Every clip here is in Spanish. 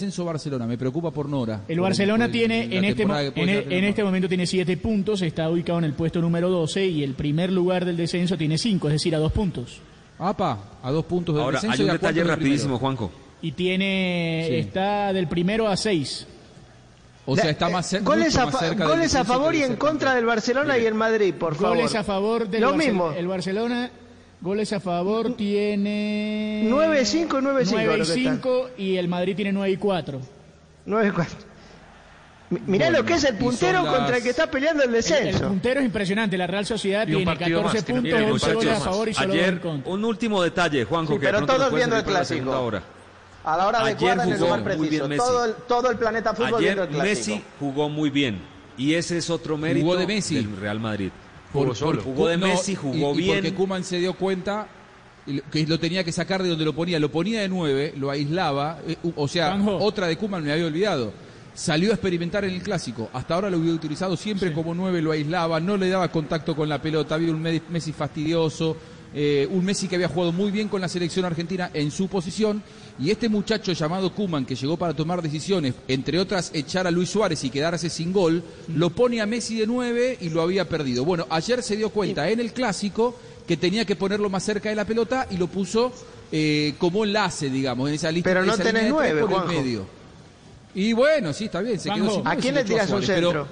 Ascenso Barcelona, me preocupa por Nora. El Por- Barcelona por tiene en este, en, e- en este momento tiene siete puntos, está ubicado en el puesto número 12 y el primer lugar del descenso tiene cinco, es decir, a dos puntos. Apa, a dos puntos del Ahora, descenso hay un y a detalle rapidísimo. Juanjo. Y tiene Sí. está del primero a seis. O sea, está más, cer- goles mucho a, más cerca del goles a descenso favor y en contra del Barcelona y el Madrid, por favor. Goles a favor del Lo Barcel- mismo. El Barcelona, goles a favor tiene 9-5 y 9-5 9 y creo que 5 y el Madrid tiene 9 y 4. 9-4. Mi- Mirá Bueno, lo que es el puntero las- contra el que está peleando el El, el descenso. puntero es impresionante, la Real Sociedad tiene partido 14 más, tiene puntos, un 11 partido goles a favor y solo dos en Ayer, contra. un último detalle, Juanjo, Sí, que de pero todos viendo el clásico. hora. A la hora Ayer adecuada en el jugó lugar muy preciso. bien Messi. Todo el, todo el planeta fútbol viendo Ayer el clásico. Messi jugó muy bien. Y ese es otro mérito Jugó de Messi. del Real Madrid. Por- Jugó solo. Jugó de no, Messi, jugó y- y bien. porque Kuman se dio cuenta y que lo tenía que sacar de donde lo ponía. Lo ponía de nueve, lo aislaba. eh, o sea, otra de Kuman me había olvidado. Salió a experimentar en el clásico. Hasta ahora lo había utilizado siempre como nueve, lo aislaba, no le daba contacto con la pelota. Había un Me- Messi fastidioso, eh, un Messi que había jugado muy bien con la selección argentina en su posición. Y este muchacho llamado Kuman, que llegó para tomar decisiones, entre otras echar a Luis Suárez y quedarse sin gol, lo pone a Messi de nueve y lo había perdido. Bueno, ayer se dio cuenta en el clásico que tenía que ponerlo más cerca de la pelota y lo puso eh, como enlace, digamos, en esa lista. Pero no esa tenés por el Juanjo. medio. Y bueno, sí, está bien, se quedó sin ¿A quién le tiras un pero- centro?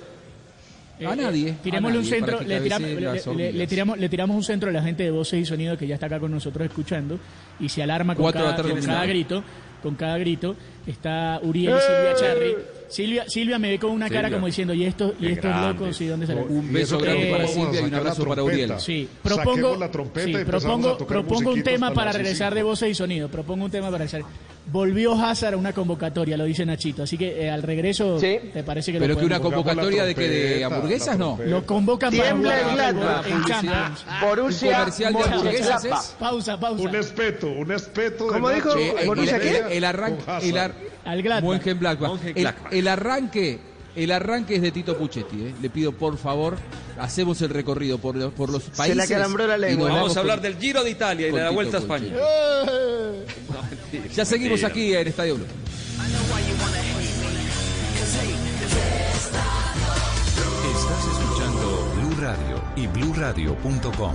A nadie, a Tirémosle un nadie, centro, le, tiramos, le tiramos un centro a la gente de voces y sonido que ya está acá con nosotros escuchando y se alarma con, cada, con cada grito. Con cada grito está Uriel y Silvia Charri. Silvia, Silvia me ve con una cara Silvia. como diciendo, ¿y estos, y estos grande. locos? ¿Y dónde la-?" Un beso grande Eh, para Silvia y un abrazo para. Uriel. Sí, propongo, la trompeta sí, propongo, propongo un tema para regresar de voces y sonido. Propongo un tema para regresar. Volvió Hazard a una convocatoria, lo dice Nachito. Así que eh, al regreso, Sí. ¿te parece que Pero lo que una convocatoria de que de hamburguesas no. Lo convocan para Tiembla jugar el en. Champions. Borussia comercial de hamburguesas es- Pausa, pausa. Un espeto, un espeto de ¿Cómo dijo? ¿Borussia qué? el arranque, el, ar-. Al Gladbach. Mönchengladbach. El, el arranque, el arranque es de Tito Puchetti. eh. Le pido por favor, hacemos el recorrido por, los- por los países. le acalambró la y lengua. Vamos a con- hablar del Giro de Italia y de la Tito Vuelta a España. Puchetti. Ya seguimos aquí en Estadio Blue. Estás escuchando Blue Radio y bluradio.com.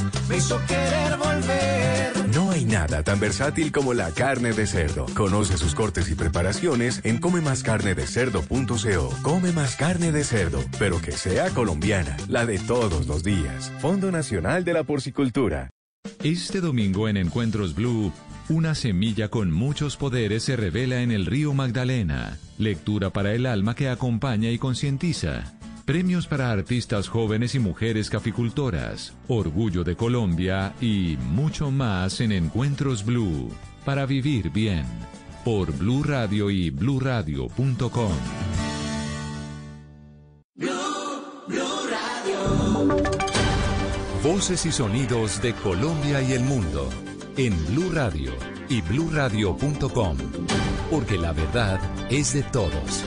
me hizo querer volver. No hay nada tan versátil como la carne de cerdo. Conoce sus cortes y preparaciones en comemascarnedecerdo.co. Come más carne de cerdo, pero que sea colombiana, la de todos los días. Fondo Nacional de la Porcicultura. Este domingo en Encuentros Blue, una semilla con muchos poderes se revela en el río Magdalena. Lectura para el alma que acompaña y concientiza. Premios para artistas jóvenes y mujeres caficultoras. Orgullo de Colombia y mucho más en Encuentros Blue. Para vivir bien. Por Blue Radio y bluradio.com. Voces y sonidos de Colombia y el mundo en Blue Radio y bluradio.com, porque la verdad es de todos.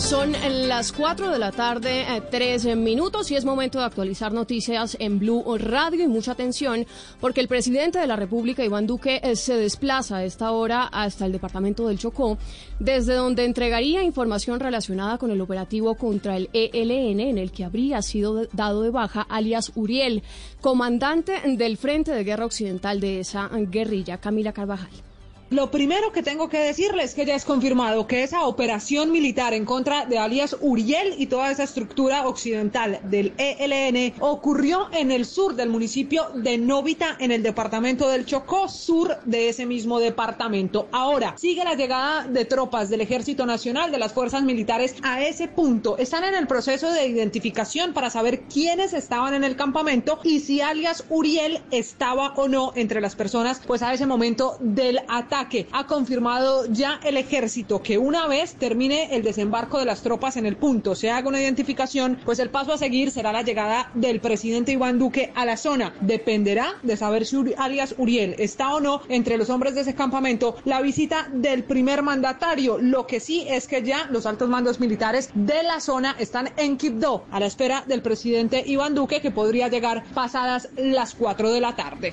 Son las 4 de la tarde, eh, 13 minutos y es momento de actualizar noticias en Blue Radio y mucha atención porque el presidente de la República, Iván Duque, eh, se desplaza a esta hora hasta el departamento del Chocó, desde donde entregaría información relacionada con el operativo contra el ELN en el que habría sido dado de baja alias Uriel, comandante del Frente de Guerra Occidental de esa guerrilla, Camila Carvajal. Lo primero que tengo que decirles es que ya es confirmado que esa operación militar en contra de alias Uriel y toda esa estructura occidental del ELN ocurrió en el sur del municipio de Novita, en el departamento del Chocó, sur de ese mismo departamento. Ahora, sigue la llegada de tropas del Ejército Nacional, de las fuerzas militares a ese punto. Están en el proceso de identificación para saber quiénes estaban en el campamento y si alias Uriel estaba o no entre las personas, pues a ese momento del ataque ataque. Ha confirmado ya el ejército que una vez termine el desembarco de las tropas en el punto, se haga una identificación, pues el paso a seguir será la llegada del presidente Iván Duque a la zona. Dependerá de saber si alias Uriel está o no entre los hombres de ese campamento la visita del primer mandatario. Lo que sí es que ya los altos mandos militares de la zona están en Quibdó a la espera del presidente Iván Duque que podría llegar pasadas las 4 de la tarde.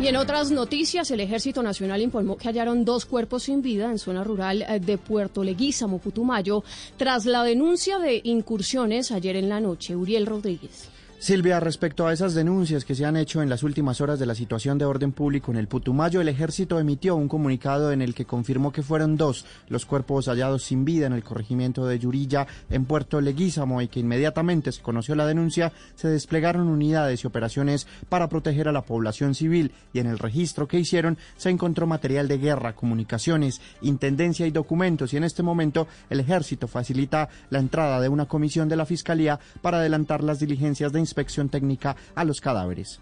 Y en otras noticias, el Ejército Nacional informó que hallaron dos cuerpos sin vida en zona rural eh, de Puerto Leguízamo, Putumayo, tras la denuncia de incursiones ayer en la noche. Uriel Rodríguez. Silvia, respecto a esas denuncias que se han hecho en las últimas horas de la situación de orden público en el Putumayo, el ejército emitió un comunicado en el que confirmó que fueron dos los cuerpos hallados sin vida en el corregimiento de Yurilla en Puerto Leguízamo y que inmediatamente se conoció la denuncia, se desplegaron unidades y operaciones para proteger a la población civil y en el registro que hicieron se encontró material de guerra, comunicaciones, intendencia y documentos y en este momento el ejército facilita la entrada de una comisión de la Fiscalía para adelantar las diligencias de inspección técnica a los cadáveres.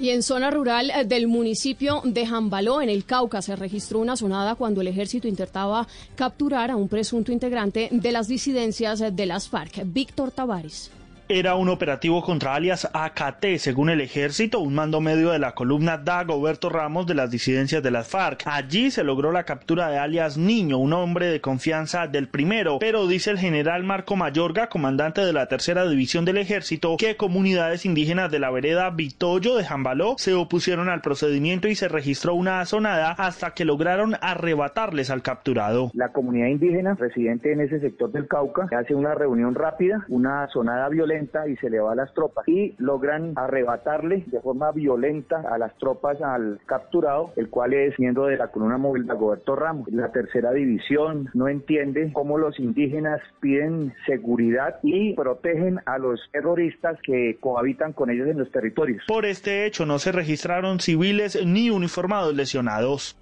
Y en zona rural eh, del municipio de Jambaló, en el Cauca, se registró una sonada cuando el ejército intentaba capturar a un presunto integrante de las disidencias de las FARC, Víctor Tavares era un operativo contra alias AKT, según el ejército, un mando medio de la columna Dagoberto Ramos de las disidencias de las FARC. Allí se logró la captura de alias Niño, un hombre de confianza del primero, pero dice el general Marco Mayorga, comandante de la tercera división del ejército, que comunidades indígenas de la vereda Vitoyo de Jambaló se opusieron al procedimiento y se registró una azonada hasta que lograron arrebatarles al capturado. La comunidad indígena residente en ese sector del Cauca hace una reunión rápida, una azonada violenta y se le va a las tropas y logran arrebatarle de forma violenta a las tropas al capturado, el cual es miembro de la columna móvil de Goberto Ramos. La tercera división no entiende cómo los indígenas piden seguridad y protegen a los terroristas que cohabitan con ellos en los territorios. Por este hecho no se registraron civiles ni uniformados lesionados.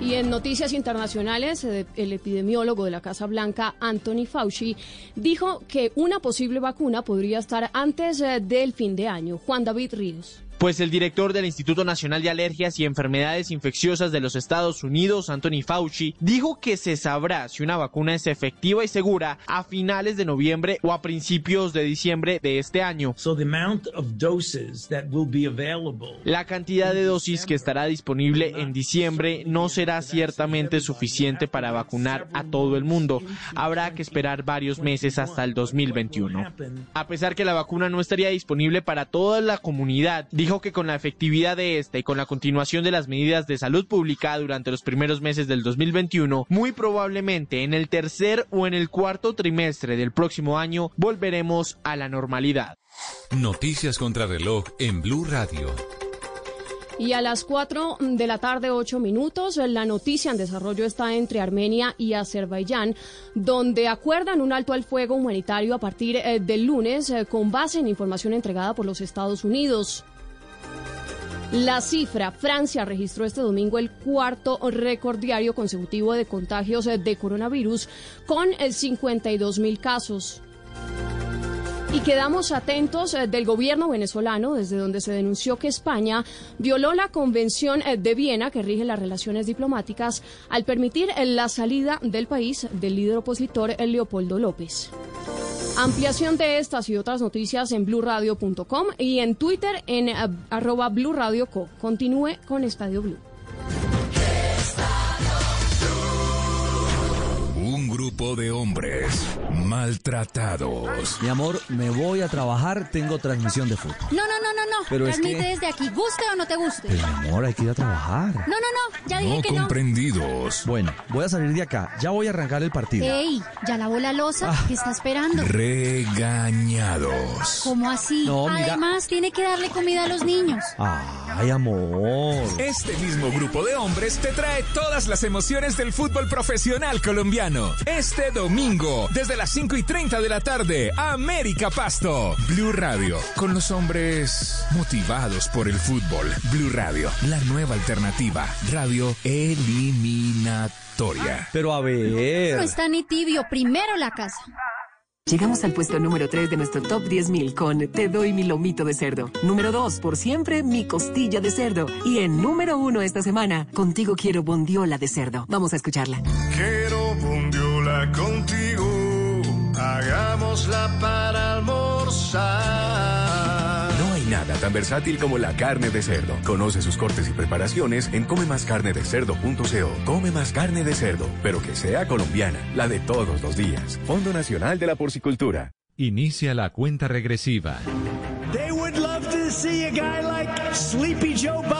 Y en noticias internacionales, eh, el epidemiólogo de la Casa Blanca, Anthony Fauci, dijo que una posible vacuna podría estar antes eh, del fin de año. Juan David Ríos. Pues el director del Instituto Nacional de Alergias y Enfermedades Infecciosas de los Estados Unidos, Anthony Fauci, dijo que se sabrá si una vacuna es efectiva y segura a finales de noviembre o a principios de diciembre de este año. La cantidad de dosis que estará disponible en diciembre no será ciertamente suficiente para vacunar a todo el mundo. Habrá que esperar varios meses hasta el 2021. A pesar que la vacuna no estaría disponible para toda la comunidad, dijo dijo que con la efectividad de esta y con la continuación de las medidas de salud pública durante los primeros meses del 2021, muy probablemente en el tercer o en el cuarto trimestre del próximo año volveremos a la normalidad. Noticias contra reloj en Blue Radio. Y a las 4 de la tarde, 8 minutos, la noticia en desarrollo está entre Armenia y Azerbaiyán, donde acuerdan un alto al fuego humanitario a partir eh, del lunes eh, con base en información entregada por los Estados Unidos. La cifra, Francia registró este domingo el cuarto récord diario consecutivo de contagios de coronavirus con 52 eh, mil casos. Y quedamos atentos eh, del gobierno venezolano, desde donde se denunció que España violó la Convención eh, de Viena que rige las relaciones diplomáticas al permitir la salida del país del líder opositor Leopoldo López. Ampliación de estas y otras noticias en blurradio.com y en Twitter en arroba blurradioco. Continúe con Estadio Blue. Grupo de hombres maltratados. Mi amor, me voy a trabajar, tengo transmisión de fútbol. No, no, no, no, no. Pero Transmite es que... desde aquí, guste o no te guste. Pero mi amor, hay que ir a trabajar. No, no, no, ya dije No que no. comprendidos. Bueno, voy a salir de acá. Ya voy a arrancar el partido. Ey, ya lavó la losa, Ah. ¿qué está esperando? Regañados. ¿Cómo así? No, mira. Además, tiene que darle comida a los niños. Ay, amor. Este mismo grupo de hombres te trae todas las emociones del fútbol profesional colombiano. Este domingo, desde las 5 y 30 de la tarde, América Pasto. Blue Radio, con los hombres motivados por el fútbol. Blue Radio, la nueva alternativa. Radio eliminatoria. Pero a No ver. está ni tibio, primero la casa. Llegamos al puesto número 3 de nuestro top 10.000 con Te doy mi lomito de cerdo. Número 2, por siempre, mi costilla de cerdo. Y en número 1 esta semana, contigo quiero bondiola de cerdo. Vamos a escucharla. Quiero bondiola contigo, hagámosla para almorzar. No hay nada tan versátil como la carne de cerdo. Conoce sus cortes y preparaciones en comemascarnedecerdo.co. Come más carne de cerdo, pero que sea colombiana, la de todos los días. Fondo Nacional de la Porcicultura. Inicia la cuenta regresiva. They would love to see a guy like Sleepy Joe Biden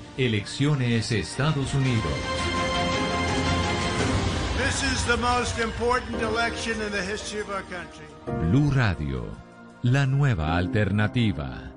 Elecciones Estados Unidos. This is the most important election in the history of our country. Blue Radio, la nueva alternativa.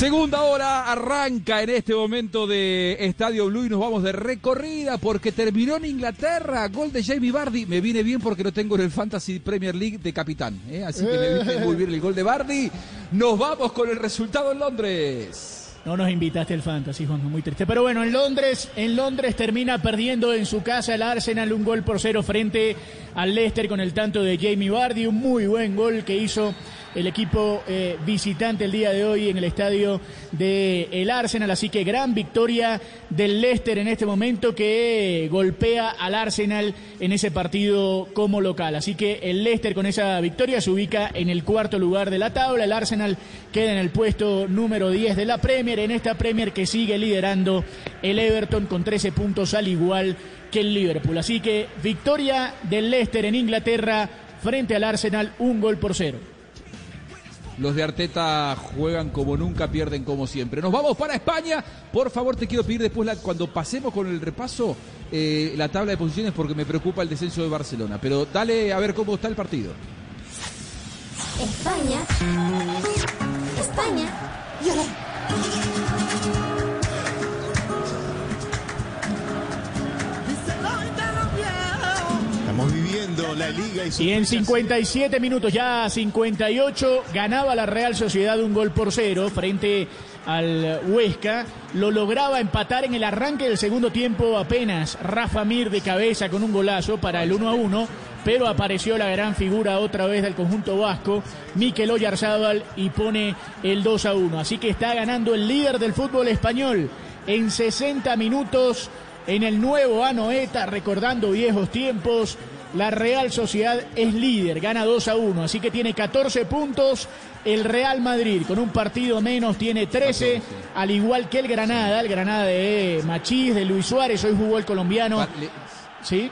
Segunda hora arranca en este momento de Estadio Blue y nos vamos de recorrida porque terminó en Inglaterra. Gol de Jamie Bardi. Me viene bien porque lo tengo en el Fantasy Premier League de capitán. ¿eh? Así que me viene muy bien el gol de Bardi. Nos vamos con el resultado en Londres. No nos invitaste al fantasy, Juan, muy triste. Pero bueno, en Londres, en Londres termina perdiendo en su casa el Arsenal un gol por cero frente al Leicester con el tanto de Jamie Vardy, un muy buen gol que hizo el equipo eh, visitante el día de hoy en el estadio del el Arsenal. Así que gran victoria del Leicester en este momento que golpea al Arsenal en ese partido como local. Así que el Leicester con esa victoria se ubica en el cuarto lugar de la tabla. El Arsenal queda en el puesto número 10 de la Premier. En esta Premier que sigue liderando el Everton con 13 puntos al igual que el Liverpool. Así que victoria del Leicester en Inglaterra frente al Arsenal, un gol por cero. Los de Arteta juegan como nunca, pierden como siempre. Nos vamos para España. Por favor, te quiero pedir después, cuando pasemos con el repaso, eh, la tabla de posiciones porque me preocupa el descenso de Barcelona. Pero dale a ver cómo está el partido. España. España. Estamos viviendo la liga y Y en 57 minutos, ya 58, ganaba la Real Sociedad un gol por cero frente al Huesca. Lo lograba empatar en el arranque del segundo tiempo apenas Rafa Mir de cabeza con un golazo para el 1 a 1. Pero apareció la gran figura otra vez del conjunto vasco, Mikel Oyarzábal, y pone el 2 a 1. Así que está ganando el líder del fútbol español en 60 minutos en el nuevo Anoeta, recordando viejos tiempos. La Real Sociedad es líder, gana 2 a 1, así que tiene 14 puntos. El Real Madrid con un partido menos tiene 13, al igual que el Granada, el Granada de Machís, de Luis Suárez, hoy jugó el colombiano. ¿Sí?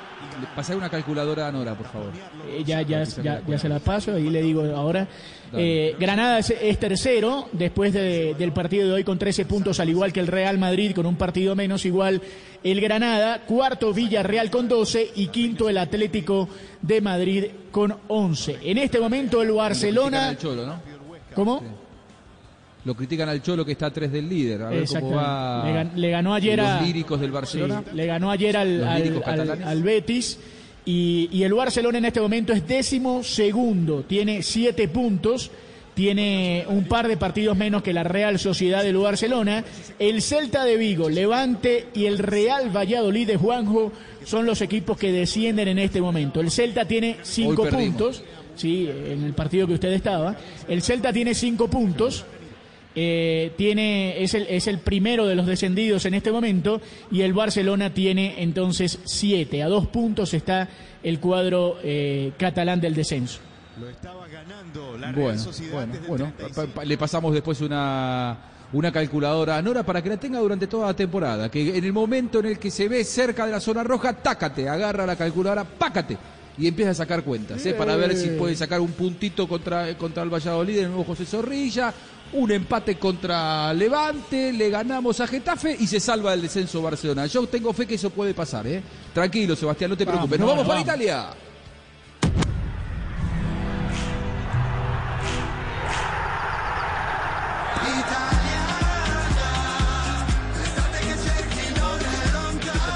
Pasar una calculadora a Nora, por favor. Eh, ya, ya, ya, ya se la paso, ahí le digo ahora. Eh, Granada es, es tercero después de- del partido de hoy con 13 puntos, al igual que el Real Madrid con un partido menos, igual el Granada. Cuarto Villarreal con 12 y quinto el Atlético de Madrid con 11. En este momento el Lo Barcelona. Cholo, ¿no? ¿Cómo? Lo critican al Cholo que está a 3 del líder. A ver cómo Exactamente. va. Le, gan- le ganó ayer los a. líricos del Barcelona. Sí, le ganó ayer al, Los al- Betis. Y, y el Barcelona en este momento es décimo segundo. Tiene siete puntos. tiene un par de partidos menos que la Real Sociedad de Barcelona. El Celta de Vigo, Levante y el Real Valladolid de Juanjo son los equipos que descienden en este momento. El Celta tiene cinco puntos, sí, en el partido que usted estaba. El Celta tiene cinco puntos. Eh, tiene es el, es el primero de los descendidos en este momento y el Barcelona tiene entonces siete. A dos puntos está el cuadro eh, catalán del descenso. Lo estaba ganando la Real Bueno, Sociedad bueno, bueno. 36. Pa- pa- le pasamos después una, una calculadora a Nora para que la tenga durante toda la temporada. Que en el momento en el que se ve cerca de la zona roja, tácate, agarra la calculadora, pácate. Y empieza a sacar cuentas, ¿eh? para ver si puede sacar un puntito contra, contra el Valladolid, el nuevo José Zorrilla, un empate contra Levante, le ganamos a Getafe y se salva del descenso Barcelona. Yo tengo fe que eso puede pasar, ¿eh? Tranquilo, Sebastián, no te Vamos, preocupes. Nos vamos vamos, para. Italia.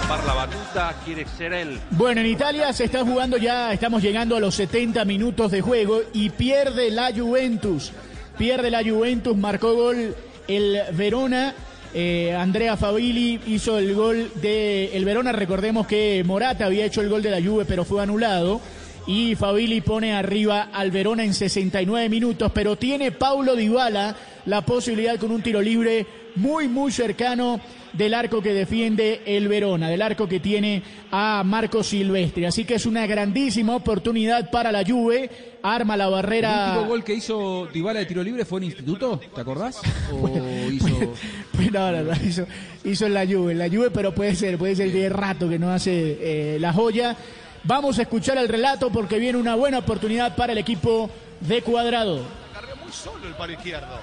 Tomar la batuta, quiere ser el Bueno, en Italia se está jugando ya, estamos llegando a los 70 minutos de juego y pierde la Juventus. Pierde la Juventus, marcó gol el Verona. eh, Andrea Favilli hizo el gol de el Verona. Recordemos que Morata había hecho el gol de la Juve, pero fue anulado. Y Favilli pone arriba al Verona en 69 minutos, pero tiene Paulo Dybala la posibilidad con un tiro libre muy, muy cercano del arco que defiende el Verona, del arco que tiene a Marco Silvestre. Así que es una grandísima oportunidad para la Juve. Arma la El barrera. último gol que hizo Dybala de tiro libre fue en Instituto, ¿te acordás? ¿O hizo...? Pues no, no, no, hizo, hizo en la Juve, en la Juve, pero puede ser, puede ser de rato que no hace eh, la joya. Vamos a escuchar el relato porque viene una buena oportunidad para el equipo de Cuadrado. Carga muy solo el palo izquierdo.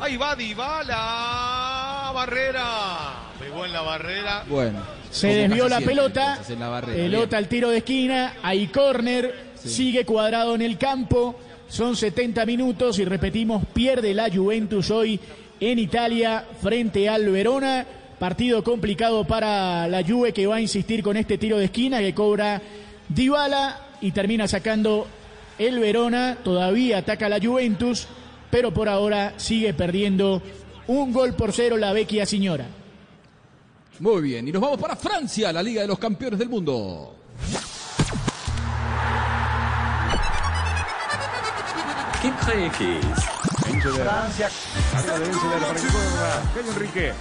Ahí va Dybala. Barrera. Pegó en la barrera. Bueno. Se desvió la siempre, pelota, pelota bien. al tiro de esquina, hay córner, sigue cuadrado en el campo, son 70 minutos y repetimos, pierde la Juventus hoy en Italia frente al Verona, partido complicado para la Juve que va a insistir con este tiro de esquina que cobra Dybala y termina sacando el Verona, todavía ataca la Juventus, pero por ahora sigue perdiendo un gol por cero la vecchia señora. Muy bien, y nos vamos para Francia, la Liga de los Campeones del Mundo. ¿Quién cree que es? Francia. Cayo Enrique.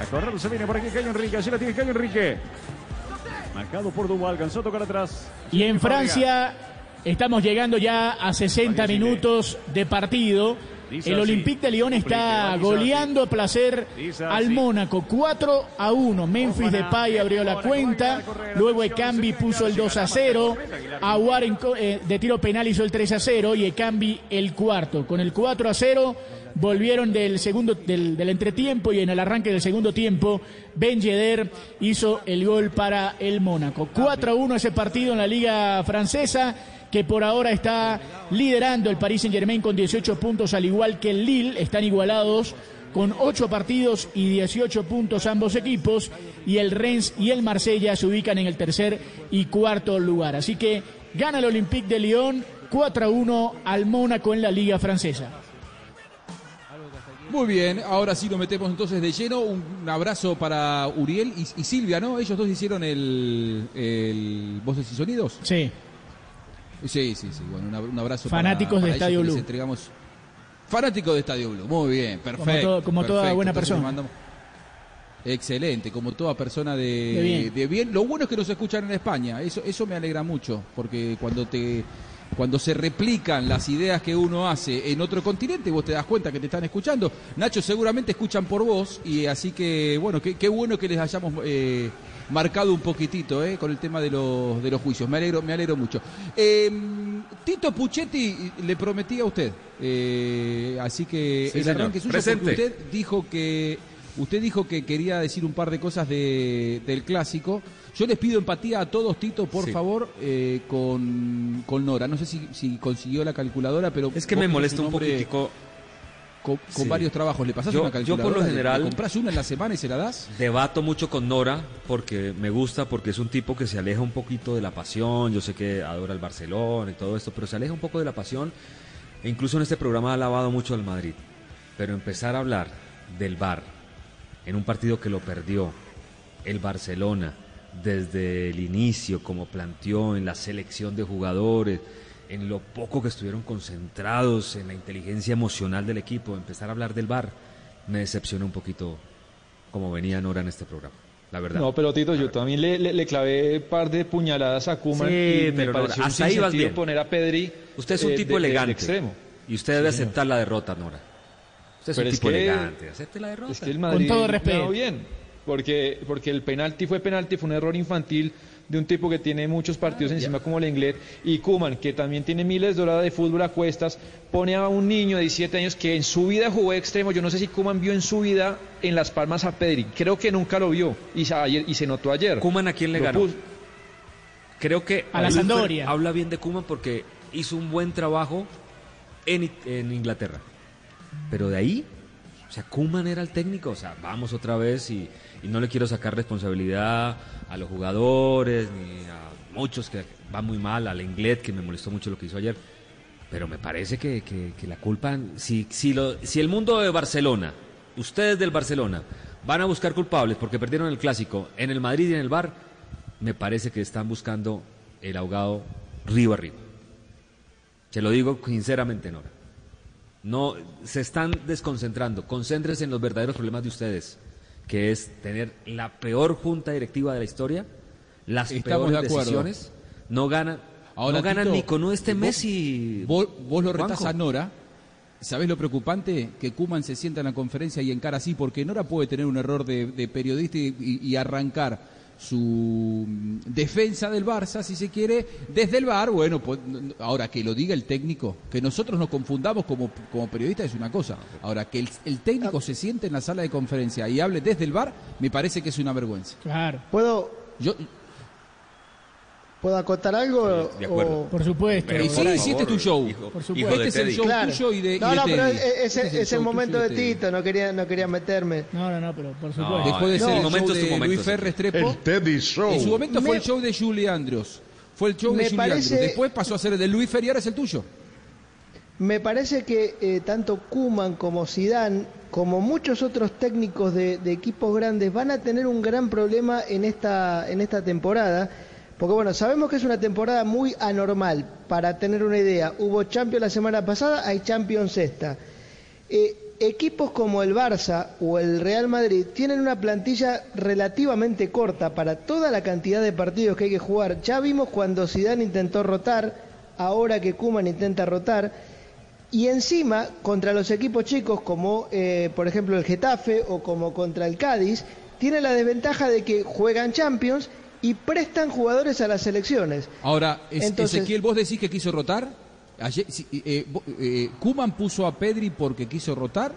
A correr se viene por aquí Cayo Enrique. Allí la tiene Cayo Enrique. Marcado por Duval. Alcanzó a tocar atrás. Y en Francia estamos llegando ya a 60 minutos de partido. El. Olympique de Lyon está goleando a placer al. Mónaco 4 a 1. Memphis Depay abrió la cuenta, luego Ekambi puso el 2 a 0, Aguar eh, de tiro penal hizo el 3 a 0 y Ekambi el cuarto. Con el 4 a 0 volvieron del segundo del, del entretiempo y en el arranque del segundo tiempo Ben Yedder hizo el gol para el Mónaco. 4 a 1 ese partido en la liga francesa que por ahora está liderando el Paris Saint Germain con 18 puntos al igual que el Lille, están igualados con 8 partidos y 18 puntos ambos equipos y el Rennes y el Marsella se ubican en el tercer y cuarto lugar. Así que gana el Olympique de Lyon 4 a 1 al Mónaco en la liga francesa. Muy bien, ahora sí nos metemos entonces de lleno. Un abrazo para Uriel y, y Silvia, ¿no? Ellos dos hicieron el, el Voces y Sonidos. Sí. Sí, sí, sí. Bueno, un ab- un abrazo Fanáticos para, de Estadio ellos que les Blue. entregamos. Fanáticos de Estadio Blue. Muy bien, perfecto. todo- como toda buena Entonces persona. mandamos- Excelente, como toda persona de, De bien. de bien. Lo bueno es que nos escuchan en España. Eso, eso me alegra mucho, porque cuando te cuando se replican las ideas que uno hace en otro continente, vos te das cuenta que te están escuchando. Nacho, seguramente escuchan por vos, y así que, bueno, qué, qué bueno que les hayamos eh, marcado un poquitito eh, con el tema de los, de los juicios. Me alegro, me alegro mucho. Eh, Tito Puchetti le prometí a usted, eh, así que Sí, el arranque suyo, usted dijo que usted dijo que quería decir un par de cosas de- del clásico. Yo les pido empatía a todos, Tito, por Sí. favor, eh, con, con Nora. No sé si, si consiguió la calculadora, pero Es que me molesta un poquitico. Con, con Sí. varios trabajos, ¿le pasás Yo- una yo por calculadora? lo ¿Le- general- ¿Le compras una en la semana y se la das? Debato mucho con Nora porque me gusta, porque es un tipo que se aleja un poquito de la pasión. Yo sé que adora el Barcelona y todo esto, pero se aleja un poco de la pasión E incluso en este programa ha alabado mucho al Madrid. Pero empezar a hablar del VAR en un partido que lo perdió el Barcelona desde el inicio, como planteó en la selección de jugadores, en lo poco que estuvieron concentrados en la inteligencia emocional del equipo, empezar a hablar del VAR, me decepcionó un poquito como venía Nora en este programa, la verdad. No, pero Tito, yo también le, le, le clavé un par de puñaladas a Kuman Sí, y me pero Nora, pareció un hasta ahí vas bien. poner a Pedri. Usted es un eh, tipo de- de- de elegante. extremo. Y usted debe Sí, señor. aceptar la derrota, Nora. Usted es Pero un es tipo que- elegante, acepte la derrota. Es que el Madrid todo respeto. bien, porque, porque el penalti fue penalti, fue un error infantil de un tipo que tiene muchos partidos encima como el inglés y Kuman, que también tiene miles de horas de fútbol a cuestas, pone a un niño de 17 años que en su vida jugó de extremo. Yo no sé si Kuman vio en su vida en Las Palmas a Pedri, creo que nunca lo vio y, sa- ayer- y se notó ayer. ¿Kuman a quién le Lo ganó? puso- Creo que A la Sampdoria. habla bien de Kuman porque hizo un buen trabajo en, en Inglaterra. Pero de ahí, o sea, Kuman era el técnico. O sea, vamos otra vez y, y no le quiero sacar responsabilidad a los jugadores ni a muchos que van muy mal, al Inglés que me molestó mucho lo que hizo ayer. Pero me parece que, que- que la culpa, si, si, lo- si el mundo de Barcelona, ustedes del Barcelona, van a buscar culpables porque perdieron el clásico en el Madrid y en el Bar, me parece que están buscando el ahogado río arriba. Se lo digo sinceramente, Nora. No, se están desconcentrando. Concéntrense en los verdaderos problemas de ustedes, que es tener la peor junta directiva de la historia, las Estamos peores de decisiones, no ganan, Ahora, no ganan Tito, ni con este vos- Messi. Vos, vos lo retás a Nora. ¿Sabés lo preocupante? Que Kuman se sienta en la conferencia y encara así, porque Nora puede tener un error de, de periodista y, y- y arrancar su mm, defensa del Barça, si se quiere, desde el bar. Bueno, pues, ahora que lo diga el técnico, que nosotros nos confundamos como, como periodistas es una cosa. Ahora que el, el técnico se siente en la sala de conferencia y hable desde el bar, me parece que es una vergüenza. Claro. ¿Puedo, Yo, ¿Puedo acotar algo? de acuerdo. o- Por supuesto. Y sí, sí, este es tu show. Por supuesto. Este es el show Claro. tuyo y de, y no, de no, pero es, es- Este es el momento de. Tito, no quería, no quería meterme. No, no, no, pero por No, supuesto. Dejó de el ser el, momento show de momento, Luis. Ferres Trepo. El Teddy Show. En su momento fue Me- el show de Julie Andrews. Fue el show Me de Julie parece- Andrews. Después pasó a ser el de Luis Fer y ahora es el tuyo. Me parece que eh, tanto Kuman como Zidane, como muchos otros técnicos de, de equipos grandes, van a tener un gran problema en esta, en esta temporada. Porque bueno, sabemos que es una temporada muy anormal. Para tener una idea, hubo Champions la semana pasada, hay Champions esta. Eh, equipos como el Barça o el Real Madrid tienen una plantilla relativamente corta para toda la cantidad de partidos que hay que jugar. Ya vimos cuando Zidane intentó rotar, ahora que Kuman intenta rotar. Y encima, contra los equipos chicos, como eh, por ejemplo el Getafe o como contra el Cádiz, tiene la desventaja de que juegan Champions y prestan jugadores a las selecciones. Ahora, es- Entonces- Ezequiel, ¿vos decís que quiso rotar? Ayer, si- eh, vo- eh, ¿Kuman puso a Pedri porque quiso rotar?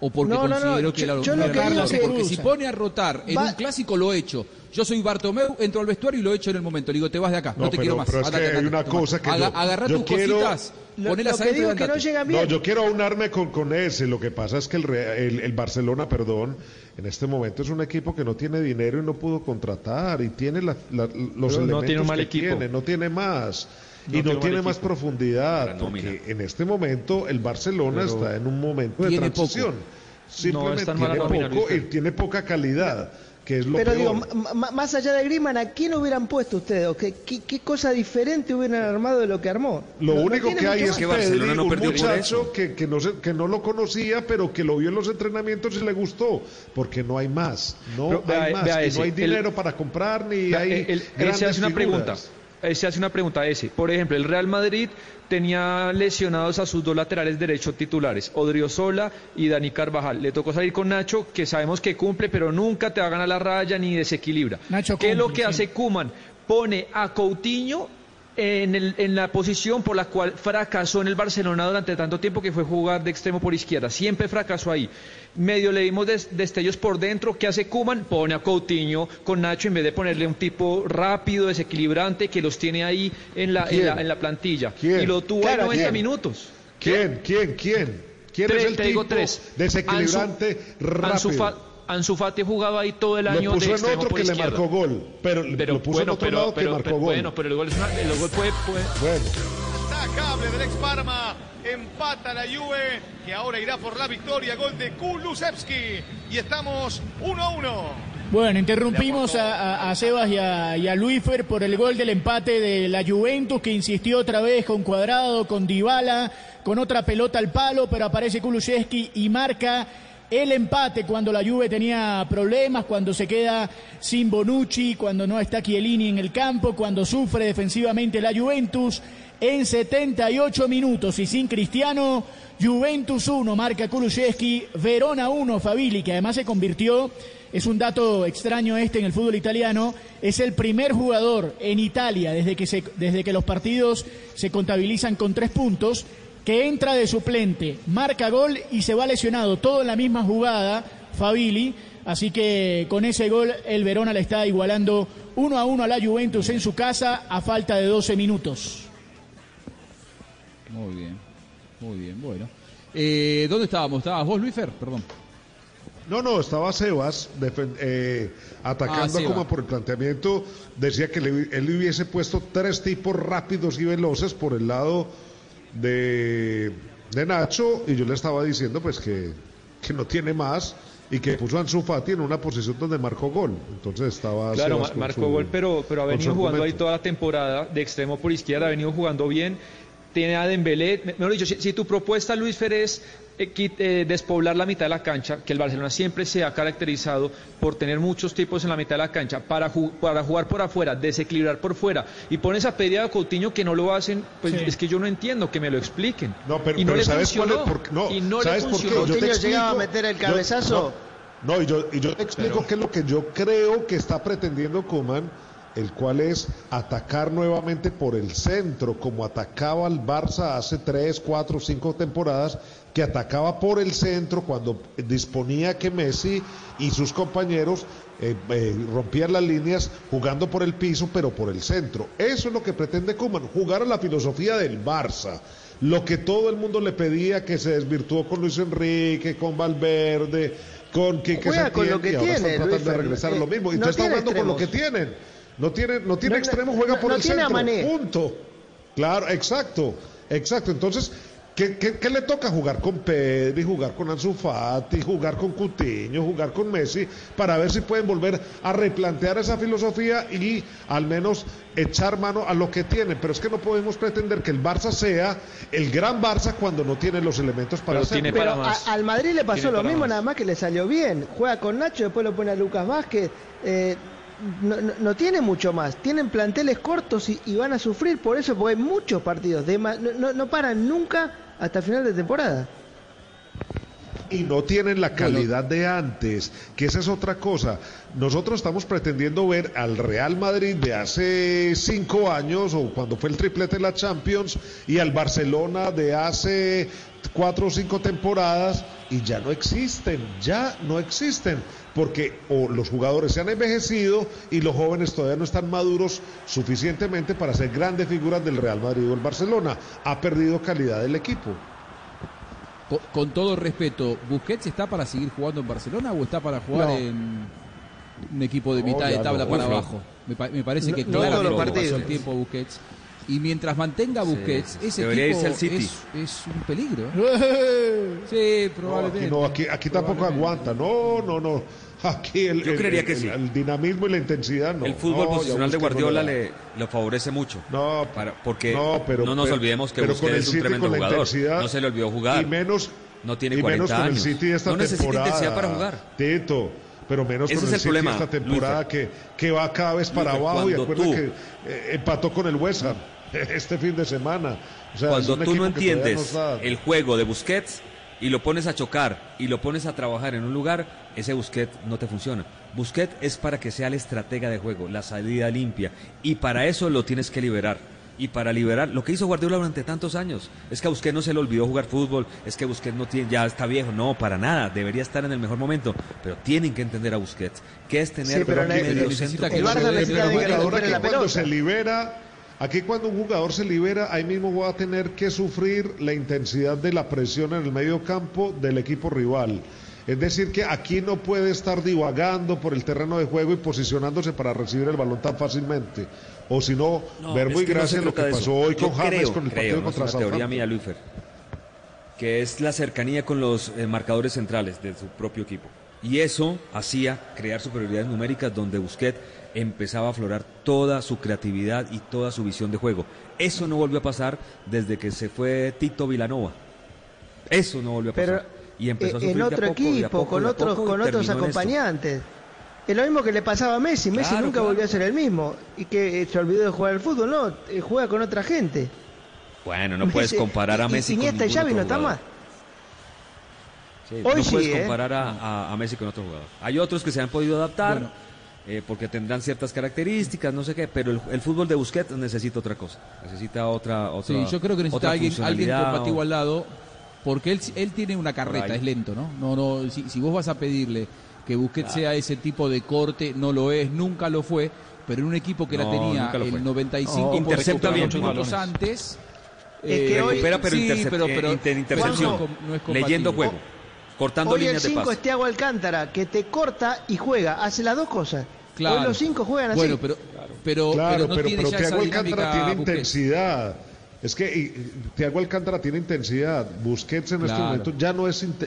¿O porque No, no, no, consideró que yo- era yo lo que la digo clase? que- Porque si pone a rotar en Va- un clásico, lo he hecho. Yo soy Bartomeu, entro al vestuario y lo he hecho en el momento. Le digo, te vas de acá, no, No, te pero- quiero más. pero es Andate, que hay una cosa que Aga- yo- tus quiero- cositas, Lo, ponelas lo que adentro y digo que no llegan bien. No, yo quiero aunarme con, con ese. Lo que pasa es que el, Re- el, el Barcelona, perdón, en este momento es un equipo que no tiene dinero y no pudo contratar y tiene la- la- los Pero no elementos tiene un mal que equipo. tiene, no tiene más. No y no tiene más equipo. profundidad, porque en este momento el Barcelona Pero está en un momento de transición. poco. Simplemente tiene nómina, poco y tiene poca calidad, que es lo Pero digo, peor. más allá de Griezmann, ¿a quién hubieran puesto ustedes? ¿O qué, qué, qué cosa diferente hubieran armado de lo que armó? Lo No- único que hay es que Barcelona un por muchacho eso. que, que, no se- que no lo conocía, pero que lo vio en los entrenamientos y le gustó, porque no hay más, no Pero vea- hay más, vea ese, no hay el- dinero para comprar ni Vea, hay el- el- grandes ese hace una figuras. pregunta. Ese hace una pregunta ese. Por ejemplo, el Real Madrid tenía lesionados a sus dos laterales derechos titulares, Odriozola y Dani Carvajal. Le tocó salir con Nacho, que sabemos que cumple, pero nunca te va a ganar la raya ni desequilibra. Nacho ¿Qué es lo que hace Kuman? Pone a Coutinho en, el- en la posición por la cual fracasó en el Barcelona durante tanto tiempo que fue jugar de extremo por izquierda. Siempre fracasó ahí. Medio le dimos des- destellos por dentro. ¿Qué hace Kuman? Pone a Coutinho con Nacho en vez de ponerle un tipo rápido, desequilibrante, que los tiene ahí en la, en la, en la plantilla. ¿Quién? Y lo tuvo Claro, ahí 90 ¿quién? minutos. ¿Quién? ¿Quién? ¿Quién? ¿Quién es el te digo tipo tres. desequilibrante Ansu- rápido? Ansu, Ansu Fati jugaba ahí todo el lo año puso de en otro que le marcó gol, pero, Pero lo puso bueno, en otro pero, lado que pero- marcó pero- gol. bueno, pero el gol, es una- el gol puede- puede, Bueno, del ex Parma. Empata la Juve, que ahora irá por la victoria. Gol de Kulusevski. Y estamos 1 a 1. Bueno, interrumpimos a, a- a Sebas y a, y a Luifer por el gol del empate de la Juventus que insistió otra vez con Cuadrado, con Dybala, con otra pelota al palo, pero aparece Kulusevski y marca el empate cuando la Juve tenía problemas, cuando se queda sin Bonucci, cuando no está Chiellini en el campo, cuando sufre defensivamente la Juventus. En 78 minutos y sin Cristiano, Juventus 1, marca Kulusevski, Verona 1, Fabili, que además se convirtió es un dato extraño este en el fútbol italiano. Es el primer jugador en Italia desde que, se- desde que los partidos se contabilizan con tres puntos que entra de suplente, marca gol y se va lesionado. Todo en la misma jugada, Fabili. Así que con ese gol el Verona le está igualando uno a uno a la Juventus en su casa a falta de 12 minutos. Muy bien, muy bien, bueno. Eh, ¿Dónde estábamos? ¿Estabas vos, Luifer? Perdón. No, no, estaba Sebas eh, Ah, atacando a Seba. Kuma por el planteamiento. Decía que le- él hubiese puesto tres tipos rápidos y veloces por el lado de, de Nacho y yo le estaba diciendo pues que, que no tiene más y que puso a Ansu Fati en una posición donde marcó gol. Entonces estaba Claro, marcó su- gol, pero, pero ha venido jugando ahí toda la temporada de extremo por izquierda, ha venido jugando bien. Tiene a Dembélé, me- mejor dicho, si, si tu propuesta, Luis Fer, es eh, eh, despoblar la mitad de la cancha, que el Barcelona siempre se ha caracterizado por tener muchos tipos en la mitad de la cancha, para, ju- para jugar por afuera, desequilibrar por fuera, y pones a pedir a Coutinho que no lo hacen, pues Sí. es que yo no entiendo, que me lo expliquen. No, pero, y no pero le ¿sabes cuál es? funcionó. Por no, y no ¿sabes le por qué? funcionó. Yo te Coutinho llegaba a explico- meter el yo- cabezazo. no, no, y yo, y yo te explico qué es lo que yo creo que está pretendiendo Kuman, el cual es atacar nuevamente por el centro, como atacaba el Barça hace tres, cuatro, cinco temporadas, que atacaba por el centro cuando disponía que Messi y sus compañeros eh, eh, rompían las líneas jugando por el piso, pero por el centro. Eso es lo que pretende Kuman, jugar a la filosofía del Barça. Lo que todo el mundo le pedía que se desvirtuó con Luis Enrique, con Valverde, con Quique Juega con lo que y ahora tiene, están Luis tratando de regresar a lo mismo. Y no tú estás jugando con lo que tienen. No tiene, no tiene No, extremo, juega por el centro. Punto. Claro, exacto, exacto. Entonces, ¿qué, qué, qué le toca? Jugar con Pedri, jugar con Ansu Fati, jugar con Coutinho, jugar con Messi, para ver si pueden volver a replantear esa filosofía y al menos echar mano a lo que tienen. Pero es que no podemos pretender que el Barça sea el gran Barça cuando no tiene los elementos para hacerlo. Pero a- al Madrid le pasó Tiene lo mismo, más. nada más que le salió bien. Juega con Nacho, después lo pone a Lucas Vázquez. eh, no, no- no tiene mucho más. Tienen planteles cortos y, y van a sufrir por eso, porque hay muchos partidos. de no- no paran nunca hasta final de temporada. y no tienen la calidad de antes, que esa es otra cosa. Nosotros estamos pretendiendo ver al Real Madrid de hace cinco años o cuando fue el triplete de la Champions y al Barcelona de hace cuatro o cinco temporadas y ya no existen, ya no existen, porque o los jugadores se han envejecido y los jóvenes todavía no están maduros suficientemente para ser grandes figuras del Real Madrid o el Barcelona. Ha perdido calidad el equipo. Con, con todo respeto, ¿Busquets está para seguir jugando en Barcelona o está para jugar No. en un equipo de mitad de tabla no. para no. abajo? Me, pa- me parece No- que no los pasó partidos. el tiempo Busquets. Y mientras mantenga Sí. Busquets, ese equipo irse al City. Es, es un peligro. ¿eh? Sí, No, probablemente. aquí, no, aquí, aquí tampoco aguanta. No, no, no. Aquí el, Yo el- creería el- que el- sí. el dinamismo y la intensidad no. el fútbol No, ya posicional de Guardiola le lo favorece mucho. No, para, porque no, pero- no nos pero- olvidemos que pero con Busquets el es un City, tremendo con la jugador. intensidad, No se le olvidó jugar. Y menos, no tiene y 40 menos con años. el City esta no necesita temporada. intensidad para jugar. Tito, pero menos Ese con es el, el City problema, esta temporada que, que va cada vez para Luis, abajo y acuerda tú- que eh, empató con el West Ham este fin de semana. O sea, es Cuando tú no entiendes no el juego de Busquets y lo pones a chocar y lo pones a trabajar en un lugar, ese Busquets no te funciona. Busquets es para que sea el estratega de juego, la salida limpia. Y para eso lo tienes que liberar. Y para liberar, lo que hizo Guardiola durante tantos años, es que a Busquets no se le olvidó jugar fútbol, es que Busquets no tiene, ya está viejo, no, para nada, debería estar en el mejor momento, pero tienen que entender a Busquets, que es tener Sí, pero un ne- medio necesita centro que con- Barça necesita pero aquí la cuando se libera, aquí cuando un jugador se libera, ahí mismo va a tener que sufrir la intensidad de la presión en el medio campo del equipo rival. Es decir, que aquí no puede estar divagando por el terreno de juego y posicionándose para recibir el balón tan fácilmente. O si no, ver muy gracias lo que pasó eso. hoy Yo con James creo, con el creo, partido no contra es una teoría mía, Luifer, que es la cercanía con los eh, marcadores centrales de su propio equipo. Y eso hacía crear superioridades numéricas donde Busquets empezaba a aflorar toda su creatividad y toda su visión de juego. Eso no volvió a pasar desde que se fue Tito Vilanova. Eso no volvió a pasar. Pero y empezó a eh, sufrir en otro poco, equipo, poco, con otros, poco, y con otros acompañantes. Es lo mismo que le pasaba a Messi. Messi Claro, nunca claro. volvió a ser el mismo. Y que eh, se olvidó de jugar al fútbol, no, eh, juega con otra gente. Bueno, no puedes comparar a y- Messi Iniesta con y ningún Xavi no está más. Sí, Hoy no sí, puedes comparar a, a- a Messi con otro jugador. Hay otros que se han podido adaptar Bueno. Eh, porque tendrán ciertas características, no sé qué, pero el, el fútbol de Busquets necesita otra cosa. Necesita otra. otra Sí, yo creo que necesita alguien, alguien o- al lado, porque él, él tiene una carreta, es lento, ¿no? No, no, si, si vos vas a pedirle que Busquets Claro. sea ese tipo de corte, no lo es, nunca lo fue, pero en un equipo que la No, tenía lo fue. el 95 No, intercepta bien minutos antes. Es que hoy- recupera, pero, sí, intercep- pero, eh, pero inter- intercepción, Juanjo, no es compatible. leyendo juego, cortando Hoy el líneas de 5 pase. es Thiago Alcántara, que te corta y juega, hace las dos cosas. Claro. Hoy los cinco juegan así. Bueno, pero, pero, Claro, pero no pero, tiene pero ya esa Thiago Alcántara dinámica tiene intensidad. Es que Thiago Alcántara tiene intensidad. Busquets en este momento ya no es, no- no de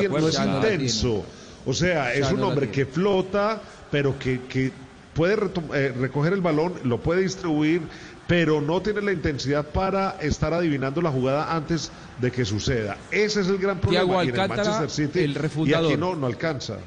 tiene- acuerdo. no es intenso. O sea, Ya es un hombre que flota, pero que, que puede retom- eh, recoger el balón, lo puede distribuir, pero no tiene la intensidad para estar adivinando la jugada antes de que suceda. Ese es el gran problema. Thiago Y en el Alcántara, Manchester City, el y aquí no, no alcanza.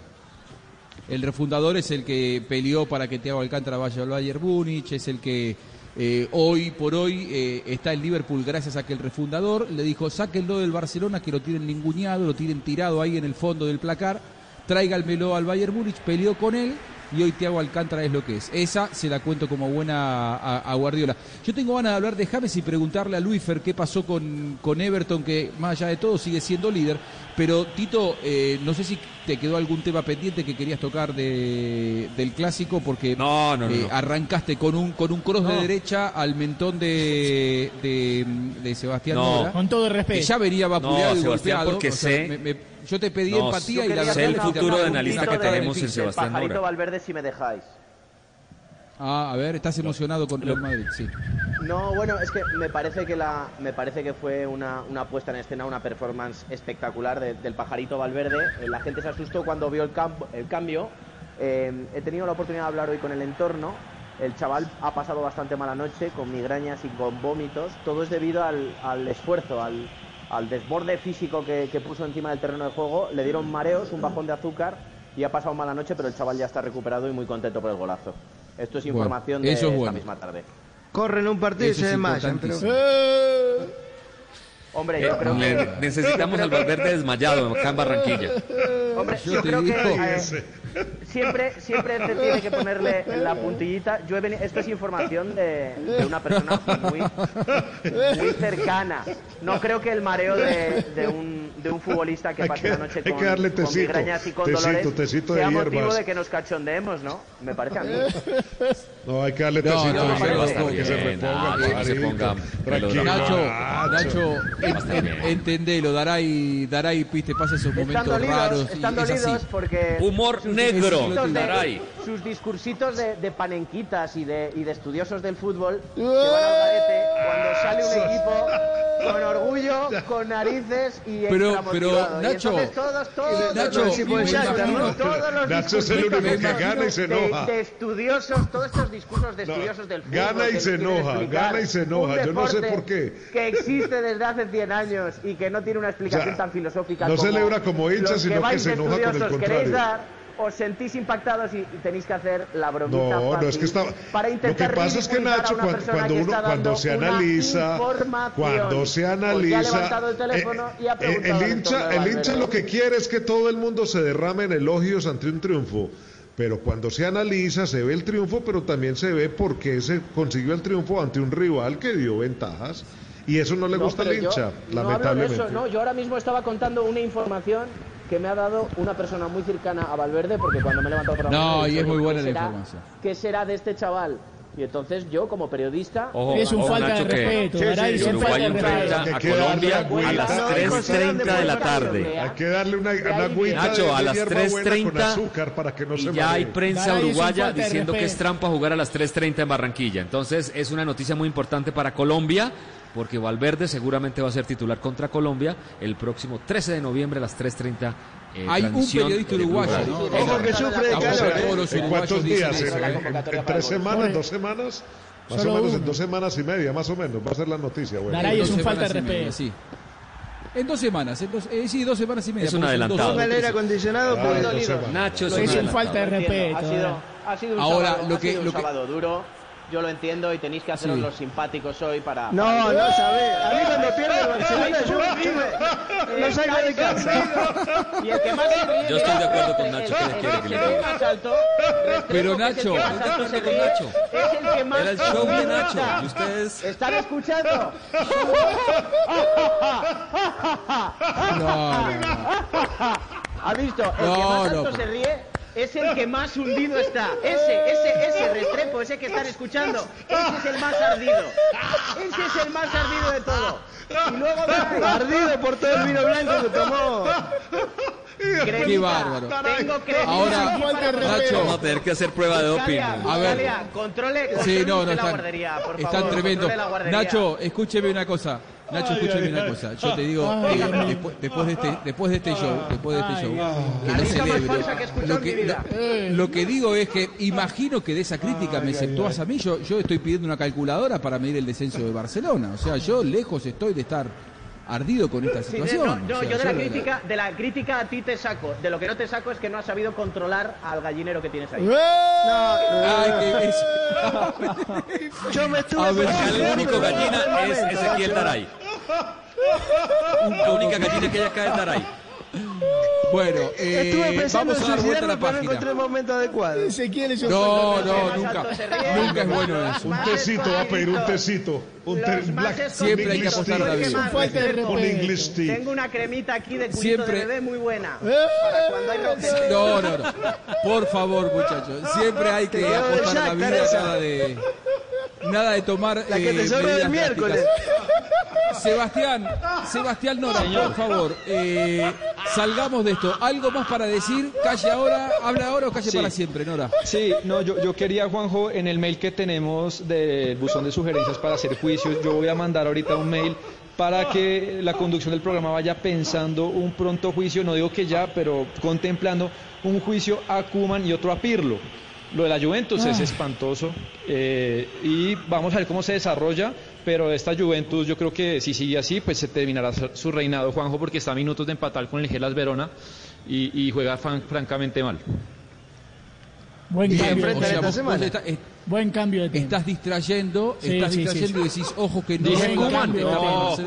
El refundador es el que peleó para que Thiago Alcántara vaya al Bayern Múnich, es el que eh, hoy por hoy eh, está en Liverpool gracias a que el refundador le dijo sáquenlo del Barcelona que lo tienen ninguneado, lo tienen tirado ahí en el fondo del placar, tráiganmelo al Bayern Múnich, peleó con él y hoy Thiago Alcántara es lo que es. Esa se la cuento como buena a, a Guardiola. Yo tengo ganas de hablar de James y preguntarle a Luifer qué pasó con, con Everton, que más allá de todo sigue siendo líder. Pero Tito, eh, no sé si te quedó algún tema pendiente que querías tocar de, del clásico, porque No, no, no, eh, no. arrancaste con un con un cross de derecha al mentón de, de, de Sebastián No. Mora, Con todo respeto. que ya venía vapuleado No, y Sebastián, golpeado. porque o sea, sé- me- me- yo te pedí No, empatía y la verdad un fuiste futuro de analista que tenemos en. Sebastián Pajarito Mora. Valverde, si me dejáis. Ah, a ver, estás emocionado con Real Madrid, sí. No, bueno, es que me parece que la, me parece que fue una, una puesta en escena, una performance espectacular de- del pajarito Valverde. Eh, La gente se asustó cuando vio el, campo, el cambio. Eh, he tenido la oportunidad de hablar hoy con el entorno. El chaval ha pasado bastante mala noche, con migrañas y con vómitos. Todo es debido al, al esfuerzo, al, al desborde físico que, que puso encima del terreno de juego. Le dieron mareos, un bajón de azúcar y ha pasado mala noche, pero el chaval ya está recuperado y muy contento por el golazo. Esto es Bueno, información de eso es esta bueno. misma tarde. Corren un partido y se es desmayan. Pero... Hombre, Eh, yo creo le- que... necesitamos al Valverde desmayado acá en Barranquilla. Hombre, Yo yo, te creo digo- que eh, siempre, siempre se tiene que ponerle la puntillita. Yo he veni- esto es información de, de una persona muy, muy cercana. No creo que el mareo de, de un, de un futbolista que que- la noche hay con, que darle con tecito, migrañas y con tecito, dolores tecito de sea motivo hierbas. de que nos cachondeemos, ¿no? Me parece a mí. No, hay que darle tecito no, de no, hierbas no, para que se reponga. Se ponga Tranquilo, Nacho, Nacho. Entendelo, Daray, Daray, piste, pasa esos Están momentos dolidos, raros y están es así. dolidos porque Humor negro, de- Daray. sus discursitos de, de panenquitas y de, y de estudiosos del fútbol se van al garete cuando sale un equipo con orgullo, con narices y Pero- pero, Y Nacho, entonces todos, todos Nacho, los imagino- todos los Nacho es el único que gana y se de- enoja. De, estudiosos, todos estos discursos de estudiosos del fútbol. gana y que se enoja, gana y se enoja. Yo no sé por qué. Que existe desde hace 100 años y que no tiene una explicación O sea, tan filosófica no como celebra como hincha, sino que se enoja con el contrario. queréis dar, os sentís impactados y, y tenéis que hacer la bromita No, no, es que está. para Lo que pasa es que Nacho, cuando, cuando uno, cuando se una analiza, cuando se analiza, el eh, preguntado el hincha, el hincha lo que quiere es que todo el mundo se derrame en elogios ante un triunfo. Pero cuando se analiza, se ve el triunfo, pero también se ve por qué se consiguió el triunfo ante un rival que dio ventajas. Y eso no le No, gusta al pero yo hincha, no lamentablemente. eso, no, yo ahora mismo estaba contando una información que me ha dado una persona muy cercana a Valverde, porque cuando me he levantado por la No, mañana he y es muy "Oye, buena ¿qué la será- información. ¿Qué será de este chaval Y entonces yo, como periodista... Ojo, Es un ojo, falta de Nacho, respeto, que Uruguay falta de enfrenta respeto. a Colombia a las agüita. 3.30 de la tarde. Hay que darle una, una agüita Nacho, de, a las hierbabuena con 3:30 azúcar para que no se y ya hay prensa uruguaya diciendo que es trampa jugar a las 3.30 en Barranquilla. Entonces es una noticia muy importante para Colombia porque Valverde seguramente va a ser titular contra Colombia el próximo 13 de noviembre a las 3.30. eh, Hay un periodista uruguayo, Radio. ¿no? Ojo que sufre de calor, los ¿En cuántos días? ¿En, ¿eh? en- en tres semanas? ¿En dos semanas? Más Solo o menos en uno. dos semanas y media, más o menos. Va a ser la noticia, güey. Garay En es dos un falta de respeto. sí. En dos semanas, en dos- eh, sí, dos semanas y media. Es un dos adelantado. tres. aire acondicionado, Ah, pues. dos. Nacho es un falta de respeto. Ha sido, Garay. ha sido un, Ahora, sábado, lo ha que- sido un lo que- sábado duro. Yo lo entiendo y tenéis que haceros Sí. los simpáticos hoy para... No, para- no sabés. A mí cuando pierde el Barcelona, yo, me- no salgo de casa. Y el que más se ríe Yo estoy de acuerdo el- con Nacho, el- ¿qué le quiere que el le que diga? más alto, Pero, el Nacho, que más alto se con ríe, Nacho. Es el que más Era el show de Nacho, y ustedes- ¿Están escuchando? No, no, no. ¿Ha visto? El que más alto se ríe es el que más hundido está. Ese, ese, ese Restrepo, ese que están escuchando. Ese es el más ardido. Ese es el más ardido de todo. Y luego. Ardido por todo el vino blanco que tomó. Cremita. Qué bárbaro. Tengo cremita Ahora, Nacho, Vamos a tener que hacer prueba de doping. A ver. Controle, Sí, no, no, usted la están, guardería, por están tremendo. Nacho, escúcheme una cosa. Nacho, escúcheme una cosa. Yo te digo, Ay, eh, después, después de este, después de este show, después de este Ay, show, que lo celebro. Lo que, lo, lo que digo es que imagino que de esa crítica me exceptuás a mí. Yo, yo estoy pidiendo una calculadora para medir el descenso de Barcelona. O sea, yo lejos estoy de estar ardido con esta Sí, de- situación. no, O no, sea, yo de la crítica, de la crítica a ti te saco. De lo que no te saco es que no has sabido controlar al gallinero que tienes ahí. Ay, que es- Yo me estuve A ver, El único gallina es Ezequiel. Daray. La única gallina que hay acá es Daray. Bueno, Estuve eh, pensando vamos a dar vuelta a la no página. encontré el momento adecuado. No, no, nunca. Nunca es bueno eso. Un tecito, va a pedir un tecito. Un, te, Los un más black, Siempre hay que English apostar tea. a la vida. Tengo una cremita aquí de culito Siempre- de bebé muy buena. Para cuando hay roce. No, no, no. Por favor, muchachos. Siempre hay que apostar a la vida, nada de. Nada de tomar. La que eh, te sobró medidas el miércoles. Sebastián, Sebastián Nora, por favor, eh, salgamos de esto. ¿Algo más para decir? ¿Calle ahora? ¿Habla ahora o calle Sí. para siempre, Nora? Sí, no, yo, yo quería, Juanjo, en el mail que tenemos del buzón de sugerencias para hacer juicios, yo voy a mandar ahorita un mail para que la conducción del programa vaya pensando un pronto juicio, no digo que ya, pero contemplando un juicio a Kuman y otro a Pirlo. Lo de la Juventus es Ah. espantoso eh, y vamos a ver cómo se desarrolla, pero esta Juventus yo creo que si sigue así, pues se terminará su- reinado, Juanjo, porque está a minutos de empatar con el Gelas Verona y, y juega fran- francamente mal. Buen cambio, o sea, vos- vos está- eh, buen cambio de tema. estás distrayendo, Sí, estás sí, distrayendo sí, y decís, ojo que no Dije no,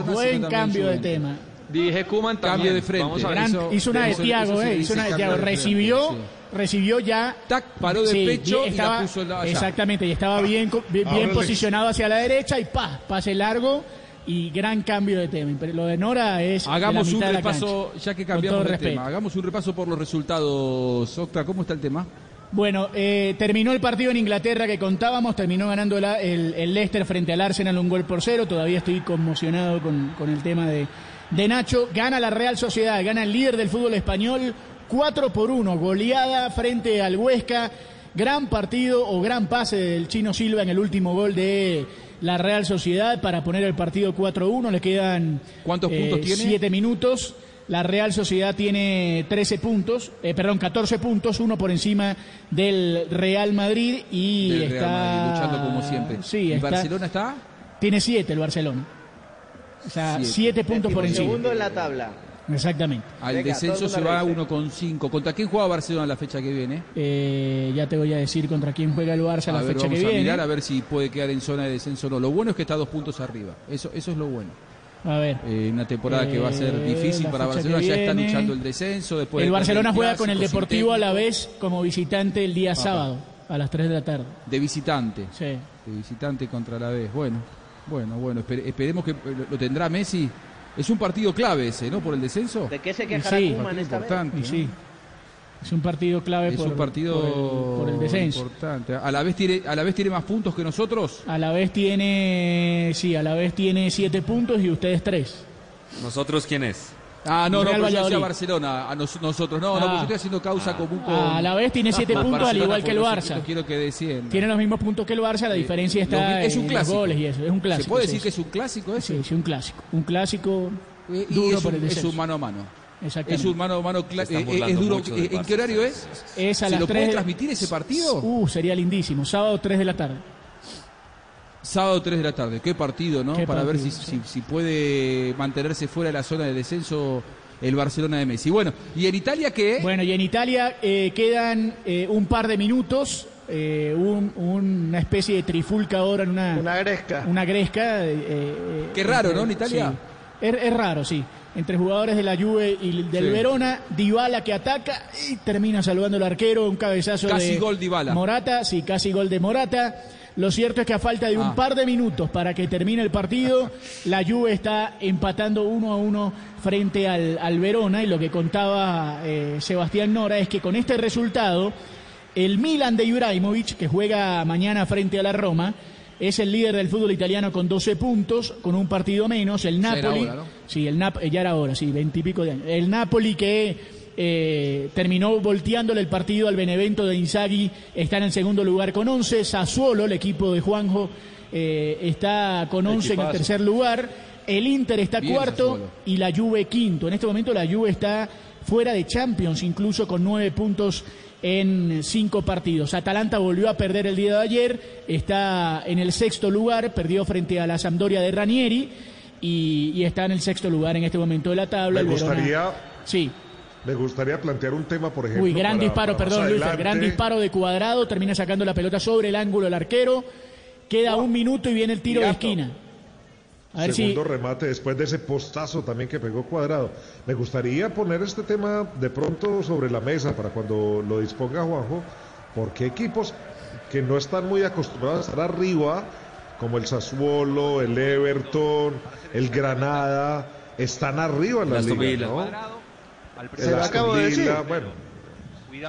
Buen cambio de tema. Dije Kuman también. Cambio de frente. Vamos a ver. Gran- hizo una de eh, hizo una de frente, Recibió, sí. Recibió ya. Tac, paró de Sí, pecho y la puso la-. Exactamente, y estaba bien, co- bien, bien posicionado hacia la derecha y pa, pase largo y gran cambio de tema. Pero lo de Nora es. de la Hagamos un repaso, cancha. ya que cambiamos de respeto. tema, hagamos un repaso por los resultados. Octa, ¿cómo está el tema? Bueno, eh, terminó el partido en Inglaterra que contábamos, terminó ganando la- el, el Leicester frente al Arsenal un gol por cero, todavía estoy conmocionado con, con el tema de, de Nacho, gana la Real Sociedad, gana el líder del fútbol español 4 por 1, goleada frente al Huesca, gran partido o gran pase del Chino Silva en el último gol de la Real Sociedad para poner el partido 4-1, le quedan ¿Cuántos puntos tiene? 7 minutos. La Real Sociedad tiene 13 puntos, eh, perdón, 14 puntos, uno por encima del Real Madrid y Del Real está Madrid, luchando como siempre. Sí, ¿Y está- Barcelona está? tiene 7 el Barcelona. O sea, Siete. 7 puntos por encima. Segundo en la tabla. Exactamente. Al Venga, descenso se va a. 1 con 5. ¿Contra quién juega Barcelona la fecha que viene? Eh, ya te voy a decir contra quién juega el Barça A la ver, fecha que vamos a viene. mirar a ver si puede quedar en zona de descenso o no. Lo bueno es que está dos puntos arriba. Eso, eso es lo bueno. A ver. Eh, una temporada que va a ser Eh, difícil para Barcelona. Ya está luchando el descenso. Después el de Barcelona juega con el Deportivo a la vez como visitante el día Ajá. sábado a las 3 de la tarde. De visitante. Sí. De visitante contra la vez. Bueno, bueno, bueno. espere- esperemos que eh, lo, lo tendrá Messi. Es un partido clave ese, ¿no? Por el descenso. ¿De qué se quejará sí, Koeman esta importante. Y ¿no? sí. Es un partido clave Es por, un partido por el, por el descenso. importante. A la vez tiene, a la vez tiene más puntos que nosotros. A la vez tiene, sí, a la vez tiene siete puntos y ustedes tres. ¿Nosotros quién es? Ah, no, no, Real pero yo decía. Barcelona, a nos- nosotros. No, no, Ah. porque yo estoy haciendo causa común con. A la vez tiene siete puntos, al igual que el no Barça. no quiero que descienda. Tiene los mismos puntos que el Barça, la diferencia Lo está es un en clásico. los goles y eso. Es un clásico. ¿Se puede decir sí. que es un clásico ese? Sí, sí, un clásico. Un clásico Y duro es, por un, el es descenso. un mano a mano. Exactamente. Es un mano a mano eh, eh, es duro. Eh, ¿En qué horario es? Es a ¿Se las lo 3 puede de- transmitir ese partido? Uh, sería lindísimo. Sábado 3 de la tarde. Sábado 3 de la tarde. Qué partido, ¿no? Qué Para ver si, si, si puede mantenerse fuera de la zona de descenso el Barcelona de Messi. Bueno, ¿y en Italia qué? Bueno, y en Italia eh, quedan eh, un par de minutos. eh, un- una especie de trifulca ahora en una, Una gresca. una gresca. eh, eh, Qué raro, entre- ¿no? En Italia. sí. Es, es raro, sí. Entre jugadores de la Juve y del Sí. Verona, Dybala que ataca y termina salvando al arquero, un cabezazo Casi de gol Dybala. Morata, sí, casi gol de Morata. Lo cierto es que a falta de un Ah. par de minutos para que termine el partido, la Juve está empatando uno a uno frente al, al Verona y lo que contaba eh, Sebastián Nora es que con este resultado el Milan de Ibrahimovic, que juega mañana frente a la Roma, es el líder del fútbol italiano con 12 puntos, con un partido menos. El Napoli, hora, ¿no? sí, el Nap eh, ya era hora, sí, veintipico de años. El Napoli que eh, terminó volteándole el partido al Benevento de Inzaghi, está en el segundo lugar con 11. Sassuolo, el equipo de Juanjo, eh, está con 11 en el tercer lugar. El Inter está Bien, cuarto Sassuolo. y la Juve quinto. En este momento la Juve está fuera de Champions, incluso con nueve puntos en cinco partidos. Atalanta volvió a perder el día de ayer, está en el sexto lugar, perdió frente a la Sampdoria de Ranieri y, y está en el sexto lugar en este momento de la tabla. Me gustaría, Sí. Me gustaría plantear un tema, por ejemplo. Uy, gran para- disparo, para perdón, Luis, gran disparo de cuadrado, termina sacando la pelota sobre el ángulo el arquero. Queda un minuto y viene el tiro de esquina. A ver si Segundo remate después de ese postazo también que pegó cuadrado. Me gustaría poner este tema de pronto sobre la mesa para cuando lo disponga Juanjo, porque equipos que no están muy acostumbrados a estar arriba, como el Sassuolo, el Everton, el Granada, están arriba en la Aston liga, Villa. ¿No? Se lo acabo de decir. bueno.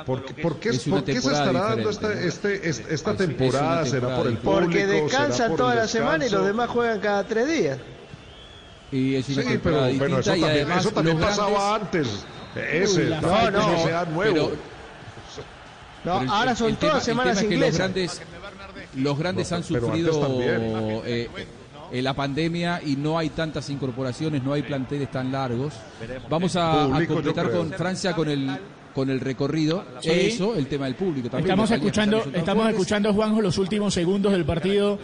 ¿Por qué, por qué- Es por qué se temporada estará dando esta, este- este- esta Es una temporada? ¿Será temporada por el público? Porque ¿Será descansan por toda la semana y los demás juegan cada tres días. Y es una Sí, temporada pero bueno, eso también, además eso también pasaba antes. Ese, Uy, no, No, sea nuevo. pero- No, pero ahora son todas tema- semanas que los inglesas. grandes, los grandes No, han pero antes sufrido también. Eh, la pandemia y no hay tantas incorporaciones, no hay planteles tan largos. Vamos a, completar con Francia con el con el recorrido. Sí. Eso, el tema del público también. Estamos escuchando, estamos escuchando, Juanjo, los últimos segundos del partido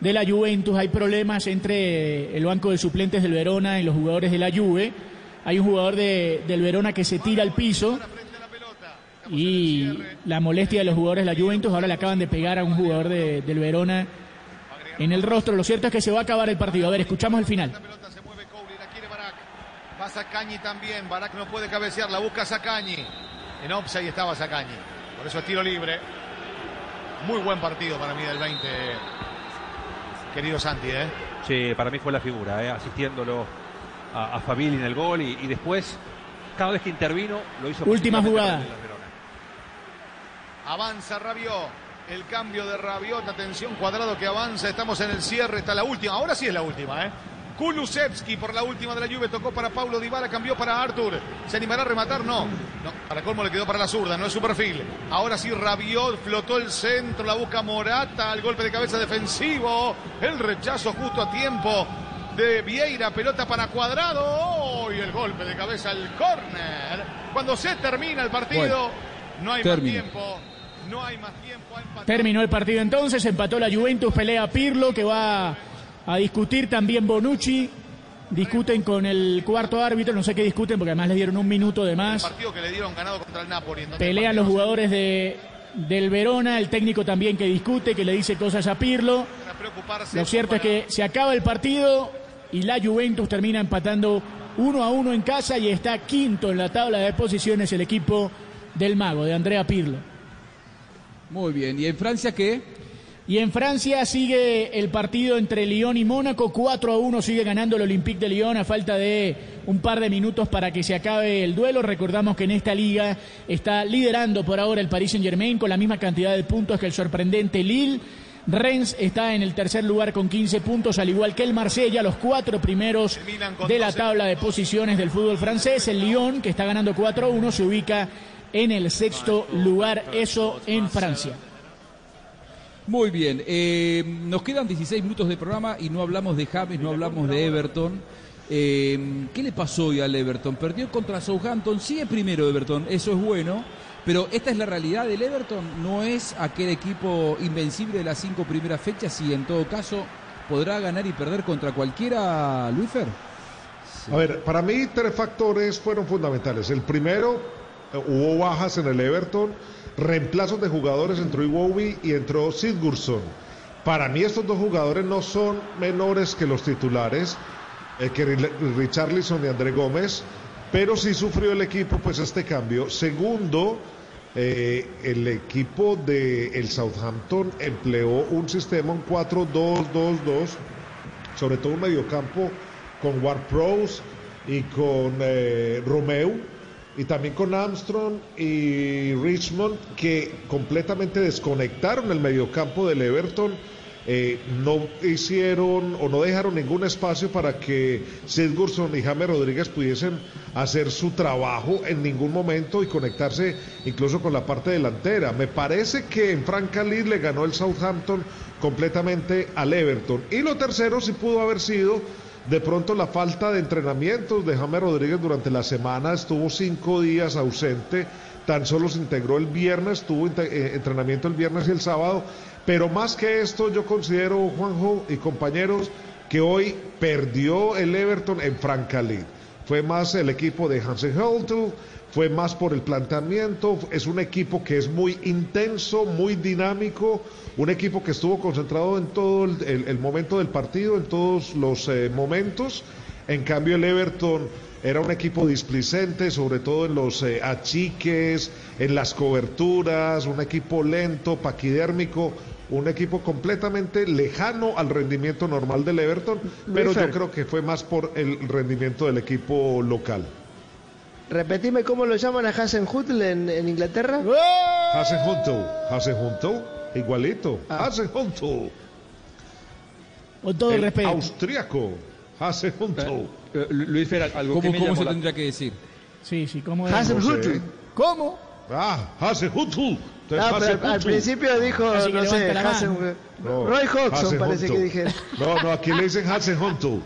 de la Juventus. Hay problemas entre el banco de suplentes del Verona y los jugadores de la Juve. Hay un jugador de- del Verona que se tira al piso y la molestia de los jugadores de la Juventus. Ahora le acaban de pegar a un jugador de- del Verona en el rostro. Lo cierto es que se va a acabar el partido. A ver, escuchamos el final. Va Sacañi también. Barak no puede cabecear. La busca Sacañi. En offside estaba Sacañi. Por eso es tiro libre. Muy buen partido para mí del 20. Querido Santi, ¿eh? Sí, para mí fue la figura, ¿eh? asistiéndolo a, a Fabili en el gol y, y después, cada vez que intervino, lo hizo. Última jugada. Avanza Rabiot. El cambio de Rabiot. Atención, cuadrado que avanza. Estamos en el cierre. Está la última. Ahora sí es la última, ¿eh? Kulusevski por la última de la Juve tocó para Paulo Dybala, cambió para Arthur. ¿Se animará a rematar? No. No, para colmo le quedó para la zurda, no es su perfil. Ahora sí Rabiot flotó el centro, la busca Morata, el golpe de cabeza defensivo, el rechazo justo a tiempo de Vieira, pelota para Cuadrado y el golpe de cabeza al córner. Cuando se termina el partido, no hay más tiempo. No hay más tiempo. ha. Terminó el partido entonces, empató la Juventus, pelea Pirlo, que va a discutir también Bonucci. Discuten con el cuarto árbitro, no sé qué discuten porque además les dieron un minuto de El más. partido que le dieron ganado contra el Napoli. el Pelean los jugadores de, del Verona, el técnico también que discute, que le dice cosas a Pirlo. Lo cierto es que se acaba el partido y la Juventus termina empatando uno a uno en casa y está quinto en la tabla de posiciones el equipo del mago, de Andrea Pirlo. Muy bien. ¿Y en Francia qué? Y en Francia sigue el partido entre Lyon y Mónaco, 4 a 1 sigue ganando el Olympique de Lyon a falta de un par de minutos para que se acabe el duelo. Recordamos que en esta liga está liderando por ahora el Paris Saint-Germain con la misma cantidad de puntos que el sorprendente Lille. Rennes está en el tercer lugar con 15 puntos, al igual que el Marsella, los cuatro primeros de la tabla de posiciones del fútbol francés. El Lyon, que está ganando 4 a 1, se ubica en el sexto lugar, eso en Francia. Muy bien, eh, nos quedan 16 minutos de programa y no hablamos de James, no hablamos de Everton. Eh, ¿Qué le pasó hoy al Everton? Perdió contra Southampton, sigue primero Everton, eso es bueno, pero esta es la realidad del Everton, no es aquel equipo invencible de las cinco primeras fechas y en todo caso podrá ganar y perder contra cualquiera, Luifer. A ver, para mí tres factores fueron fundamentales. El primero, hubo bajas en el Everton, reemplazos de jugadores, entró Iwobi y entró Sigurdsson. Para mí estos dos jugadores no son menores que los titulares, eh, que Ri- Richarlison y André Gómez, pero sí sufrió el equipo pues este cambio. Segundo, eh, el equipo de el Southampton empleó un sistema, un 4-2-2-2, sobre todo un mediocampo con Ward Prowse y con eh, Romeu y también con Armstrong y Richmond que completamente desconectaron el mediocampo del Everton eh, no hicieron o no dejaron ningún espacio para que Sigurdsson y James Rodríguez pudiesen hacer su trabajo en ningún momento y conectarse incluso con la parte delantera. Me parece que en Franca League le ganó el Southampton completamente al Everton. Y lo tercero sí pudo haber sido de pronto la falta de entrenamientos de James Rodríguez durante la semana, estuvo cinco días ausente, tan solo se integró el viernes, tuvo eh, entrenamiento el viernes y el sábado, pero más que esto yo considero, Juanjo y compañeros, que hoy perdió el Everton en Franca League. Fue más el equipo de Hansen Höltel, fue más por el planteamiento, es un equipo que es muy intenso, muy dinámico, un equipo que estuvo concentrado en todo el, el- el momento del partido, en todos los eh, momentos. En cambio el Everton era un equipo displicente, sobre todo en los eh, achiques, en las coberturas, un equipo lento, paquidérmico, un equipo completamente lejano al rendimiento normal del Everton, pero yo creo que fue más por el rendimiento del equipo local. Repetime cómo lo llaman a Hasenhutl en, en Inglaterra. Hasenhutl, Hasenhutl, igualito, Ah. Hasenhutl. Con todo el respeto. Austriaco, Hasenhutl. Luis Fer, algo ¿Cómo, que me cómo se la- tendría que decir? Sí, sí, ¿cómo es? Hasenhutl. ¿Cómo? Ah, Hasenhutl. No, pero al, al principio dijo, no sé, Hasen. No, Roy Hodgson parece que dije. No, no, aquí le dicen Hasenhutl.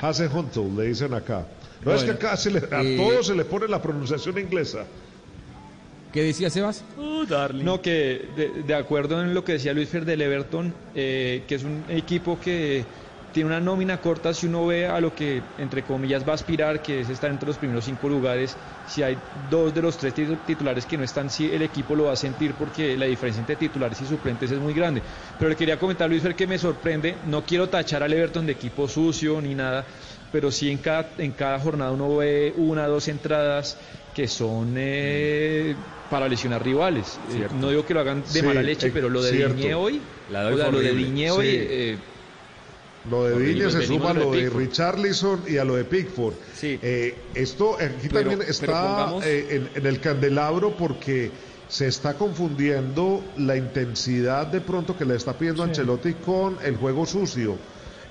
Hasenhutl, le dicen acá. No es que acá se le- a eh, todos se le pone la pronunciación inglesa. ¿Qué decía Sebas? No, que de, de acuerdo en lo que decía Luis Fer del Everton, eh, que es un equipo que tiene una nómina corta, si uno ve a lo que, entre comillas, va a aspirar, que es estar entre los primeros cinco lugares, si hay dos de los tres titu- titulares que no están, sí el equipo lo va a sentir porque la diferencia entre titulares y suplentes es muy grande. Pero le quería comentar a Luis Fer que me sorprende, no quiero tachar al Everton de equipo sucio ni nada, pero sí en cada, en cada jornada uno ve una, dos entradas que son eh, para lesionar rivales. Eh, no digo que lo hagan de Sí, mala leche, eh, pero lo de. Diñé hoy, La de o sea, lo de. Diñé hoy, Sí. eh, Lo de. Diñe se suma a de lo de Pickford. Richarlison y a lo de Pickford. Sí. Eh, esto aquí Pero- también está pongamos- eh, en, en el candelabro porque se está confundiendo la intensidad de pronto que le está pidiendo Ancelotti con el juego sucio.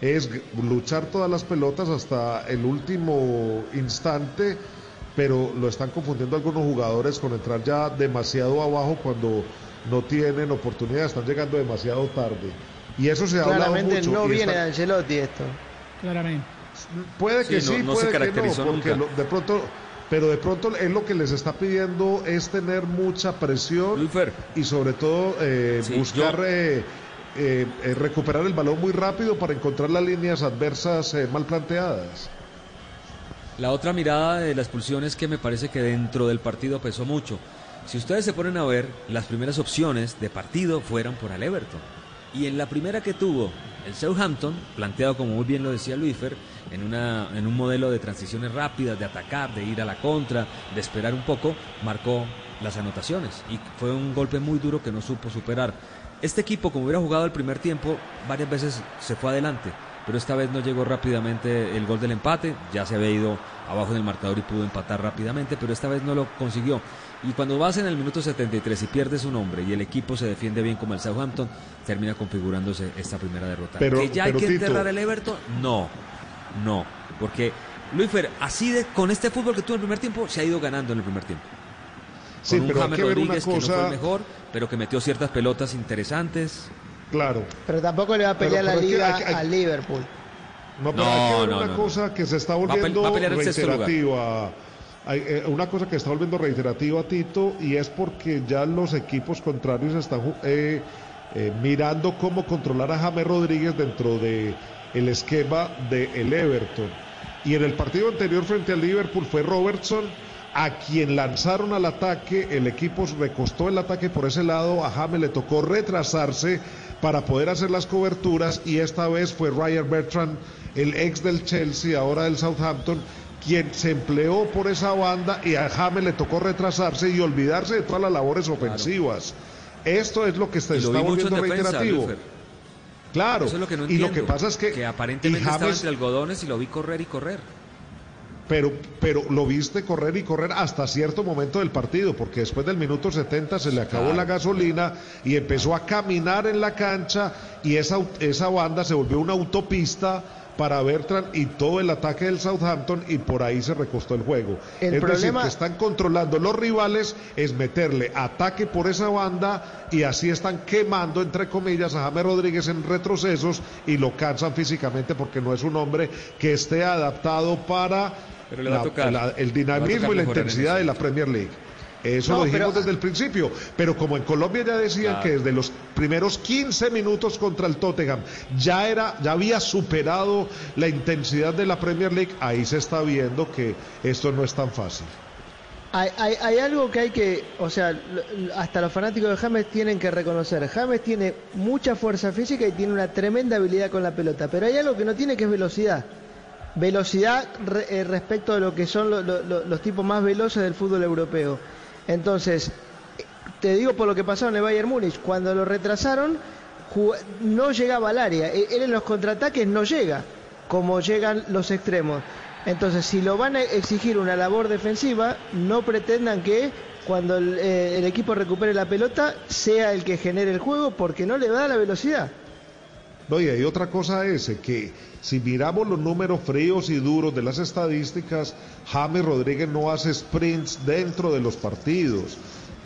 Es luchar todas las pelotas hasta el último instante, pero lo están confundiendo algunos jugadores con entrar ya demasiado abajo cuando no tienen oportunidad, están llegando demasiado tarde. Y eso se ha hablado Claramente mucho. no viene está- Ancelotti esto. Claramente. Puede que Sí, sí, no- no se puede que no, porque lo- de pronto, pero de pronto es lo que les está pidiendo es tener mucha presión y sobre todo eh, Sí, buscar yo- eh, eh, eh, recuperar el balón muy rápido para encontrar las líneas adversas eh, mal planteadas. La otra mirada de la expulsión es que me parece que dentro del partido pesó mucho. Si ustedes se ponen a ver, las primeras opciones de partido fueron por el Everton. Y en la primera que tuvo el Southampton, planteado como muy bien lo decía Luifer, en, una, en un modelo de transiciones rápidas, de atacar, de ir a la contra, de esperar un poco, marcó las anotaciones. Y fue un golpe muy duro que no supo superar. Este equipo, como hubiera jugado el primer tiempo, varias veces se fue adelante, pero esta vez no llegó rápidamente el gol del empate, ya se había ido abajo en el marcador y pudo empatar rápidamente, pero esta vez no lo consiguió. Y cuando vas en el minuto 73 y pierdes un hombre y el equipo se defiende bien como el Southampton, termina configurándose esta primera derrota. Pero- ¿Que ya hay que Tito- enterrar el Everton? No, no, porque Luis Fer, así de, con este fútbol que tuvo en el primer tiempo, se ha ido ganando en el primer tiempo. Sí, con un pero hay James que ver una Rodríguez que no fue cosa- el mejor, pero que metió ciertas pelotas interesantes. Claro. Pero tampoco le va a Pero- pelear la pero liga hay- hay- al Liverpool. No, pero No, hay que ver no, una no, no. cosa que se está a volviendo va a pelear reiterativa. Hay, eh, una cosa que está volviendo reiterativa, Tito, y es porque ya los equipos contrarios están eh, eh, mirando cómo controlar a James Rodríguez dentro de el esquema del Everton. Y en el partido anterior frente al Liverpool fue Robertson a quien lanzaron al ataque, el equipo recostó el ataque por ese lado, a James le tocó retrasarse para poder hacer las coberturas y esta vez fue Ryan Bertrand, el ex del Chelsea, ahora del Southampton, quien se empleó por esa banda y a James le tocó retrasarse y olvidarse de todas las labores ofensivas. Esto es lo que se está volviendo reiterativo. Claro, Eso es lo que no y lo que pasa es que, aparentemente estaba entre algodones y lo vi correr y correr. Pero, pero lo viste correr y correr hasta cierto momento del partido, porque después del minuto 70 se le acabó Claro. la gasolina y empezó a caminar en la cancha y esa, esa banda se volvió una autopista para Bertrand y todo el ataque del Southampton y por ahí se recostó el juego. El es problema- decir, que están controlando los rivales, es meterle ataque por esa banda y así están quemando, entre comillas, a James Rodríguez en retrocesos y lo cansan físicamente porque no es un hombre que esté adaptado para Pero le va a tocar. la- el dinamismo y la intensidad de la Premier League. Eso No, lo dijimos pero- desde el principio. Pero como en Colombia ya decían Claro. que desde los primeros 15 minutos contra el Tottenham ya era, ya había superado la intensidad de la Premier League, ahí se está viendo que esto no es tan fácil. Hay, hay, hay algo que hay que, o sea, hasta los fanáticos de James tienen que reconocer. James tiene mucha fuerza física y tiene una tremenda habilidad con la pelota, pero hay algo que no tiene que es velocidad. Velocidad re- eh, respecto a lo que son lo- lo- lo- los tipos más veloces del fútbol europeo. Entonces, te digo por lo que pasó en el Bayern Múnich, cuando lo retrasaron, no llegaba al área. E- Él en los contraataques no llega, como llegan los extremos. Entonces, si lo van a exigir una labor defensiva, no pretendan que cuando el, eh, el equipo recupere la pelota sea el que genere el juego, porque no le da la velocidad. No, y otra cosa ese, que si miramos los números fríos y duros de las estadísticas, James Rodríguez no hace sprints dentro de los partidos.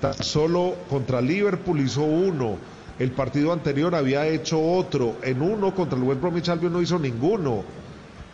Tan solo contra Liverpool hizo uno. El partido anterior había hecho otro. En uno contra el West Bromwich Albion no hizo ninguno.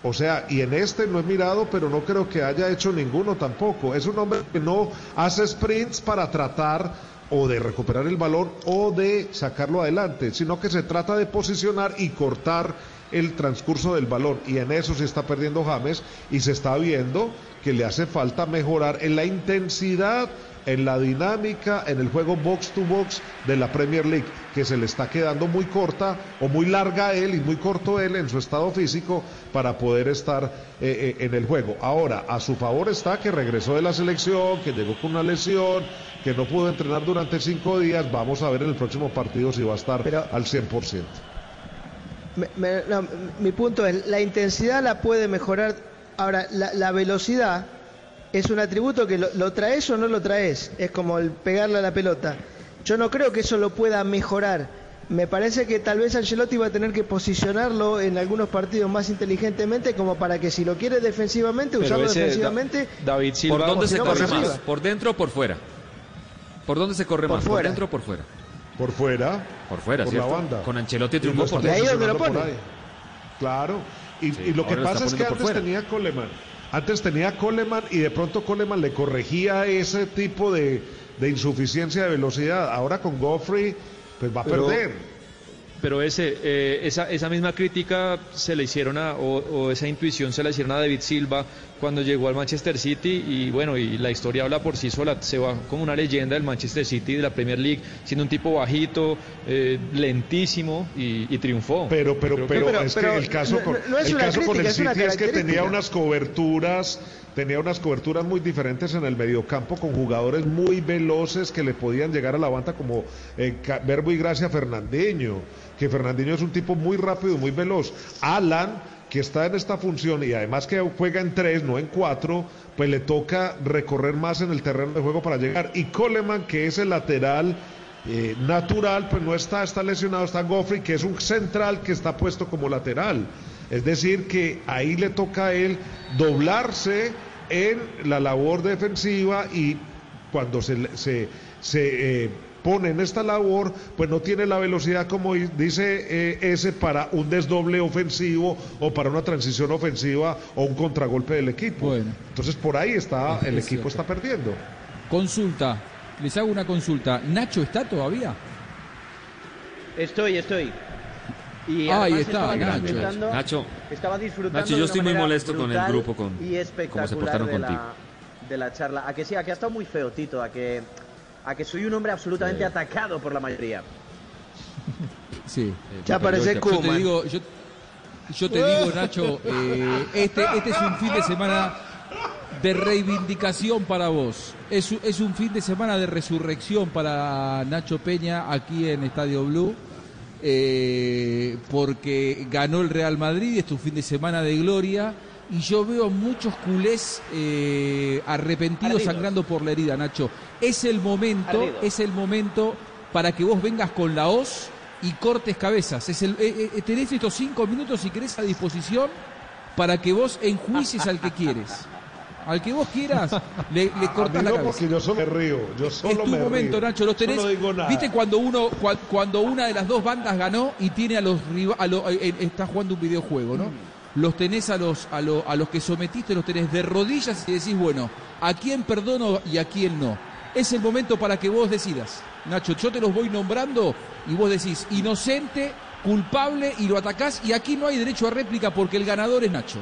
O sea, y en este no he mirado, pero no creo que haya hecho ninguno tampoco. Es un hombre que no hace sprints para tratar o de recuperar el balón o de sacarlo adelante, sino que se trata de posicionar y cortar el transcurso del balón. Y en eso se está perdiendo James y se está viendo que le hace falta mejorar en la intensidad, en la dinámica, en el juego box to box de la Premier League, que se le está quedando muy corta o muy larga a él y muy corto él en su estado físico para poder estar eh, eh, en el juego. Ahora, a su favor está que regresó de la selección, que llegó con una lesión, que no pudo entrenar durante cinco días. Vamos a ver en el próximo partido si va a estar al 100%. Me- me- no, mi punto es, la intensidad la puede mejorar. Ahora, la, la velocidad es un atributo que lo, lo traes o no lo traes. Es como el pegarle a la pelota. Yo no creo que eso lo pueda mejorar. Me parece que tal vez Ancelotti va a tener que posicionarlo en algunos partidos más inteligentemente como para que si lo quiere defensivamente, Pero usarlo defensivamente. Da- David Silva- ¿Por dónde se no, corre por más? arriba. ¿Por dentro o por fuera? ¿Por dónde se corre Por más? ¿Por fuera. dentro o por fuera? Por fuera. Por fuera, por ¿cierto? la banda. Con Ancelotti triunfó por está ahí dentro. donde lo pone. por. Claro. Y, Sí, y lo que pasa es que por antes fuera. tenía Coleman. Antes tenía Coleman y de pronto Coleman le corregía ese tipo de, de insuficiencia de velocidad. Ahora con Goffrey, pues va a Pero- perder. pero ese, eh, esa, esa misma crítica se le hicieron a, o, o esa intuición se la hicieron a David Silva cuando llegó al Manchester City y bueno, y la historia habla por sí sola, se va como una leyenda del Manchester City de la Premier League, siendo un tipo bajito, eh, lentísimo y, y triunfó. Pero, pero, que- pero, es que el caso, con, el caso con el City es que tenía unas coberturas, tenía unas coberturas muy diferentes en el mediocampo con jugadores muy veloces que le podían llegar a la banda como eh, Verbo y Gracia Fernandinho, que Fernandinho es un tipo muy rápido, muy veloz. Alan, que está en esta función y además que juega en tres, no en cuatro, pues le toca recorrer más en el terreno de juego para llegar. Y Coleman, que es el lateral eh, natural, pues no está, está lesionado, está Goffrey, que es un central que está puesto como lateral. Es decir, que ahí le toca a él doblarse en la labor defensiva y cuando se, eh, pone en esta labor, pues no tiene la velocidad como di- dice eh, ese para un desdoble ofensivo o para una transición ofensiva o un contragolpe del equipo. Entonces por ahí está, el Es equipo cierto. está perdiendo. Consulta, les hago una consulta. ¿Nacho está todavía? Estoy, estoy. Y Ahí está, estaba Nacho. disfrutando- Nacho. Estaba disfrutando Nacho, yo estoy muy molesto con el grupo, con y cómo se espectacular portaron de contigo. la, de la charla. A que sí, a que ha estado muy feo, Tito, a que, a que soy un hombre absolutamente atacado por la mayoría. Sí. Ya parece yo, yo te digo, yo, yo te digo, Nacho, eh, este, este es un fin de semana de reivindicación para vos. Es, un- es un fin de semana de resurrección para Nacho Peña aquí en Estadio Blue. eh, porque ganó el Real Madrid, es un fin de semana de gloria y yo veo muchos culés eh, arrepentidos Ardidos. sangrando por la herida, Nacho. Es el momento, Ardidos. es el momento para que vos vengas con la hoz y cortes cabezas. Es el, eh, eh, tenés estos cinco minutos, si querés, a disposición para que vos enjuicies al que quieres. Al que vos quieras, le, le mí la no, cabeza. porque yo solo me río. Yo solo es tu me momento, río. Nacho, los Yo tenés. no digo nada. ¿Viste cuando uno cua- cuando una de las dos bandas ganó y tiene a los riva- a lo- eh, eh, está jugando un videojuego, ¿no? Los tenés a los a, lo- a los que sometiste, los tenés de rodillas y decís, bueno, ¿a quién perdono y a quién no? Es el momento para que vos decidas. Nacho, yo te los voy nombrando y vos decís inocente, culpable y lo atacás y aquí no hay derecho a réplica porque el ganador es Nacho.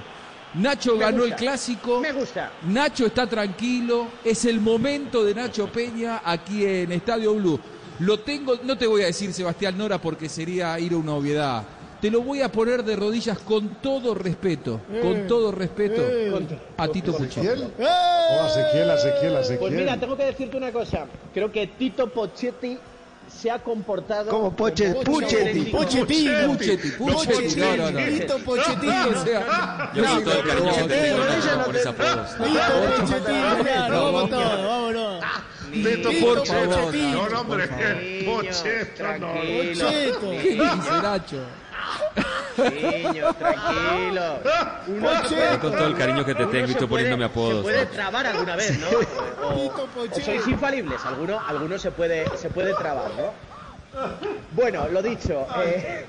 Nacho Me ganó gusta. el clásico. Me gusta. Nacho está tranquilo, es el momento de Nacho Peña aquí en Estadio Blue. Lo tengo, no te voy a decir Sebastián Nora porque sería ir a una obviedad. Te lo voy a poner de rodillas con todo respeto, Eh, con todo respeto eh. a Tito Puchetti. Oh, Ezequiel, Ezequiel, Ezequiel. Pues mira, tengo que decirte una cosa. Creo que Tito Pochetti se ha comportado Como Poche- Puchetti. Pochettino. Puchetti, Puchetti, no, no, no. Tito Pochettino. O sea, Yo con todo el cariño que te Eh, tengo, no por ese apodo. Tito Pochettino, claro, vamos todos, vámonos. Tito Tito Pochetti. No, no, hombre. Pocheto, no. Pocheto. ¿Qué dice Nacho? Niño, tranquilo. Uno con todo el cariño que te tengo y tú poniéndome apodos. Se puede trabar alguna vez, ¿no? O, o sois infalibles, alguno, alguno se puede, se puede trabar, ¿no? Bueno, lo dicho, eh,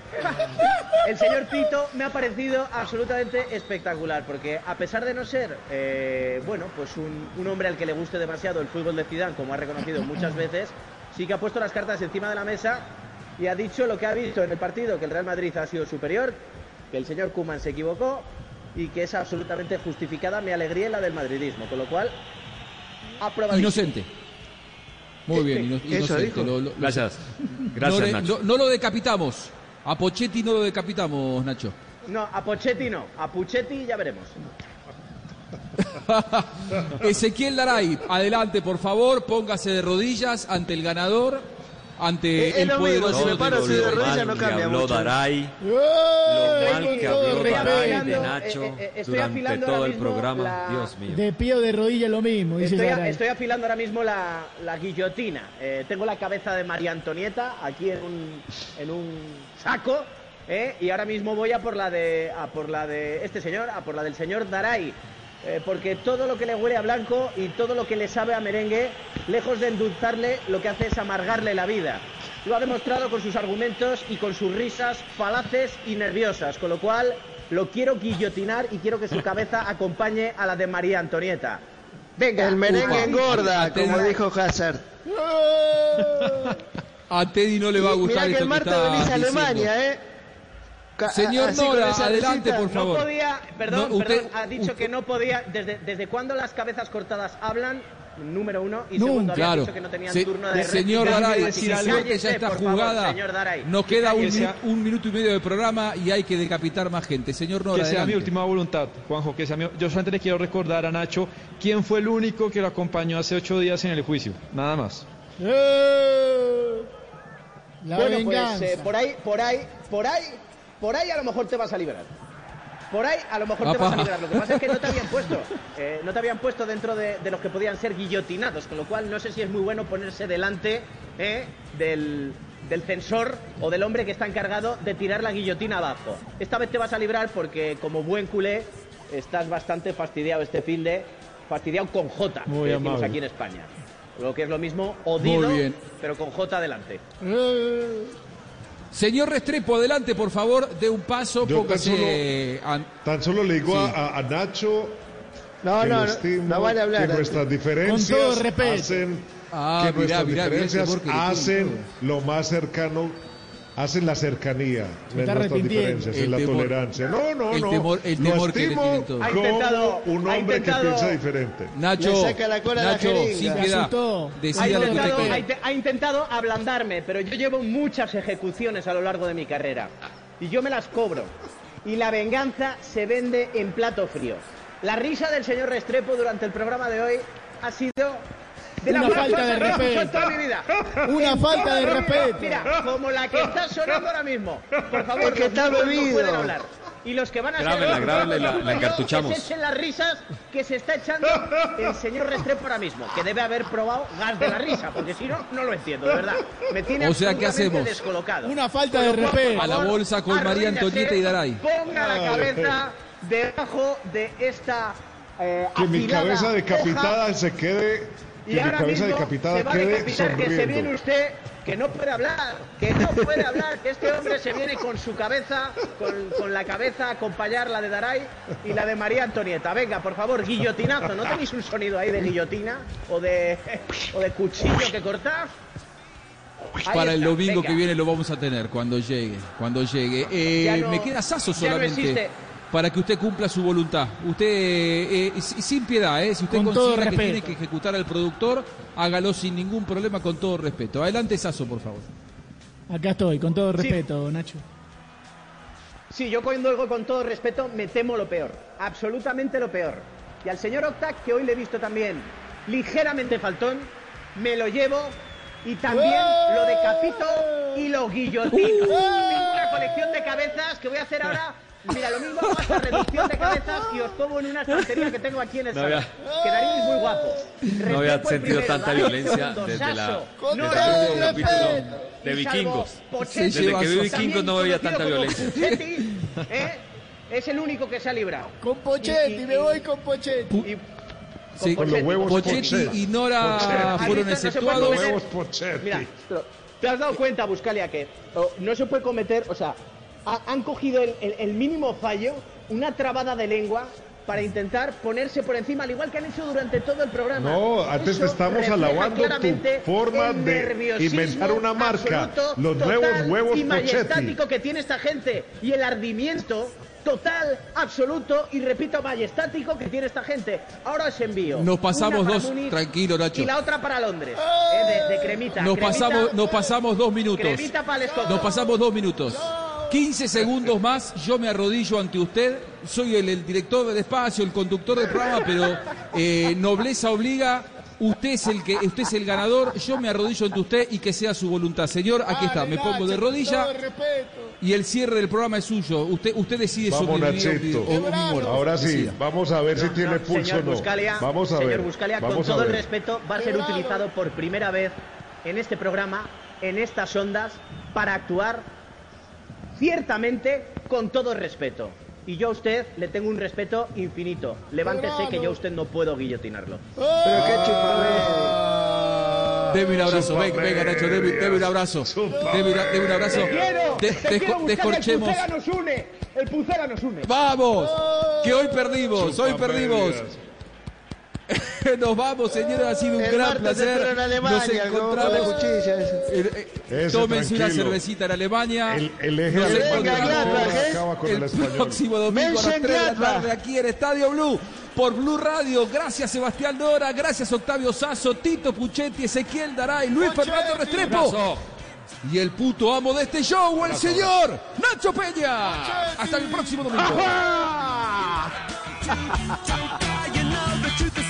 el señor Tito me ha parecido absolutamente espectacular, porque a pesar de no ser, eh, bueno, pues un, un hombre al que le guste demasiado el fútbol de Zidane, como ha reconocido muchas veces, sí que ha puesto las cartas encima de la mesa y ha dicho lo que ha visto en el partido, que el Real Madrid ha sido superior, que el señor Kuman se equivocó y que es absolutamente justificada mi alegría en la del madridismo, con lo cual, aprobadísimo. Inocente. Muy bien, ino- Eso inocente. dijo. Lo- lo- Gracias. no, Gracias, le- Nacho. no- no lo decapitamos. A Pochetti no lo decapitamos, Nacho. No, a Pochetti no, a Puchetti ya veremos. Ezequiel Daray, adelante, por favor, póngase de rodillas ante el ganador, ante Es el poderoso si me de paro de rodillas mal no que cambia habló mucho. Daray, ¡Eh! lo mal que habló. Daray de Nacho eh, eh, durante todo el programa. la- Dios mío. De pie o de rodilla lo mismo, dice Estoy, estoy afilando ahora mismo la, la guillotina. Eh, tengo la cabeza de María Antonieta aquí en un, en un saco. eh, y ahora mismo voy a por la de a por la de este señor, a por la del señor Daray. Eh, porque todo lo que le huele a blanco y todo lo que le sabe a merengue, lejos de endulzarle, lo que hace es amargarle la vida. Lo ha demostrado con sus argumentos y con sus risas falaces y nerviosas, con lo cual lo quiero guillotinar y quiero que su cabeza acompañe a la de María Antonieta. Venga, El merengue Upa. engorda, como dijo Hazard. A Teddy no le va a gustar mirá que el martes venís a. Alemania, ¿eh? Ca- Señor así Nora, adelante, por favor. No podía, perdón, No, usted- perdón, ha dicho que no podía. ¿Desde, ¿Desde cuándo las cabezas cortadas hablan? Número uno. Y No, segundo, había claro. dicho que no tenían Se- turno de señor. Daray, si que suerte ya está favor, jugada, Daray. nos queda un, Que sea- un minuto y medio de programa y hay que decapitar más gente. Señor Nora, que sea mi adelante. última voluntad, Juanjo, que sea mi... Yo solamente le quiero recordar a Nacho quién fue el único que lo acompañó hace ocho días en el juicio, nada más. La bueno, venganza. pues eh, por ahí, por ahí, por ahí, por ahí a lo mejor te vas a liberar. Por ahí a lo mejor te vas a liberar. Lo que pasa es que no te habían puesto, eh, no te habían puesto dentro de, de los que podían ser guillotinados, con lo cual no sé si es muy bueno ponerse delante eh, del, del censor o del hombre que está encargado de tirar la guillotina abajo. Esta vez te vas a librar porque como buen culé estás bastante fastidiado este fin de fastidiado con J, Muy que decimos amable. aquí en España. Lo que es lo mismo, odido, pero con J adelante. Señor Restrepo, adelante, por favor, de un paso, Yo tan solo, an- tan solo le digo Sí. a, Nacho No, que no, lo no, estimo, no vale hablar. que nuestras diferencias Con todo respeto. hacen Ah, que mirá, nuestras mirá, diferencias hacen lo más cercano hacen la cercanía de está nuestras diferencias, la temor. tolerancia. No, no, El no. temor- el Lo temor que le estimo tienen todos. Ha intentado- un ha hombre intentado- que piensa diferente. Nacho, Le saca la cola la Nacho, jeringa. sin piedad. Ha intentado, ha ha intentado ablandarme, pero yo llevo muchas ejecuciones a lo largo de mi carrera. Y yo me las cobro. Y la venganza se vende en plato frío. La risa del señor Restrepo durante el programa de hoy ha sido de la Una falta de respeto. toda mi vida. Una falta de respeto. Mira, como la que está sonando ahora mismo. Por favor, Es que está bebido. no pueden hablar. Y los que van a ser Grábela, hoy, grábela y la- la encartuchamos. Que se echen las risas que se está echando el señor Restrepo ahora mismo, que debe haber probado gas de la risa, porque si no, no lo entiendo, de verdad. Me tiene O sea, ¿qué hacemos? descolocado. Una falta de respeto. A la bolsa con María Antonieta y Daray. Ponga la cabeza debajo de esta eh, Que mi cabeza hoja decapitada se quede, y que ahora cabeza mismo decapitada se va a decapitar, que se viene usted, que no puede hablar, que no puede hablar, que este hombre se viene con su cabeza, con, con la cabeza a acompañar la de Daray y la de María Antonieta. Venga, por favor, guillotinazo. ¿No tenéis un sonido ahí de guillotina o de, o de cuchillo que cortar? Ahí Para el está, domingo venga. que viene lo vamos a tener cuando llegue, cuando llegue. Eh, no- me queda Saso ya no solamente existe. Para que usted cumpla su voluntad. Usted, eh, eh, sin piedad, eh, si usted Con considera que tiene que ejecutar al productor, hágalo sin ningún problema, con todo respeto. Adelante, Saso, por favor. Acá estoy, con todo respeto, Nacho. Sí, yo cuando oigo con todo respeto me temo lo peor, absolutamente lo peor. Y al señor Octac, que hoy le he visto también ligeramente faltón, me lo llevo y también lo decapito y lo guillotino. Tengo una colección de cabezas que voy a hacer ahora. Mira, lo mismo hago esta reducción de cabezas y os pongo en una estantería que tengo aquí en el No salón. había- Quedaríais muy guapos. No había sentido primero, tanta violencia desde la desde Nora el capítulo de Vikingos. Desde que vi Vikingos no había tanta violencia. Pochetti, ¿eh? Es el único que se ha librado. Con Pochetti, me voy con Pochetti. Sí, Con los huevos Pochetti Pochetti. y Nora Pochetti. fueron no exceptuados. cometer- Huevos Pochetti. Mira, ¿te has dado cuenta, Buscalia, que oh, no se puede cometer, o sea, ha- han cogido el, el- el mínimo fallo, una trabada de lengua, para intentar ponerse por encima, al igual que han hecho durante todo el programa. No, antes te Eso estamos alabando tu forma de inventar una marca. absoluto, Los total nuevos huevos y Pochetti. majestático que tiene esta gente y el ardimiento total, absoluto y repito, majestático que tiene esta gente. Ahora os envío. Nos pasamos dos, Múnich tranquilo, Nacho. Y la otra para Londres, eh, de, de cremita. Nos cremita, pasamos, nos pasamos dos minutos. Cremita para el. Nos pasamos dos minutos. 15 segundos más, yo me arrodillo ante usted. Soy el, el director del espacio, el conductor del programa, pero eh, nobleza obliga. Usted es el que, usted es el ganador. Yo me arrodillo ante usted y que sea su voluntad, señor. Aquí está, me pongo de rodilla y el cierre del programa es suyo. Usted, usted decide Vamos, sobre mi vida Nachito. o- o mi muerte. Ahora sí, Decida. vamos a ver si tiene pulso señor o no. Buscalia, Vamos a señor ver. Buscalia, con vamos todo el respeto, va a ser utilizado por primera vez en este programa, en estas ondas, para actuar ciertamente con todo respeto. Y yo a usted le tengo un respeto infinito. Levántese que yo a usted no puedo guillotinarlo. Pero qué Deme un abrazo, venga, venga Nacho, deme, deme un abrazo. Deme, una- deme un abrazo. ¡Te quiero! De- ¡Te quiero, descorchemos. ¡El Pucela nos une! ¡El Pucela nos une! ¡Vamos! Que hoy perdimos, hoy Chupa perdimos. Nos vamos, señores, ha sido un El gran placer. en Alemania, Nos con encontramos. esa. Eh, eh, Tómense una cervecita en Alemania. El, el eje Nos encontramos con el, próximo domingo a las 3 de la tarde aquí en Estadio Blue por Blue Radio. Gracias Sebastián Dora, gracias Octavio Sazo, Tito Puchetti, Ezequiel Daray, Luis Fernando Restrepo. Y el puto amo de este show, el señor Nacho Peña. Hasta el próximo domingo.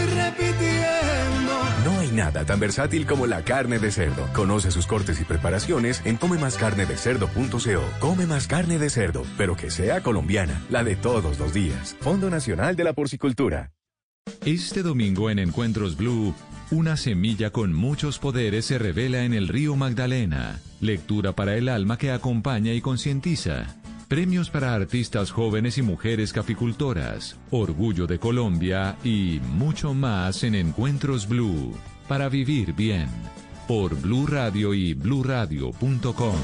repitiendo. Nada tan versátil como la carne de cerdo. Conoce sus cortes y preparaciones en comemascarnedecerdo.co. Come más carne de cerdo, pero que sea colombiana, la de todos los días. Fondo Nacional de la Porcicultura. Este domingo en Encuentros Blue, una semilla con muchos poderes se revela en el río Magdalena. Lectura para el alma que acompaña y concientiza. Premios para artistas jóvenes y mujeres caficultoras. Orgullo de Colombia y mucho más en Encuentros Blue. Para vivir bien. Por Blue Radio y bluradio.com.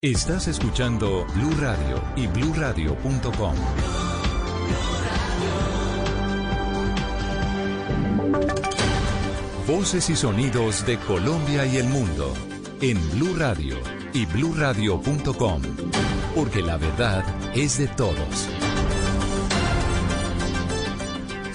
Estás escuchando Blue Radio y bluradio.com. Voces y sonidos de Colombia y el mundo en Blue Radio y bluradio.com, porque la verdad es de todos.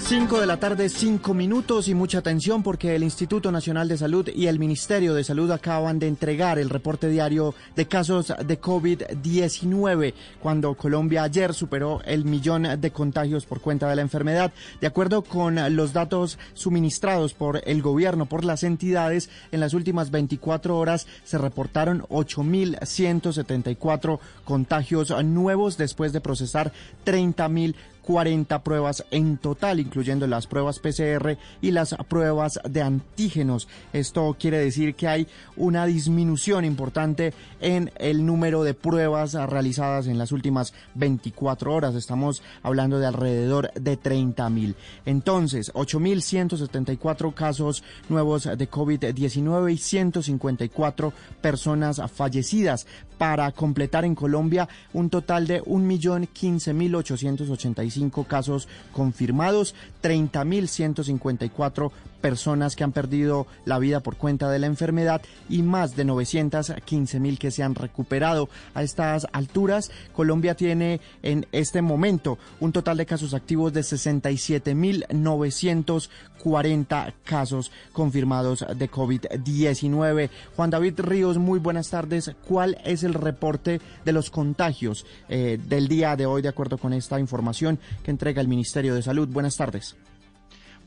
5 de la tarde, 5 minutos y mucha atención porque el Instituto Nacional de Salud y el Ministerio de Salud acaban de entregar el reporte diario de casos de COVID-19 cuando Colombia ayer superó el millón de contagios por cuenta de la enfermedad. De acuerdo con los datos suministrados por el gobierno, por las entidades, en las últimas 24 horas se reportaron 8.174 contagios nuevos después de procesar 30.000 40 pruebas en total, incluyendo las pruebas PCR y las pruebas de antígenos. Esto quiere decir que hay una disminución importante en el número de pruebas realizadas en las últimas 24 horas. Estamos hablando de alrededor de 30 mil. Entonces, 8.174 casos nuevos de COVID-19 y 154 personas fallecidas para completar en Colombia un total de 1.015.885 casos confirmados, 30.154 personas que han perdido la vida por cuenta de la enfermedad y más de 915.000 que se han recuperado. A estas alturas, Colombia tiene en este momento un total de casos activos de 67.940 casos confirmados de COVID-19. Juan David Ríos, muy buenas tardes. ¿Cuál es el reporte de los contagios eh, del día de hoy de acuerdo con esta información que entrega el Ministerio de Salud? Buenas tardes.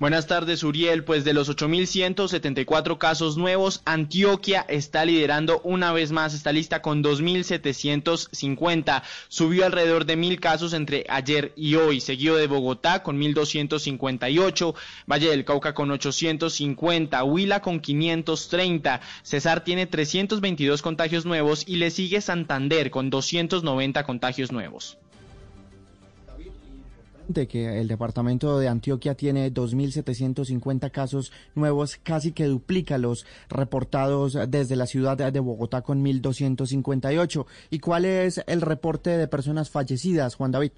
Buenas tardes, Uriel. Pues de los 8.174 casos nuevos, Antioquia está liderando una vez más esta lista con 2.750. Subió alrededor de 1.000 casos entre ayer y hoy, seguido de Bogotá con 1.258, Valle del Cauca con 850, Huila con 530, Cesar tiene 322 contagios nuevos y le sigue Santander con 290 contagios nuevos que el departamento de Antioquia tiene 2.750 casos nuevos, casi que duplica los reportados desde la ciudad de Bogotá con 1.258. ¿Y cuál es el reporte de personas fallecidas, Juan David?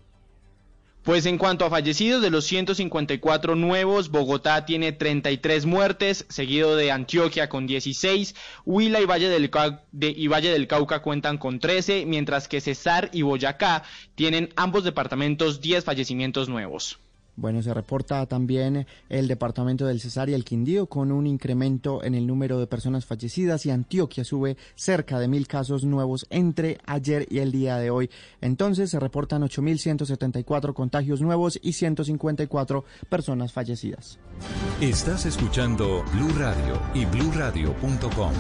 Pues en cuanto a fallecidos, de los 154 nuevos, Bogotá tiene 33 muertes, seguido de Antioquia con 16, Huila y Valle del, Cauca, y Valle del Cauca cuentan con 13, mientras que Cesar y Boyacá tienen ambos departamentos 10 fallecimientos nuevos. Bueno, se reporta también el departamento del Cesar y el Quindío con un incremento en el número de personas fallecidas y Antioquia sube cerca de mil casos nuevos entre ayer y el día de hoy. Entonces se reportan 8.174 contagios nuevos y 154 personas fallecidas. Estás escuchando Blue Radio y BlueRadio.com.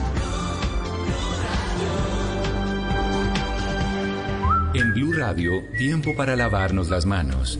En Blue Radio, tiempo para lavarnos las manos.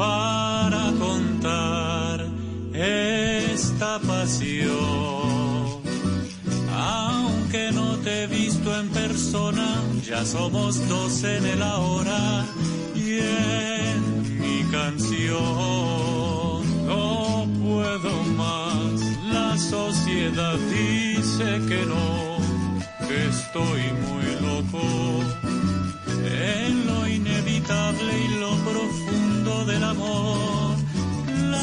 para contar esta pasión? Aunque no te he visto en persona, ya somos dos en el ahora y en mi canción. No puedo más, la sociedad dice que no, que estoy muy loco en lo inevitable y lo profundo del amor.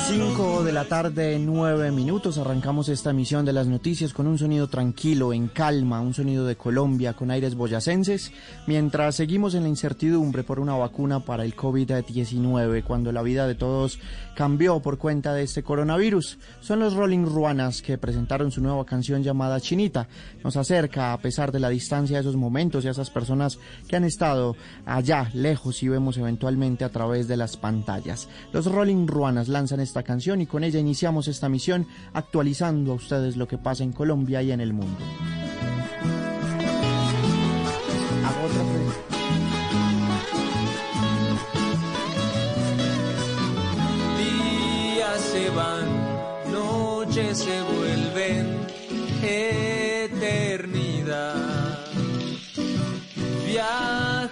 5 de la tarde, 9 minutos. Arrancamos esta emisión de las noticias con un sonido tranquilo, en calma, un sonido de Colombia con aires boyacenses, mientras seguimos en la incertidumbre por una vacuna para el COVID-19, cuando la vida de todos cambió por cuenta de este coronavirus. Son los Rolling Ruanas que presentaron su nueva canción llamada Chinita. Nos acerca, a pesar de la distancia, a esos momentos y a esas personas que han estado allá, lejos y vemos eventualmente a través de las pantallas. Los Rolling Ruanas lanzan esta canción y con ella iniciamos esta misión actualizando a ustedes lo que pasa en Colombia y en el mundo. Se van, noches se vuelven eternidad.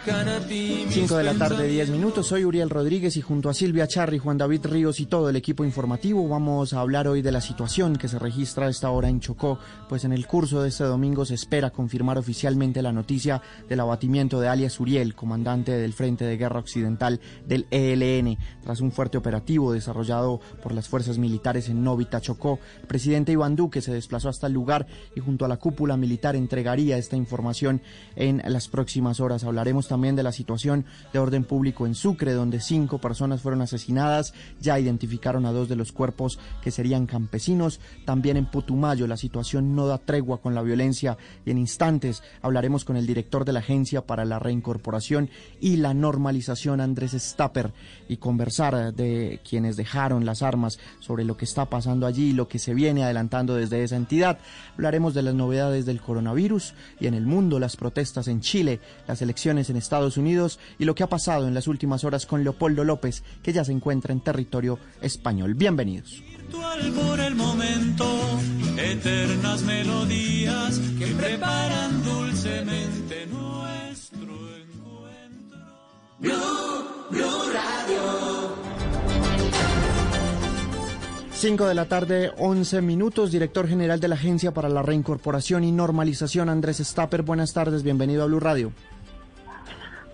5 de la tarde, 10 pensamientos. minutos. Soy Uriel Rodríguez y junto a Silvia Charri, Juan David Ríos y todo el equipo informativo vamos a hablar hoy de la situación que se registra a esta hora en Chocó, pues en el curso de este domingo se espera confirmar oficialmente la noticia del abatimiento de alias Uriel, comandante del Frente de Guerra Occidental del ELN, tras un fuerte operativo desarrollado por las fuerzas militares en Novita, Chocó. El presidente Iván Duque se desplazó hasta el lugar y junto a la cúpula militar entregaría esta información en las próximas horas. Hablaremos también de la situación de orden público en Sucre, donde cinco personas fueron asesinadas. Ya identificaron a dos de los cuerpos que serían campesinos. También en Putumayo la situación no da tregua con la violencia y en instantes hablaremos con el director de la Agencia para la Reincorporación y la Normalización, Andrés Stapper, y conversar de quienes dejaron las armas sobre lo que está pasando allí y lo que se viene adelantando desde esa entidad. Hablaremos de las novedades del coronavirus y en el mundo, las protestas en Chile, las elecciones en Estados Unidos y lo que ha pasado en las últimas horas con Leopoldo López, que ya se encuentra en territorio español. Bienvenidos. Por el momento, eternas melodías que preparan dulcemente nuestro encuentro. Blue, Blue Radio. 5 de la tarde, 11 minutos. Director general de la Agencia para la Reincorporación y Normalización, Andrés Stapper. Buenas tardes, bienvenido a Blue Radio.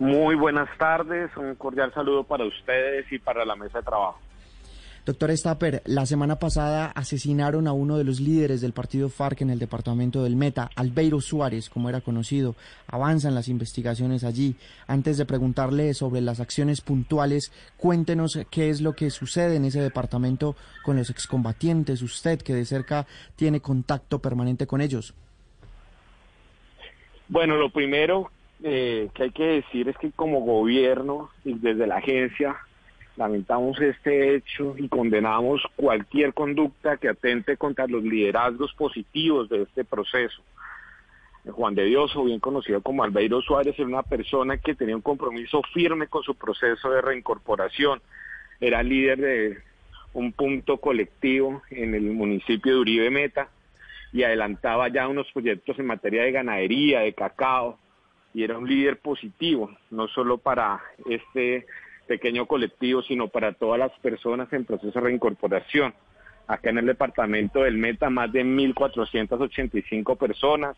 Muy buenas tardes, un cordial saludo para ustedes y para la mesa de trabajo. Doctor Stapper, la semana pasada asesinaron a uno de los líderes del partido FARC en el departamento del Meta, Albeiro Suárez, como era conocido. Avanzan las investigaciones allí. Antes de preguntarle sobre las acciones puntuales, cuéntenos qué es lo que sucede en ese departamento con los excombatientes, usted que de cerca tiene contacto permanente con ellos. Bueno, lo primero eh, que hay que decir es que como gobierno y desde la agencia lamentamos este hecho y condenamos cualquier conducta que atente contra los liderazgos positivos de este proceso. Juan de Dios, o bien conocido como Albeiro Suárez, era una persona que tenía un compromiso firme con su proceso de reincorporación. Era líder de un punto colectivo en el municipio de Uribe Meta y adelantaba ya unos proyectos en materia de ganadería, de cacao, y era un líder positivo, no solo para este pequeño colectivo, sino para todas las personas en proceso de reincorporación. Acá en el departamento del Meta, más de 1.485 personas,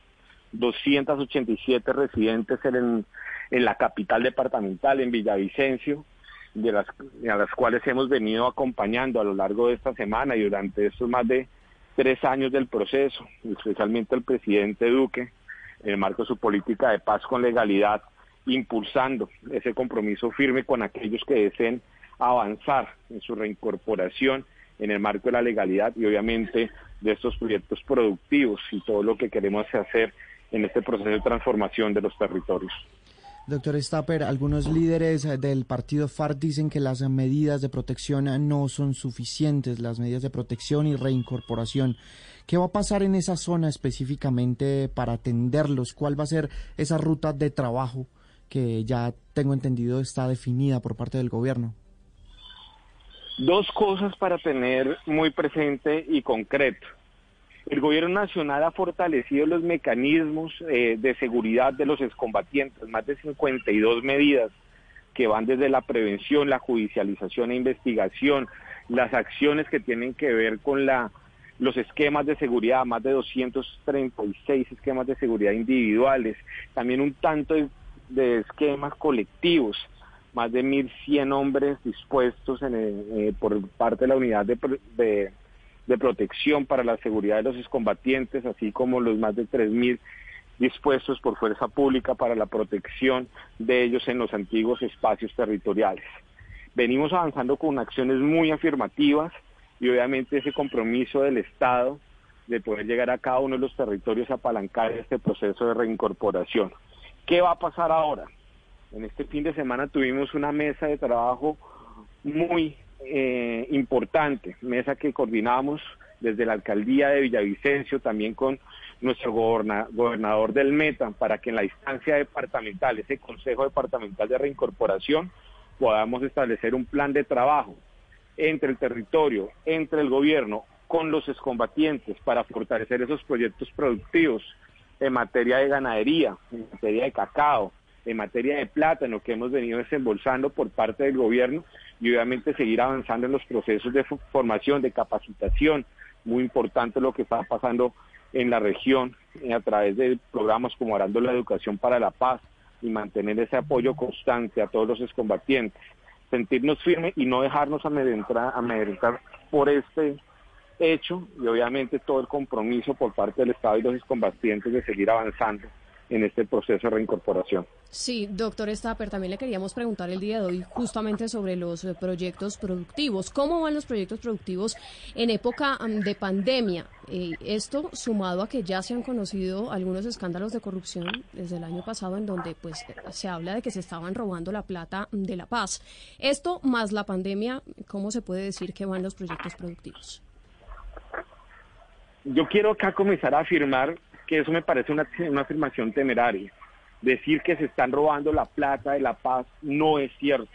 287 residentes en, en la capital departamental, en Villavicencio, de las, a las cuales hemos venido acompañando a lo largo de esta semana y durante estos más de tres años del proceso, especialmente el presidente Duque, en el marco de su política de paz con legalidad, impulsando ese compromiso firme con aquellos que deseen avanzar en su reincorporación en el marco de la legalidad y obviamente de estos proyectos productivos y todo lo que queremos hacer en este proceso de transformación de los territorios. Doctor Stapper, algunos líderes del partido FARC dicen que las medidas de protección no son suficientes, las medidas de protección y reincorporación. ¿Qué va a pasar en esa zona específicamente para atenderlos? ¿Cuál va a ser esa ruta de trabajo que ya tengo entendido está definida por parte del gobierno? Dos cosas para tener muy presente y concreto. El gobierno nacional ha fortalecido los mecanismos eh, de seguridad de los excombatientes, más de 52 medidas que van desde la prevención, la judicialización e investigación, las acciones que tienen que ver con la, los esquemas de seguridad, más de 236 esquemas de seguridad individuales, también un tanto de, esquemas colectivos, más de 1.100 hombres dispuestos en, eh, por parte de la unidad de, de de protección para la seguridad de los excombatientes, así como los más de 3.000 dispuestos por fuerza pública para la protección de ellos en los antiguos espacios territoriales. Venimos avanzando con acciones muy afirmativas y obviamente ese compromiso del Estado de poder llegar a cada uno de los territorios a apalancar este proceso de reincorporación. ¿Qué va a pasar ahora? En este fin de semana tuvimos una mesa de trabajo muy eh, importante, mesa que coordinamos desde la alcaldía de Villavicencio, también con nuestro gobernador del Meta, para que en la instancia departamental, ese Consejo Departamental de Reincorporación, podamos establecer un plan de trabajo entre el territorio, entre el gobierno, con los excombatientes, para fortalecer esos proyectos productivos en materia de ganadería, en materia de cacao, en materia de plátano que hemos venido desembolsando por parte del gobierno y obviamente seguir avanzando en los procesos de formación, de capacitación. Muy importante lo que está pasando en la región a través de programas como Arando la Educación para la Paz y mantener ese apoyo constante a todos los excombatientes. Sentirnos firmes y no dejarnos amedrentar, amedrentar por este hecho y obviamente todo el compromiso por parte del Estado y los excombatientes de seguir avanzando en este proceso de reincorporación. Sí, doctor Stapper, también le queríamos preguntar el día de hoy justamente sobre los eh, proyectos productivos. ¿Cómo van los proyectos productivos en época de pandemia? Eh, esto sumado a que ya se han conocido algunos escándalos de corrupción desde el año pasado en donde pues se habla de que se estaban robando la plata de la paz. Esto más la pandemia, ¿cómo se puede decir que van los proyectos productivos? Yo quiero acá comenzar a afirmar que eso me parece una, una afirmación temeraria. Decir que se están robando la plata de la paz no es cierto.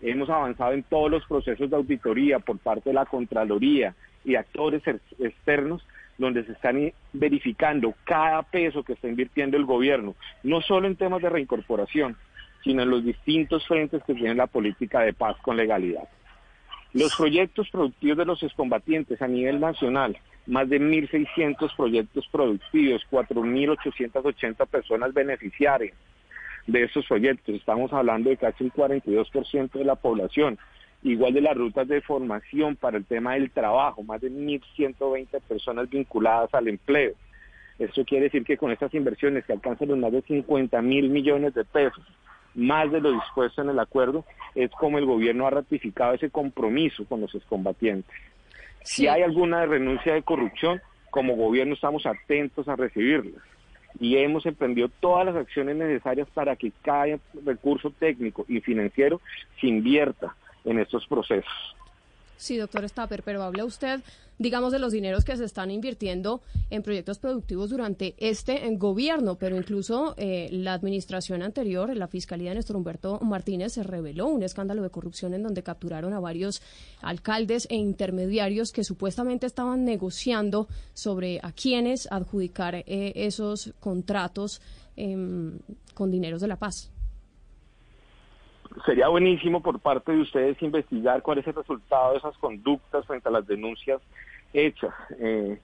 Hemos avanzado en todos los procesos de auditoría por parte de la Contraloría y actores externos donde se están verificando cada peso que está invirtiendo el gobierno, no solo en temas de reincorporación, sino en los distintos frentes que tiene la política de paz con legalidad. Los proyectos productivos de los excombatientes a nivel nacional más de 1.600 proyectos productivos, 4.880 personas beneficiarias de esos proyectos. Estamos hablando de casi un 42% de la población. Igual de las rutas de formación para el tema del trabajo, más de 1.120 personas vinculadas al empleo. Eso quiere decir que con estas inversiones que alcanzan los más de 50 mil millones de pesos, más de lo dispuesto en el acuerdo, es como el gobierno ha ratificado ese compromiso con los excombatientes. Si hay alguna renuncia de corrupción, como gobierno estamos atentos a recibirlas y hemos emprendido todas las acciones necesarias para que cada recurso técnico y financiero se invierta en estos procesos. Sí, doctor Stapper, pero habla usted, digamos, de los dineros que se están invirtiendo en proyectos productivos durante este gobierno, pero incluso eh, la administración anterior, la Fiscalía de Néstor Humberto Martínez, se reveló un escándalo de corrupción en donde capturaron a varios alcaldes e intermediarios que supuestamente estaban negociando sobre a quiénes adjudicar eh, esos contratos em, con dineros de la paz sería buenísimo por parte de ustedes investigar cuál es el resultado de esas conductas frente a las denuncias hechas eh,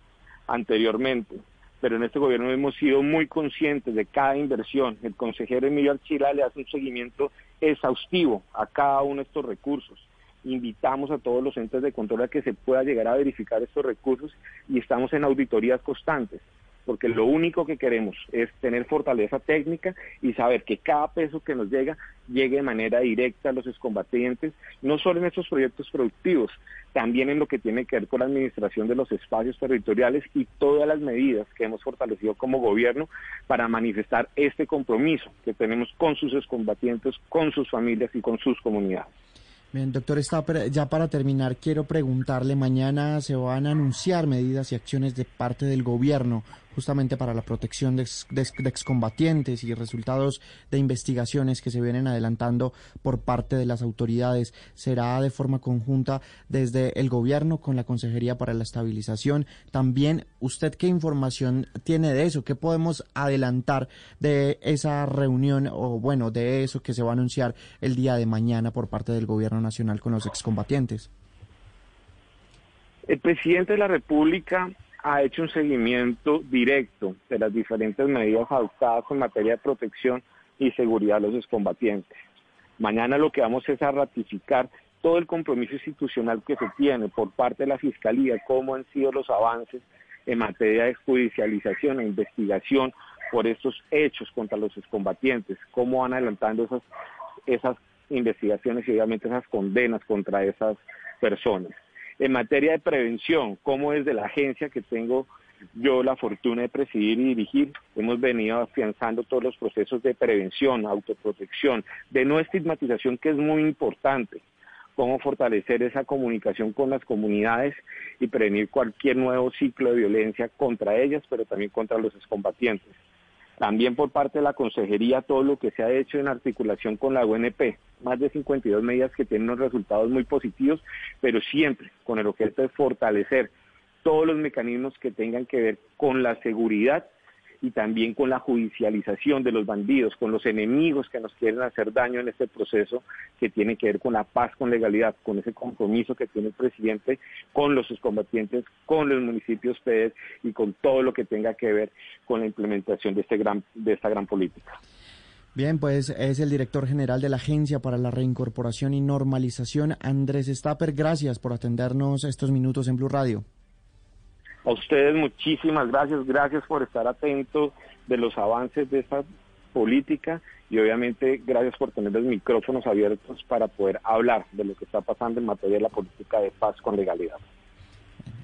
anteriormente. Pero en este gobierno hemos sido muy conscientes de cada inversión. El consejero Emilio Archila le hace un seguimiento exhaustivo a cada uno de estos recursos. Invitamos a todos los entes de control a que se pueda llegar a verificar estos recursos y estamos en auditorías constantes porque lo único que queremos es tener fortaleza técnica y saber que cada peso que nos llega llegue de manera directa a los excombatientes, no solo en estos proyectos productivos, también en lo que tiene que ver con la administración de los espacios territoriales y todas las medidas que hemos fortalecido como gobierno para manifestar este compromiso que tenemos con sus excombatientes, con sus familias y con sus comunidades. Bien, doctor Stapper, ya para terminar, quiero preguntarle, mañana se van a anunciar medidas y acciones de parte del gobierno justamente para la protección de, ex, de, de, excombatientes y resultados de investigaciones que se vienen adelantando por parte de las autoridades. Será de forma conjunta desde el gobierno con la Consejería para la Estabilización. También, ¿usted qué información tiene de eso? ¿Qué podemos adelantar de esa reunión o, bueno, de eso que se va a anunciar el día de mañana por parte del gobierno nacional con los excombatientes? El presidente de la República ha hecho un seguimiento directo de las diferentes medidas adoptadas en materia de protección y seguridad de los excombatientes. Mañana lo que vamos es a ratificar todo el compromiso institucional que se tiene por parte de la Fiscalía, cómo han sido los avances en materia de judicialización e investigación por estos hechos contra los excombatientes, cómo van adelantando esas, esas investigaciones y obviamente esas condenas contra esas personas. En materia de prevención, como desde la agencia que tengo yo la fortuna de presidir y dirigir, hemos venido afianzando todos los procesos de prevención, autoprotección, de no estigmatización, que es muy importante, cómo fortalecer esa comunicación con las comunidades y prevenir cualquier nuevo ciclo de violencia contra ellas, pero también contra los excombatientes. También por parte de la Consejería todo lo que se ha hecho en articulación con la UNP, más de 52 medidas que tienen unos resultados muy positivos, pero siempre con el objeto de fortalecer todos los mecanismos que tengan que ver con la seguridad y también con la judicialización de los bandidos, con los enemigos que nos quieren hacer daño en este proceso que tiene que ver con la paz, con legalidad, con ese compromiso que tiene el presidente con los combatientes, con los municipios PEDES y con todo lo que tenga que ver con la implementación de, este gran, de esta gran política. Bien, pues es el director general de la Agencia para la Reincorporación y Normalización, Andrés Stapper. Gracias por atendernos estos minutos en Blue Radio. A ustedes muchísimas gracias, gracias por estar atentos de los avances de esta política y obviamente gracias por tener los micrófonos abiertos para poder hablar de lo que está pasando en materia de la política de paz con legalidad.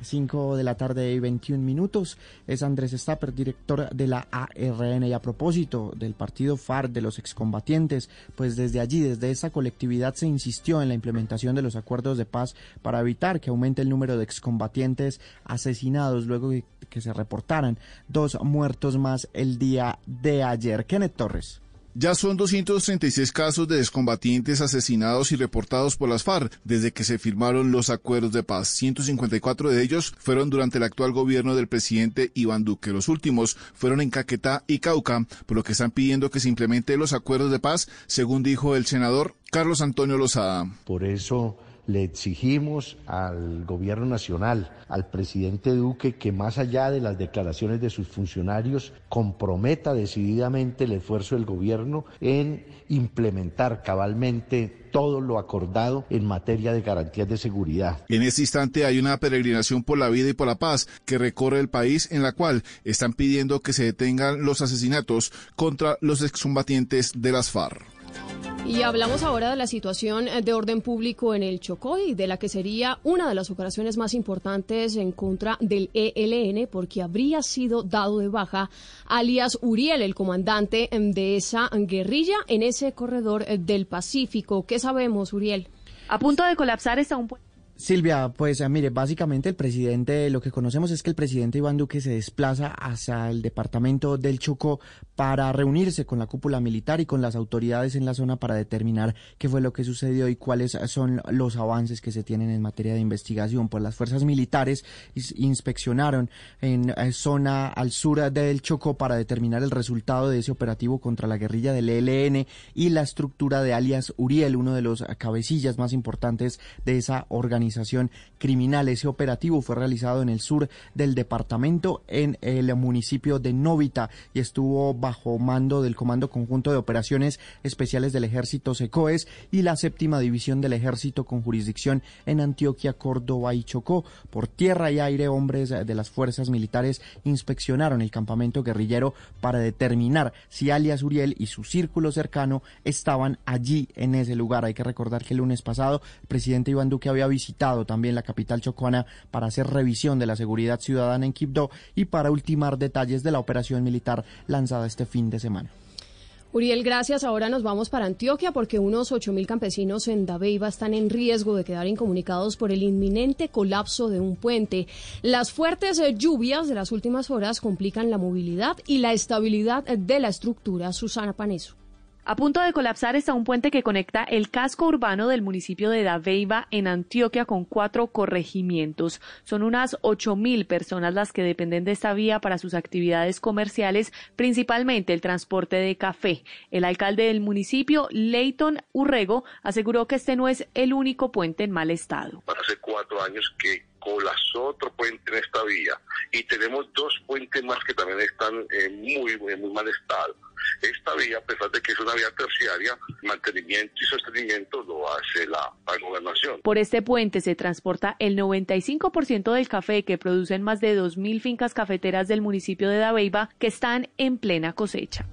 5 de la tarde y 21 minutos. Es Andrés Stapper, director de la ARN. Y a propósito del partido FARC, de los excombatientes, pues desde allí, desde esa colectividad, se insistió en la implementación de los acuerdos de paz para evitar que aumente el número de excombatientes asesinados luego que se reportaran dos muertos más el día de ayer. Kenneth Torres. Ya son 236 casos de descombatientes asesinados y reportados por las FARC desde que se firmaron los acuerdos de paz. 154 de ellos fueron durante el actual gobierno del presidente Iván Duque. Los últimos fueron en Caquetá y Cauca, por lo que están pidiendo que se implementen los acuerdos de paz, según dijo el senador Carlos Antonio Lozada. Por eso le exigimos al gobierno nacional, al presidente Duque, que más allá de las declaraciones de sus funcionarios, comprometa decididamente el esfuerzo del gobierno en implementar cabalmente todo lo acordado en materia de garantías de seguridad. En este instante hay una peregrinación por la vida y por la paz que recorre el país en la cual están pidiendo que se detengan los asesinatos contra los excombatientes de las FARC. Y hablamos ahora de la situación de orden público en el Chocó y de la que sería una de las operaciones más importantes en contra del ELN porque habría sido dado de baja alias Uriel, el comandante de esa guerrilla en ese corredor del Pacífico. ¿Qué sabemos, Uriel? A punto de colapsar está un puente. Silvia, pues mire, básicamente el presidente, lo que conocemos es que el presidente Iván Duque se desplaza hacia el departamento del Chocó para reunirse con la cúpula militar y con las autoridades en la zona para determinar qué fue lo que sucedió y cuáles son los avances que se tienen en materia de investigación. Pues las fuerzas militares inspeccionaron en zona al sur del Chocó para determinar el resultado de ese operativo contra la guerrilla del ELN y la estructura de alias Uriel, uno de los cabecillas más importantes de esa organización organización criminal. Ese operativo fue realizado en el sur del departamento, en el municipio de Novita, y estuvo bajo mando del Comando Conjunto de Operaciones Especiales del Ejército Secoes y la séptima división del Ejército con jurisdicción en Antioquia, Córdoba y Chocó. Por tierra y aire, hombres de las fuerzas militares inspeccionaron el campamento guerrillero para determinar si alias Uriel y su círculo cercano estaban allí en ese lugar. Hay que recordar que el lunes pasado el presidente Iván Duque había visitado también la capital chocuana para hacer revisión de la seguridad ciudadana en Quibdó y para ultimar detalles de la operación militar lanzada este fin de semana. Uriel, gracias. Ahora nos vamos para Antioquia porque unos 8.000 campesinos en Dabeiba están en riesgo de quedar incomunicados por el inminente colapso de un puente. Las fuertes eh, lluvias de las últimas horas complican la movilidad y la estabilidad de la estructura. Susana Paneso. A punto de colapsar está un puente que conecta el casco urbano del municipio de Dabeiba en Antioquia con cuatro corregimientos. Son unas ocho mil personas las que dependen de esta vía para sus actividades comerciales, principalmente el transporte de café. El alcalde del municipio, Leighton Urrego, aseguró que este no es el único puente en mal estado. Hace cuatro años que colapsó otro puente en esta vía y tenemos dos puentes más que también están en muy, en muy mal estado. Esta vía, a pesar de que es una vía terciaria, mantenimiento y sostenimiento lo hace la, gobernación. Por este puente se transporta el 95% del café que producen más de 2.000 fincas cafeteras del municipio de Dabeiba que están en plena cosecha.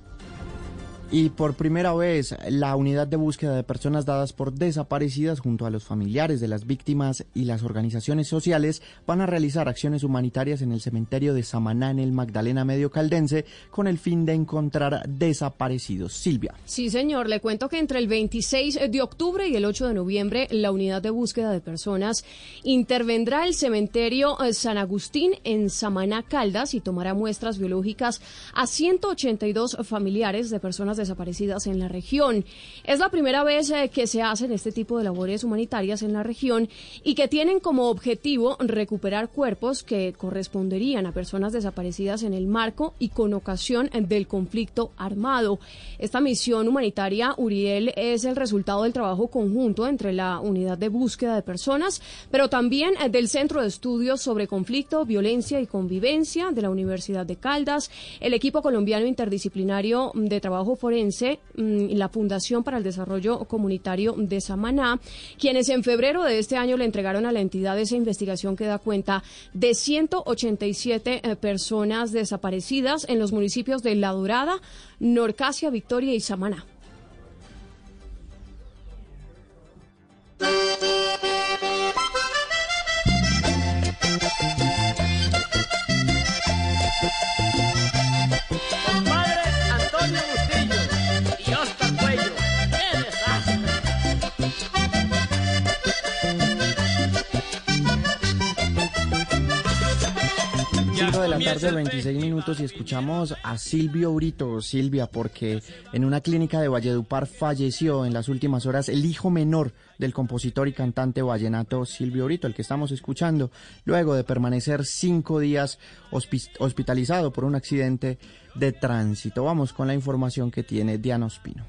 Y por primera vez, la unidad de búsqueda de personas dadas por desaparecidas junto a los familiares de las víctimas y las organizaciones sociales van a realizar acciones humanitarias en el cementerio de Samaná en el Magdalena Medio Caldense con el fin de encontrar desaparecidos. Silvia. Sí, señor. Le cuento que entre el 26 de octubre y el 8 de noviembre, la unidad de búsqueda de personas intervendrá el cementerio eh, San Agustín en Samaná, Caldas, y tomará muestras biológicas a 182 familiares de personas desaparecidas en la región. Es la primera vez eh, que se hacen este tipo de labores humanitarias en la región y que tienen como objetivo recuperar cuerpos que corresponderían a personas desaparecidas en el marco y con ocasión del conflicto armado. Esta misión humanitaria, Uriel, es el resultado del trabajo conjunto entre la unidad de búsqueda de personas, pero también eh, del Centro de Estudios sobre Conflicto, Violencia y Convivencia de la Universidad de Caldas, el equipo colombiano interdisciplinario de trabajo y la Fundación para el Desarrollo Comunitario de Samaná, quienes en febrero de este año le entregaron a la entidad esa investigación que da cuenta de 187 eh, personas desaparecidas en los municipios de La Dorada, Norcasia, Victoria y Samaná. La tarde, 26 minutos y escuchamos a Silvio Brito. Silvia, porque en una clínica de Valledupar falleció en las últimas horas el hijo menor del compositor y cantante vallenato Silvio Brito, el que estamos escuchando, luego de permanecer cinco días hospi- hospitalizado por un accidente de tránsito. Vamos con la información que tiene Diana Ospino.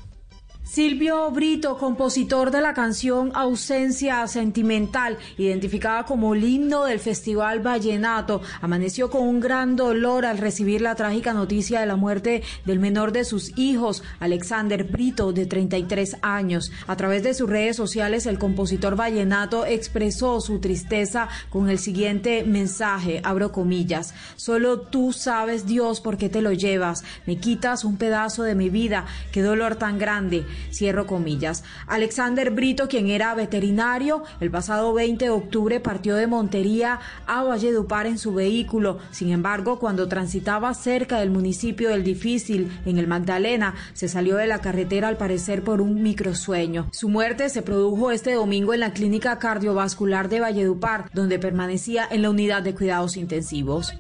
Silvio Brito, compositor de la canción Ausencia Sentimental, identificada como el himno del Festival Vallenato, amaneció con un gran dolor al recibir la trágica noticia de la muerte del menor de sus hijos, Alexander Brito, de 33 años. A través de sus redes sociales, el compositor vallenato expresó su tristeza con el siguiente mensaje, abro comillas, solo tú sabes Dios por qué te lo llevas, me quitas un pedazo de mi vida, qué dolor tan grande. Cierro comillas. Alexander Brito, quien era veterinario, el pasado 20 de octubre partió de Montería a Valledupar en su vehículo. Sin embargo, cuando transitaba cerca del municipio del Difícil, en el Magdalena, se salió de la carretera al parecer por un microsueño. Su muerte se produjo este domingo en la clínica cardiovascular de Valledupar, donde permanecía en la unidad de cuidados intensivos.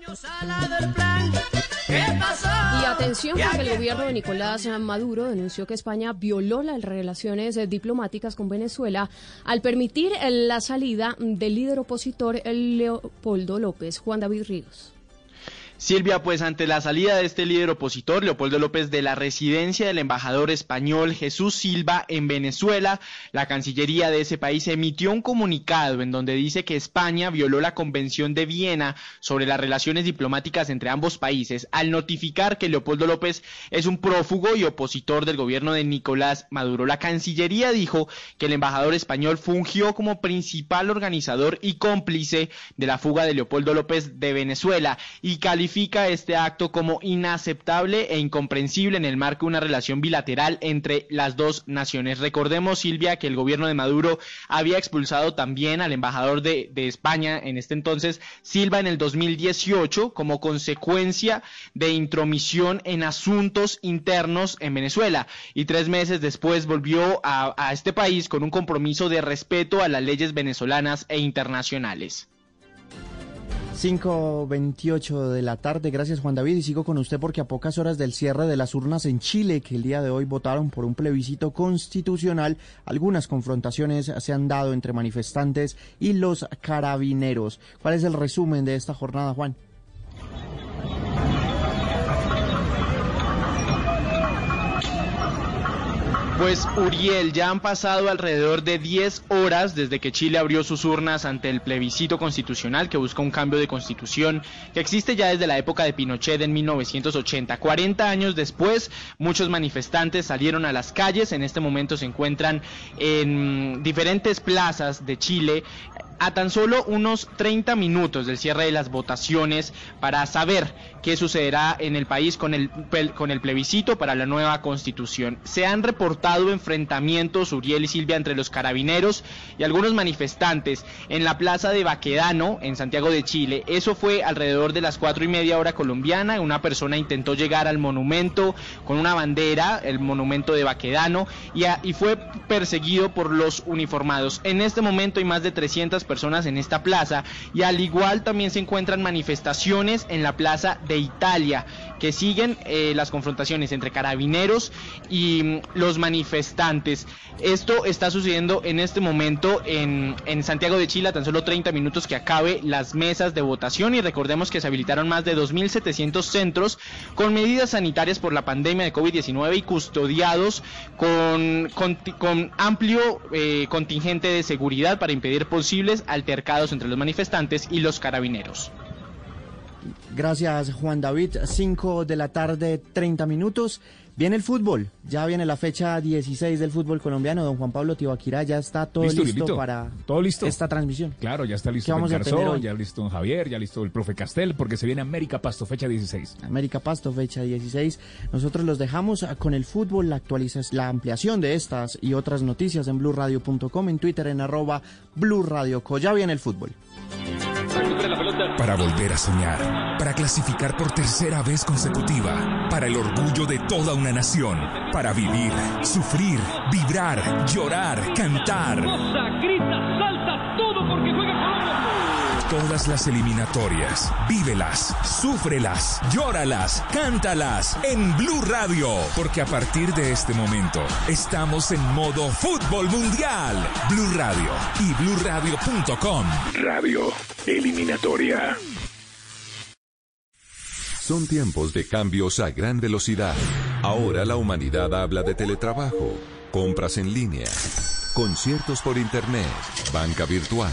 Y atención porque el gobierno de Nicolás Maduro denunció que España violó las relaciones eh, diplomáticas con Venezuela al permitir eh, la salida del líder opositor eh, Leopoldo López, Juan David Ríos. Silvia, pues ante la salida de este líder opositor, Leopoldo López, de la residencia del embajador español Jesús Silva en Venezuela, la Cancillería de ese país emitió un comunicado en donde dice que España violó la Convención de Viena sobre las relaciones diplomáticas entre ambos países al notificar que Leopoldo López es un prófugo y opositor del gobierno de Nicolás Maduro. La Cancillería dijo que el embajador español fungió como principal organizador y cómplice de la fuga de Leopoldo López de Venezuela y calificó califica este acto como inaceptable e incomprensible en el marco de una relación bilateral entre las dos naciones. Recordemos, Silvia, que el gobierno de Maduro había expulsado también al embajador de, España en este entonces, Silva, en el 2018, como consecuencia de intromisión en asuntos internos en Venezuela. Y tres meses después volvió a este país con un compromiso de respeto a las leyes venezolanas e internacionales. 5.28 de la tarde, gracias Juan David y sigo con usted porque a pocas horas del cierre de las urnas en Chile, que el día de hoy votaron por un plebiscito constitucional, algunas confrontaciones se han dado entre manifestantes y los carabineros. ¿Cuál es el resumen de esta jornada, Juan? Pues Uriel, ya han pasado alrededor de 10 horas desde que Chile abrió sus urnas ante el plebiscito constitucional que busca un cambio de constitución que existe ya desde la época de Pinochet en 1980. 40 años después, muchos manifestantes salieron a las calles, en este momento se encuentran en diferentes plazas de Chile a tan solo unos 30 minutos del cierre de las votaciones para saber qué sucederá en el país con el, con el plebiscito para la nueva constitución. Se han reportado enfrentamientos, Uriel y Silvia, entre los carabineros y algunos manifestantes en la plaza de Baquedano, en Santiago de Chile. Eso fue alrededor de las cuatro y media hora colombiana. Una persona intentó llegar al monumento con una bandera, el monumento de Baquedano, y, y fue perseguido por los uniformados. En este momento hay más de 300 personas en esta plaza y al igual también se encuentran manifestaciones en la plaza de Italia que siguen eh, las confrontaciones entre carabineros y mm, los manifestantes. Esto está sucediendo en este momento en, en Santiago de Chile, a tan solo 30 minutos que acabe las mesas de votación y recordemos que se habilitaron más de 2.700 centros con medidas sanitarias por la pandemia de COVID-19 y custodiados con, con, con amplio eh, contingente de seguridad para impedir posibles altercados entre los manifestantes y los carabineros. Gracias Juan David, 5 de la tarde, 30 minutos. Viene el fútbol, ya viene la fecha 16 del fútbol colombiano. Don Juan Pablo Tibaquirá ya está todo listo, listo para todo listo. esta transmisión. Claro, ya está listo vamos Garzón, ya listo don Javier, ya listo el profe Castel, porque se viene América Pasto, fecha 16. América Pasto, fecha 16. Nosotros los dejamos con el fútbol, la actualización, la ampliación de estas y otras noticias en blurradio.com, en Twitter en arroba blurradioco. Ya viene el fútbol. Para volver a soñar, para clasificar por tercera vez consecutiva, para el orgullo de toda una nación, para vivir, sufrir, vibrar, llorar, cantar. Todas las eliminatorias, vívelas, súfrelas, llóralas, cántalas en Blue Radio, porque a partir de este momento estamos en modo fútbol mundial. Blue Radio y bluradio.com. Radio Eliminatoria. Son tiempos de cambios a gran velocidad. Ahora la humanidad habla de teletrabajo, compras en línea, conciertos por internet, banca virtual,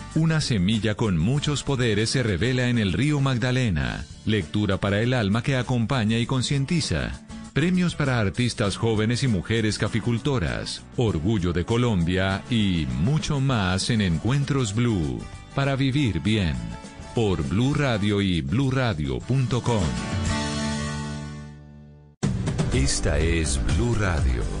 una semilla con muchos poderes se revela en el río Magdalena. Lectura para el alma que acompaña y concientiza. Premios para artistas jóvenes y mujeres caficultoras. Orgullo de Colombia y mucho más en Encuentros Blue. Para vivir bien. Por Blue Radio y bluradio.com. Esta es Blue Radio.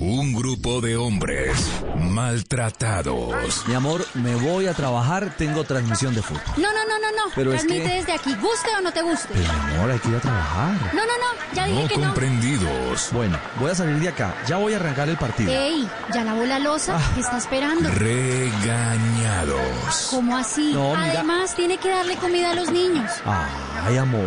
Un grupo de hombres maltratados. Mi amor, me voy a trabajar, tengo transmisión de fútbol. No, no, no, no, no. Pero es Transmite que- desde aquí, guste o no te guste. Pero mi amor, hay que ir a trabajar. No, no, no, ya dije No que no. comprendidos. Bueno, voy a salir de acá. Ya voy a arrancar el partido. Ey, ya lavó la losa, Ah. ¿qué está esperando? Regañados. ¿Cómo así? No, mira. Además, tiene que darle comida a los niños. Ay, amor.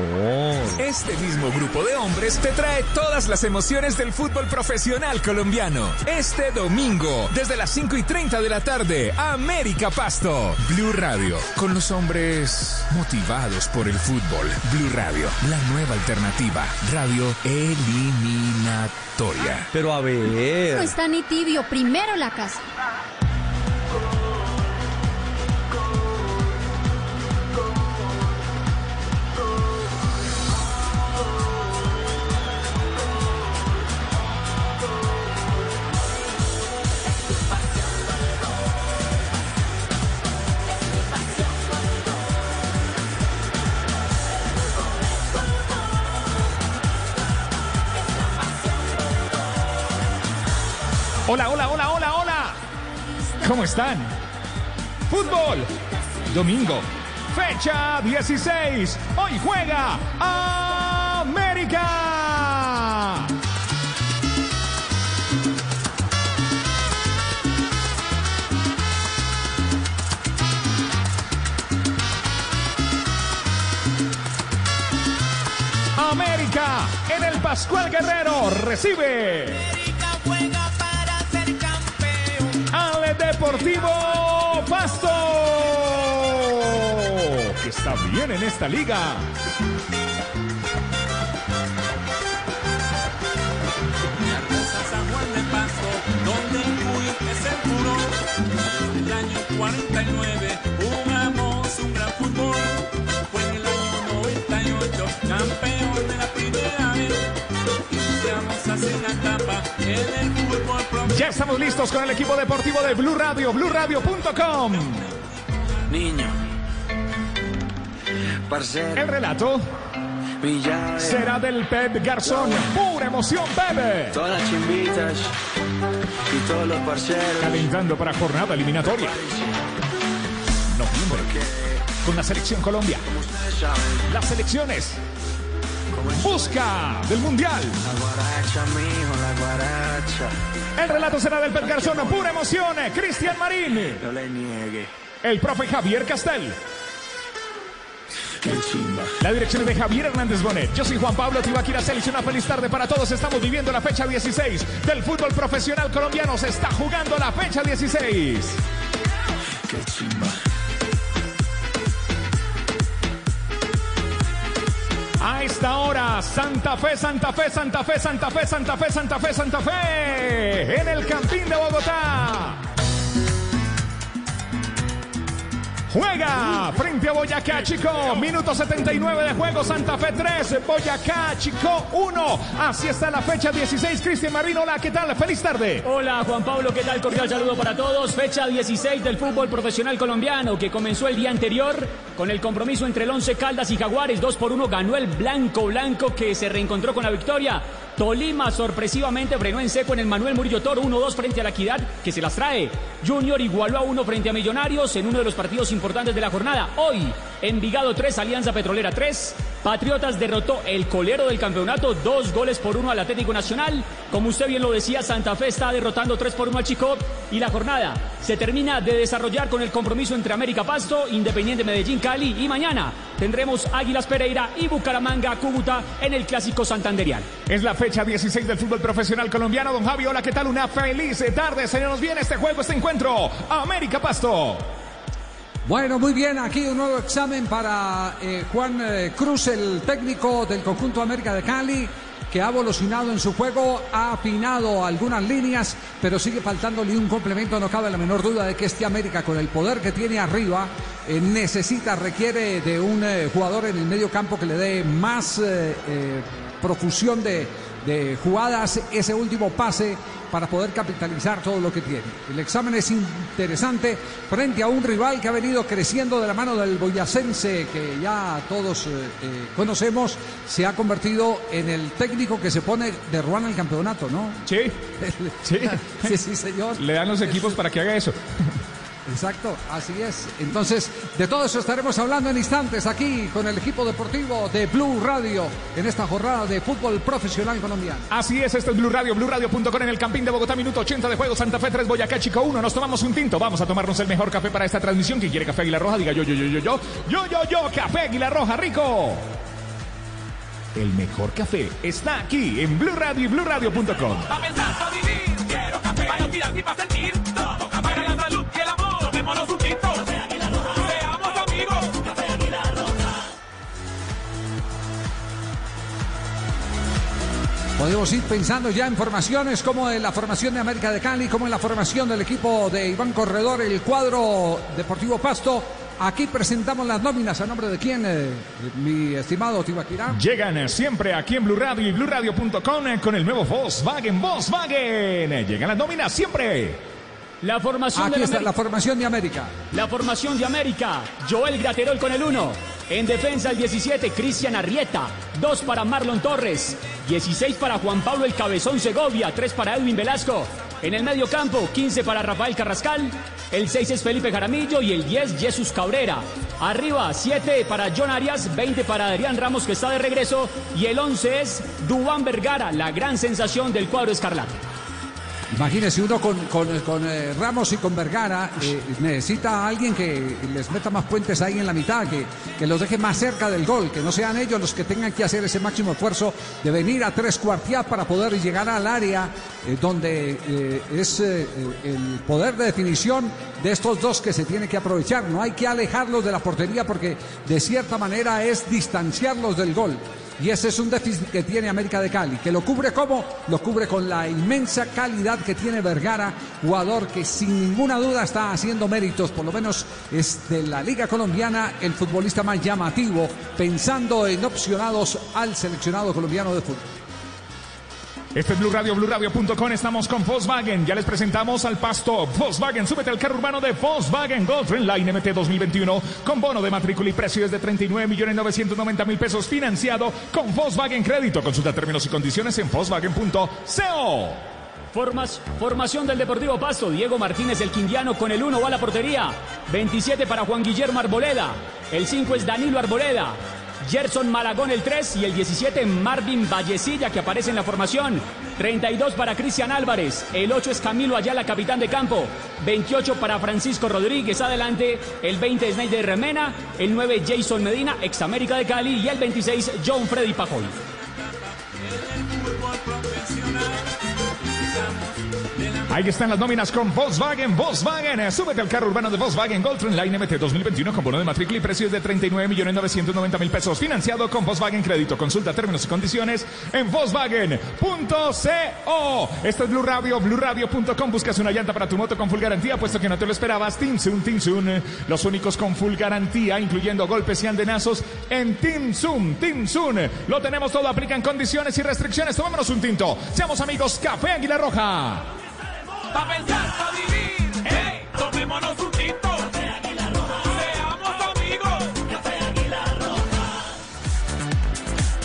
Este mismo grupo de hombres te trae todas las emociones del fútbol profesional colombiano. Este domingo, desde las 5 y 30 de la tarde, América Pasto. Blue Radio, con los hombres motivados por el fútbol. Blue Radio, la nueva alternativa. Radio eliminatoria. Pero a No ver. está ni tibio, primero la casa. Hola, hola, hola, hola, hola. ¿Cómo están? Fútbol. Domingo. Fecha 16. Hoy juega América. América en el Pascual Guerrero recibe Deportivo Pasto, que está bien en esta liga. San el el año 49 jugamos un gran fútbol. Fue en el año 98 campeón de la primera vez. Iniciamos hace una etapa en el. Ya estamos listos con el equipo deportivo de Blue Radio, BlueRadio.com. Niño. Parcero. El relato será del Pep Garzón. Pura emoción, Pepe. Todas las chimbitas y todos los parceros. Calentando para jornada eliminatoria. Noviembre. Con la selección Colombia. Las selecciones. Busca del Mundial. La guaracha, mijo, la guaracha. El relato será del Pep Garzón. Pura emoción. Cristian Marín. No le niegue. El profe Javier Castel. La dirección es de Javier Hernández Bonet. Yo soy Juan Pablo Tibaquira Celis. Una feliz tarde para todos. Estamos viviendo la fecha 16 del fútbol profesional colombiano. Se está jugando la fecha 16. Qué chimba. Esta hora, Santa Fe, Santa Fe, Santa Fe, Santa Fe, Santa Fe, Santa Fe, Santa Fe. En el Campín de Bogotá. Juega frente a Boyacá Chico. Minuto 79 de juego. Santa Fe 3. Boyacá Chico 1. Así está la fecha 16. Cristian Marino, hola, ¿qué tal? Feliz tarde. Hola Juan Pablo, ¿qué tal? Cordial saludo para todos. Fecha 16 del fútbol profesional colombiano que comenzó el día anterior con el compromiso entre el Once Caldas y Jaguares. 2 por 1 ganó el Blanco Blanco que se reencontró con la victoria. Tolima sorpresivamente frenó en seco en el Manuel Murillo Toro 1-2 frente a la Equidad que se las trae. Junior igualó a 1 frente a Millonarios en uno de los partidos importantes de la jornada. Hoy, Envigado 3, Alianza Petrolera 3. Patriotas derrotó el colero del campeonato, dos goles por uno al Atlético Nacional. Como usted bien lo decía, Santa Fe está derrotando tres por uno al Chico. Y la jornada se termina de desarrollar con el compromiso entre América Pasto, Independiente Medellín, Cali. Y mañana tendremos Águilas Pereira y Bucaramanga, Cúcuta en el Clásico Santanderial. Es la fecha 16 del fútbol profesional colombiano. Don Javi, hola, ¿qué tal? Una feliz tarde. Se nos viene este juego, este encuentro. América Pasto. Bueno, muy bien, aquí un nuevo examen para eh, Juan eh, Cruz, el técnico del conjunto América de Cali, que ha evolucionado en su juego, ha afinado algunas líneas, pero sigue faltándole un complemento, no cabe la menor duda de que este América, con el poder que tiene arriba, eh, necesita, requiere de un jugador en el medio campo que le dé más profusión de, de jugadas, ese último pase para poder capitalizar todo lo que tiene. El examen es interesante frente a un rival que ha venido creciendo de la mano del boyacense, que ya todos eh, eh, conocemos, se ha convertido en el técnico que se pone de ruana el campeonato, ¿no? Sí, sí. sí, sí, señor. Le dan los equipos para que haga eso. Exacto, así es. Entonces, de todo eso estaremos hablando en instantes aquí con el equipo deportivo de Blue Radio en esta jornada de fútbol profesional colombiano. Así es, este es Blue Radio, BlueRadio.com en el Campín de Bogotá, minuto 80 de juego, Santa Fe 3, Boyacá, Chico 1. Nos tomamos un tinto, vamos a tomarnos el mejor café para esta transmisión. Quien quiere café Aguilar Roja, diga yo, yo, yo, yo, yo, yo, yo, yo, café Aguilar Roja, rico. El mejor café está aquí en Blue Radio y BlueRadio.com. Pa pensar, pa vivir, quiero café, para tirar y para sentir. Seamos amigos. Café Roja. Podemos ir pensando ya en formaciones como en la formación de América de Cali, como en la formación del equipo de Iván Corredor, el cuadro Deportivo Pasto. Aquí presentamos las nóminas a nombre de quién, eh, mi estimado Tibaquirá. Llegan siempre aquí en Blue Radio y BlueRadio.com con el nuevo Volkswagen, Volkswagen. Llegan las nóminas siempre. La formación Aquí de está la formación de América. La formación de América. Joel Graterol con el 1. En defensa el 17, Cristian Arrieta. 2 para Marlon Torres. 16 para Juan Pablo El Cabezón Segovia. 3 para Edwin Velasco. En el medio campo, 15 para Rafael Carrascal. El 6 es Felipe Jaramillo y el 10 Jesús Cabrera. Arriba, 7 para John Arias, 20 para Adrián Ramos que está de regreso. Y el 11 es Dubán Vergara, la gran sensación del cuadro escarlata. Imagínese uno con, con, eh, Ramos y con Vergara, eh, necesita a alguien que les meta más puentes ahí en la mitad, que, que los deje más cerca del gol, que no sean ellos los que tengan que hacer ese máximo esfuerzo de venir a tres cuartillas para poder llegar al área eh, donde es el poder de definición de estos dos que se tiene que aprovechar. No hay que alejarlos de la portería porque de cierta manera es distanciarlos del gol. Y ese es un déficit que tiene América de Cali, que lo cubre como, lo cubre con la inmensa calidad que tiene Vergara, jugador que sin ninguna duda está haciendo méritos, por lo menos es de la Liga Colombiana el futbolista más llamativo, pensando en opcionados al seleccionado colombiano de fútbol. Este es Blue Radio, BlueRadio.com. Estamos con Volkswagen. Ya les presentamos al pasto Volkswagen. Súbete al carro urbano de Volkswagen Golf Line MT 2021 con bono de matrícula y precio desde 39 millones 990 mil pesos financiado con Volkswagen Crédito. Consulta términos y condiciones en Volkswagen.co. Formas, formación del Deportivo Pasto. Diego Martínez, el quindiano, con el 1 va a la portería. 27 para Juan Guillermo Arboleda. El 5 es Danilo Arboleda. Gerson Malagón el 3 y el 17 Marvin Vallecilla que aparece en la formación. 32 para Cristian Álvarez. El 8 es Camilo Ayala, capitán de campo. 28 para Francisco Rodríguez. Adelante el 20 es Neider Remena. El 9 Jason Medina, ex América de Cali. Y el 26 John Freddy Pajoy. Ahí están las nóminas con Volkswagen. Volkswagen, eh, súbete al carro urbano de Volkswagen Golf Line MT 2021 con bono de matrícula y precios de 39 millones 990 mil pesos. Financiado con Volkswagen Crédito. Consulta términos y condiciones en Volkswagen.co. Esto es Blue Radio, BlueRadio.com. Buscas una llanta para tu moto con full garantía, puesto que no te lo esperabas. Timsun, Timsun, eh, los únicos con full garantía, incluyendo golpes y andenazos en Timsun, Timsun. Lo tenemos todo, aplican condiciones y restricciones. Tomémonos un tinto. Seamos amigos, Café Aguilar Roja. Pa' pensar, pa' vivir. Hey, tomémonos un tinto. Seamos amigos.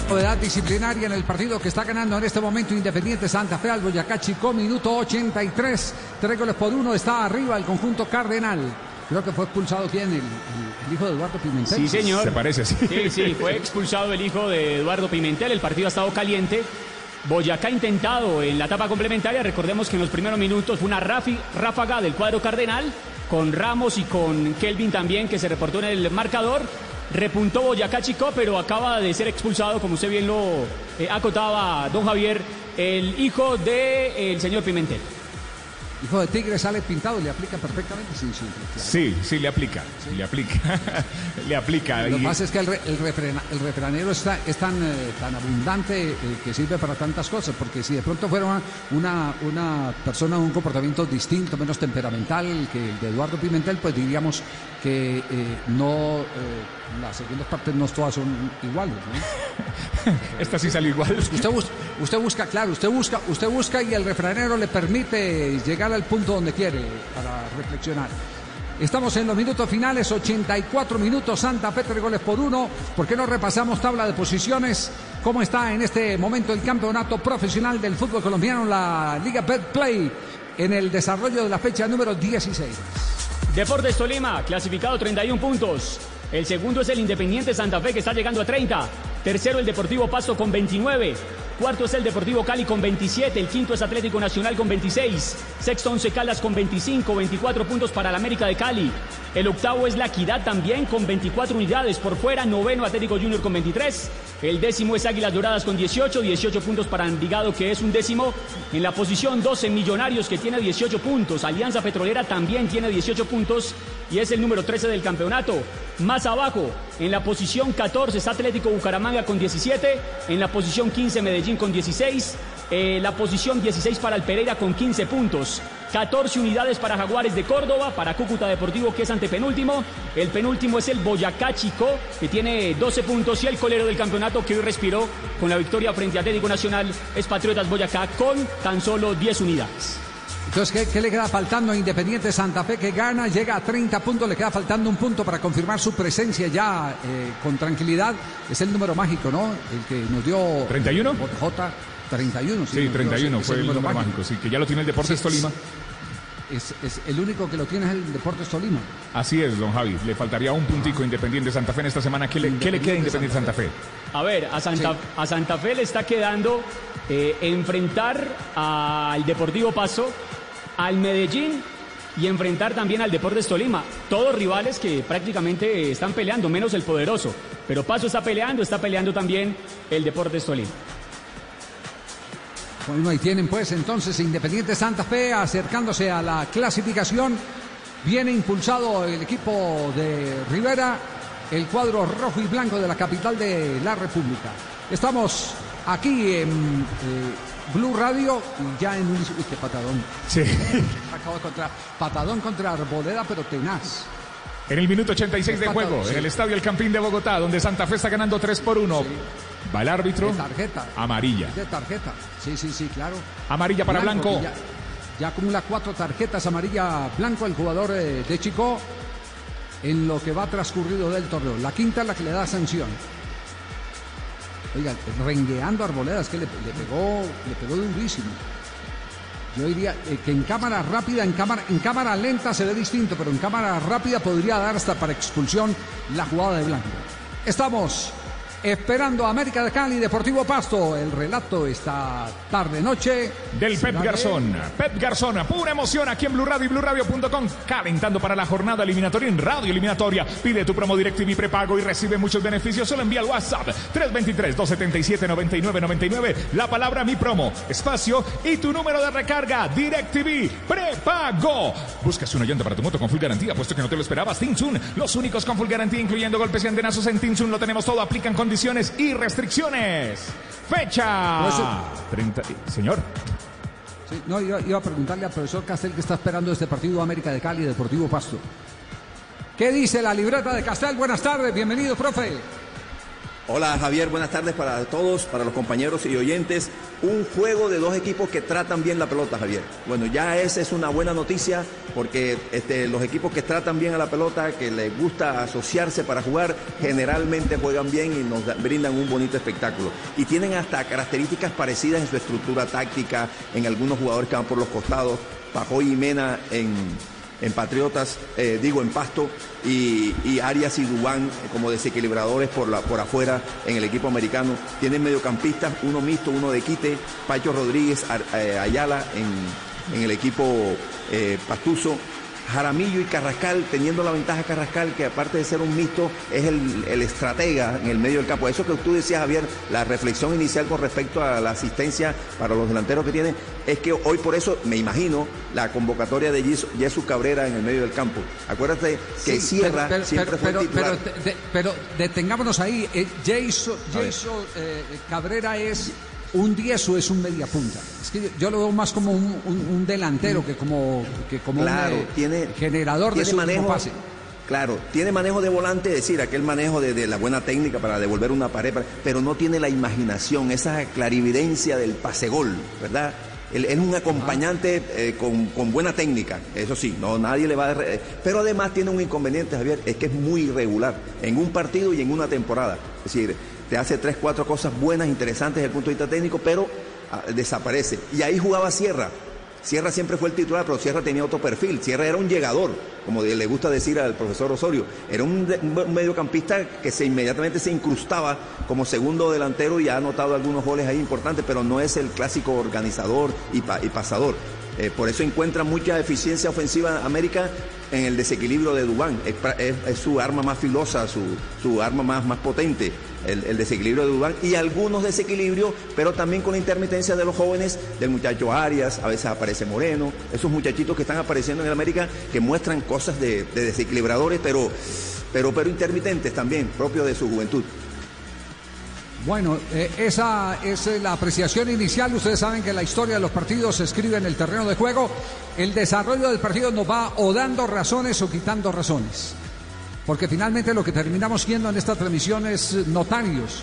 Novedad disciplinaria en el partido que está ganando en este momento Independiente Santa Fe al Boyacá Chico, minuto 83. Tres goles por uno está arriba el conjunto Cardenal. creo que fue expulsado quién, el, el- el hijo de Eduardo Pimentel. Sí, señor. Se parece, sí. Sí, sí, fue expulsado el hijo de Eduardo Pimentel. El partido ha estado caliente. Boyacá intentado en la etapa complementaria. Recordemos que en los primeros minutos fue una ráfaga del cuadro cardenal con Ramos y con Kelvin también que se reportó en el marcador. Repuntó Boyacá Chico, pero acaba de ser expulsado, como usted bien lo eh, acotaba don Javier, el hijo del señor Pimentel. Hijo de Tigre sale pintado, le aplica perfectamente. Sí, sí, sí, claro. Sí, sí, le aplica. Le aplica. le aplica. Lo que Y- pasa es que el, re- el, refrena- el refranero está, es tan, eh, tan abundante eh, que sirve para tantas cosas, porque si de pronto fuera una, una, una persona de un comportamiento distinto, menos temperamental que el de Eduardo Pimentel, pues diríamos que eh, no, las segundas partes no todas son iguales. ¿no? Esta sí salió igual. Usted, bus- usted busca, claro, usted busca, usted busca y el refranero le permite llegar al punto donde quiere para reflexionar. Estamos en los minutos finales, 84 minutos, Santa Fe tres goles por uno. ¿Por qué no repasamos tabla de posiciones? ¿Cómo está en este momento el campeonato profesional del fútbol colombiano, la Liga Betplay, en el desarrollo de la fecha número 16? Deportes Tolima, clasificado 31 puntos. El segundo es el Independiente Santa Fe, que está llegando a 30. Tercero, el Deportivo Pasto con 29. Cuarto es el Deportivo Cali con 27. El quinto es Atlético Nacional con 26. Sexto, Once Caldas con 25. 24 puntos para el América de Cali. El octavo es La Equidad también con 24 unidades. Por fuera, noveno Atlético Junior con 23. El décimo es Águilas Doradas con 18. 18 puntos para Envigado, que es un décimo. En la posición 12, Millonarios, que tiene 18 puntos. Alianza Petrolera también tiene 18 puntos y es el número 13 del campeonato. Más abajo, en la posición 14 está Atlético Bucaramanga con 17, en la posición 15 Medellín con 16, eh, la posición 16 para el Pereira con 15 puntos, 14 unidades para Jaguares de Córdoba, para Cúcuta Deportivo que es antepenúltimo, el penúltimo es el Boyacá Chico que tiene 12 puntos y el colero del campeonato que hoy respiró con la victoria frente a Atlético Nacional es Patriotas Boyacá con tan solo 10 unidades. Entonces, ¿qué, qué le queda faltando a Independiente Santa Fe que gana? Llega a 30 puntos, le queda faltando un punto para confirmar su presencia ya eh, con tranquilidad. Es el número mágico, ¿no? El que nos dio... ¿31? J, 31. Sí, dio 31 ese- fue el número mágico, sí, que ya lo tiene el Deportes Sí, Tolima. Es, es el único que lo tiene es el Deportes Tolima. Así es, don Javi. Le faltaría un puntico Independiente Santa Fe en esta semana. ¿Qué le, qué le queda a Independiente Santa Fe? A ver, a Santa, a Santa Fe le está quedando eh, enfrentar al Deportivo Paso, al Medellín y enfrentar también al Deportes Tolima. Todos rivales que prácticamente están peleando, menos el poderoso. Pero Paso está peleando, está peleando también el Deportes Tolima. Bueno, ahí tienen pues entonces Independiente Santa Fe acercándose a la clasificación. Viene impulsado el equipo de Rivera, el cuadro rojo y blanco de la capital de la República. Estamos aquí en eh, Blue Radio y ya en un... Uy, qué patadón. Sí. Acabo contra, patadón contra Arboleda, pero tenaz. En el minuto 86 de juego, sí. en el Estadio El Campín de Bogotá, donde Santa Fe está ganando 3 por 1. Va el árbitro. De tarjeta. Amarilla. De tarjeta. Sí, sí, sí, claro. Amarilla para Blanco. ya acumula cuatro tarjetas amarilla blanco el jugador eh, de Chico en lo que va transcurrido del torneo. La quinta es la que le da sanción. Oiga, rengueando a Arboleda, es que le, le pegó, le pegó durísimo. Yo diría eh, que en cámara rápida, en cámara, en cámara lenta se ve distinto, pero en cámara rápida podría dar hasta para expulsión la jugada de Blanco. Estamos esperando a América de Cali, Deportivo Pasto. El relato esta tarde noche Del Pep Garzón. Pep Garzón, pura emoción aquí en Blue Radio y BlueRadio.com, calentando para la jornada eliminatoria en Radio Eliminatoria. Pide tu promo DirecTV prepago y recibe muchos beneficios. Solo envía al WhatsApp 323-277-9999 la palabra mi promo, espacio y tu número de recarga DirecTV prepago. Buscas un oyente para tu moto con full garantía, puesto que no te lo esperabas. Tinsun, los únicos con full garantía, incluyendo golpes y andenazos en Tinsun. Lo tenemos todo, aplican condiciones y restricciones. Fecha. 30. Señor. Sí, no, iba, iba a preguntarle al profesor Castel que está esperando este partido América de Cali, Deportivo Pasto. ¿Qué dice la libreta de Castel? Buenas tardes, bienvenido, profe. Hola Javier, buenas tardes para todos, para los compañeros y oyentes. Un juego de dos equipos que tratan bien la pelota, Javier. Bueno, ya esa es una buena noticia porque este, los equipos que tratan bien a la pelota, que les gusta asociarse para jugar, generalmente juegan bien y nos da- brindan un bonito espectáculo. Y tienen hasta características parecidas en su estructura táctica, en algunos jugadores que van por los costados. Pajoy y Mena en, en Patriotas, eh, digo en Pasto, y, Arias y Dubán eh, como desequilibradores por, la, por afuera en el equipo americano. Tienen mediocampistas, uno mixto, uno de quite, Pacho Rodríguez, eh, Ayala en, en el equipo eh, Pastuso. Jaramillo y Carrascal, teniendo la ventaja Carrascal, que aparte de ser un mixto, es el, el estratega en el medio del campo. Eso que tú decías, Javier, la reflexión inicial con respecto a la asistencia para los delanteros que tiene, es que hoy por eso me imagino la convocatoria de Jes- Jesús Cabrera en el medio del campo. Acuérdate que Sí, Sierra pero, pero- siempre pero- fue pero- titular. pero de- pero detengámonos ahí. Eh, Jason. Jason, eh, Cabrera es un 10 o es un media punta. Es que yo, yo lo veo más como un, un- un delantero que como, que como Claro, un eh, tiene- generador de tiene su último manejo, pase. Claro, tiene manejo de volante, es decir, aquel manejo de, de la buena técnica para devolver una pared, para- pero no tiene la imaginación, esa clarividencia del pase gol, ¿verdad? Él es un acompañante eh, con, con buena técnica, eso sí, no nadie le va a... re- Pero además tiene un inconveniente, Javier, es que es muy irregular en un partido y en una temporada. Es decir, te hace tres, cuatro cosas buenas, interesantes desde el punto de vista técnico, pero ah, desaparece. Y ahí jugaba Sierra. Sierra siempre fue el titular, pero Sierra tenía otro perfil. Sierra era un llegador, como le gusta decir al profesor Osorio. Era un, mediocampista que se inmediatamente se incrustaba como segundo delantero y ha anotado algunos goles ahí importantes, pero no es el clásico organizador y, pa- y pasador. Eh, por eso encuentra mucha eficiencia ofensiva América en el desequilibrio de Dubán. Es su arma más filosa, su, su arma más, más potente, el, desequilibrio de Dubán. Y algunos desequilibrios, pero también con la intermitencia de los jóvenes, del muchacho Arias, a veces aparece Moreno, esos muchachitos que están apareciendo en el América que muestran cosas de, de desequilibradores, pero, pero, pero intermitentes también, propios de su juventud. Bueno, eh, esa es eh, la apreciación inicial. Ustedes saben que la historia de los partidos se escribe en el terreno de juego. El desarrollo del partido nos va o dando razones o quitando razones. Porque finalmente lo que terminamos viendo en esta transmisión es notarios.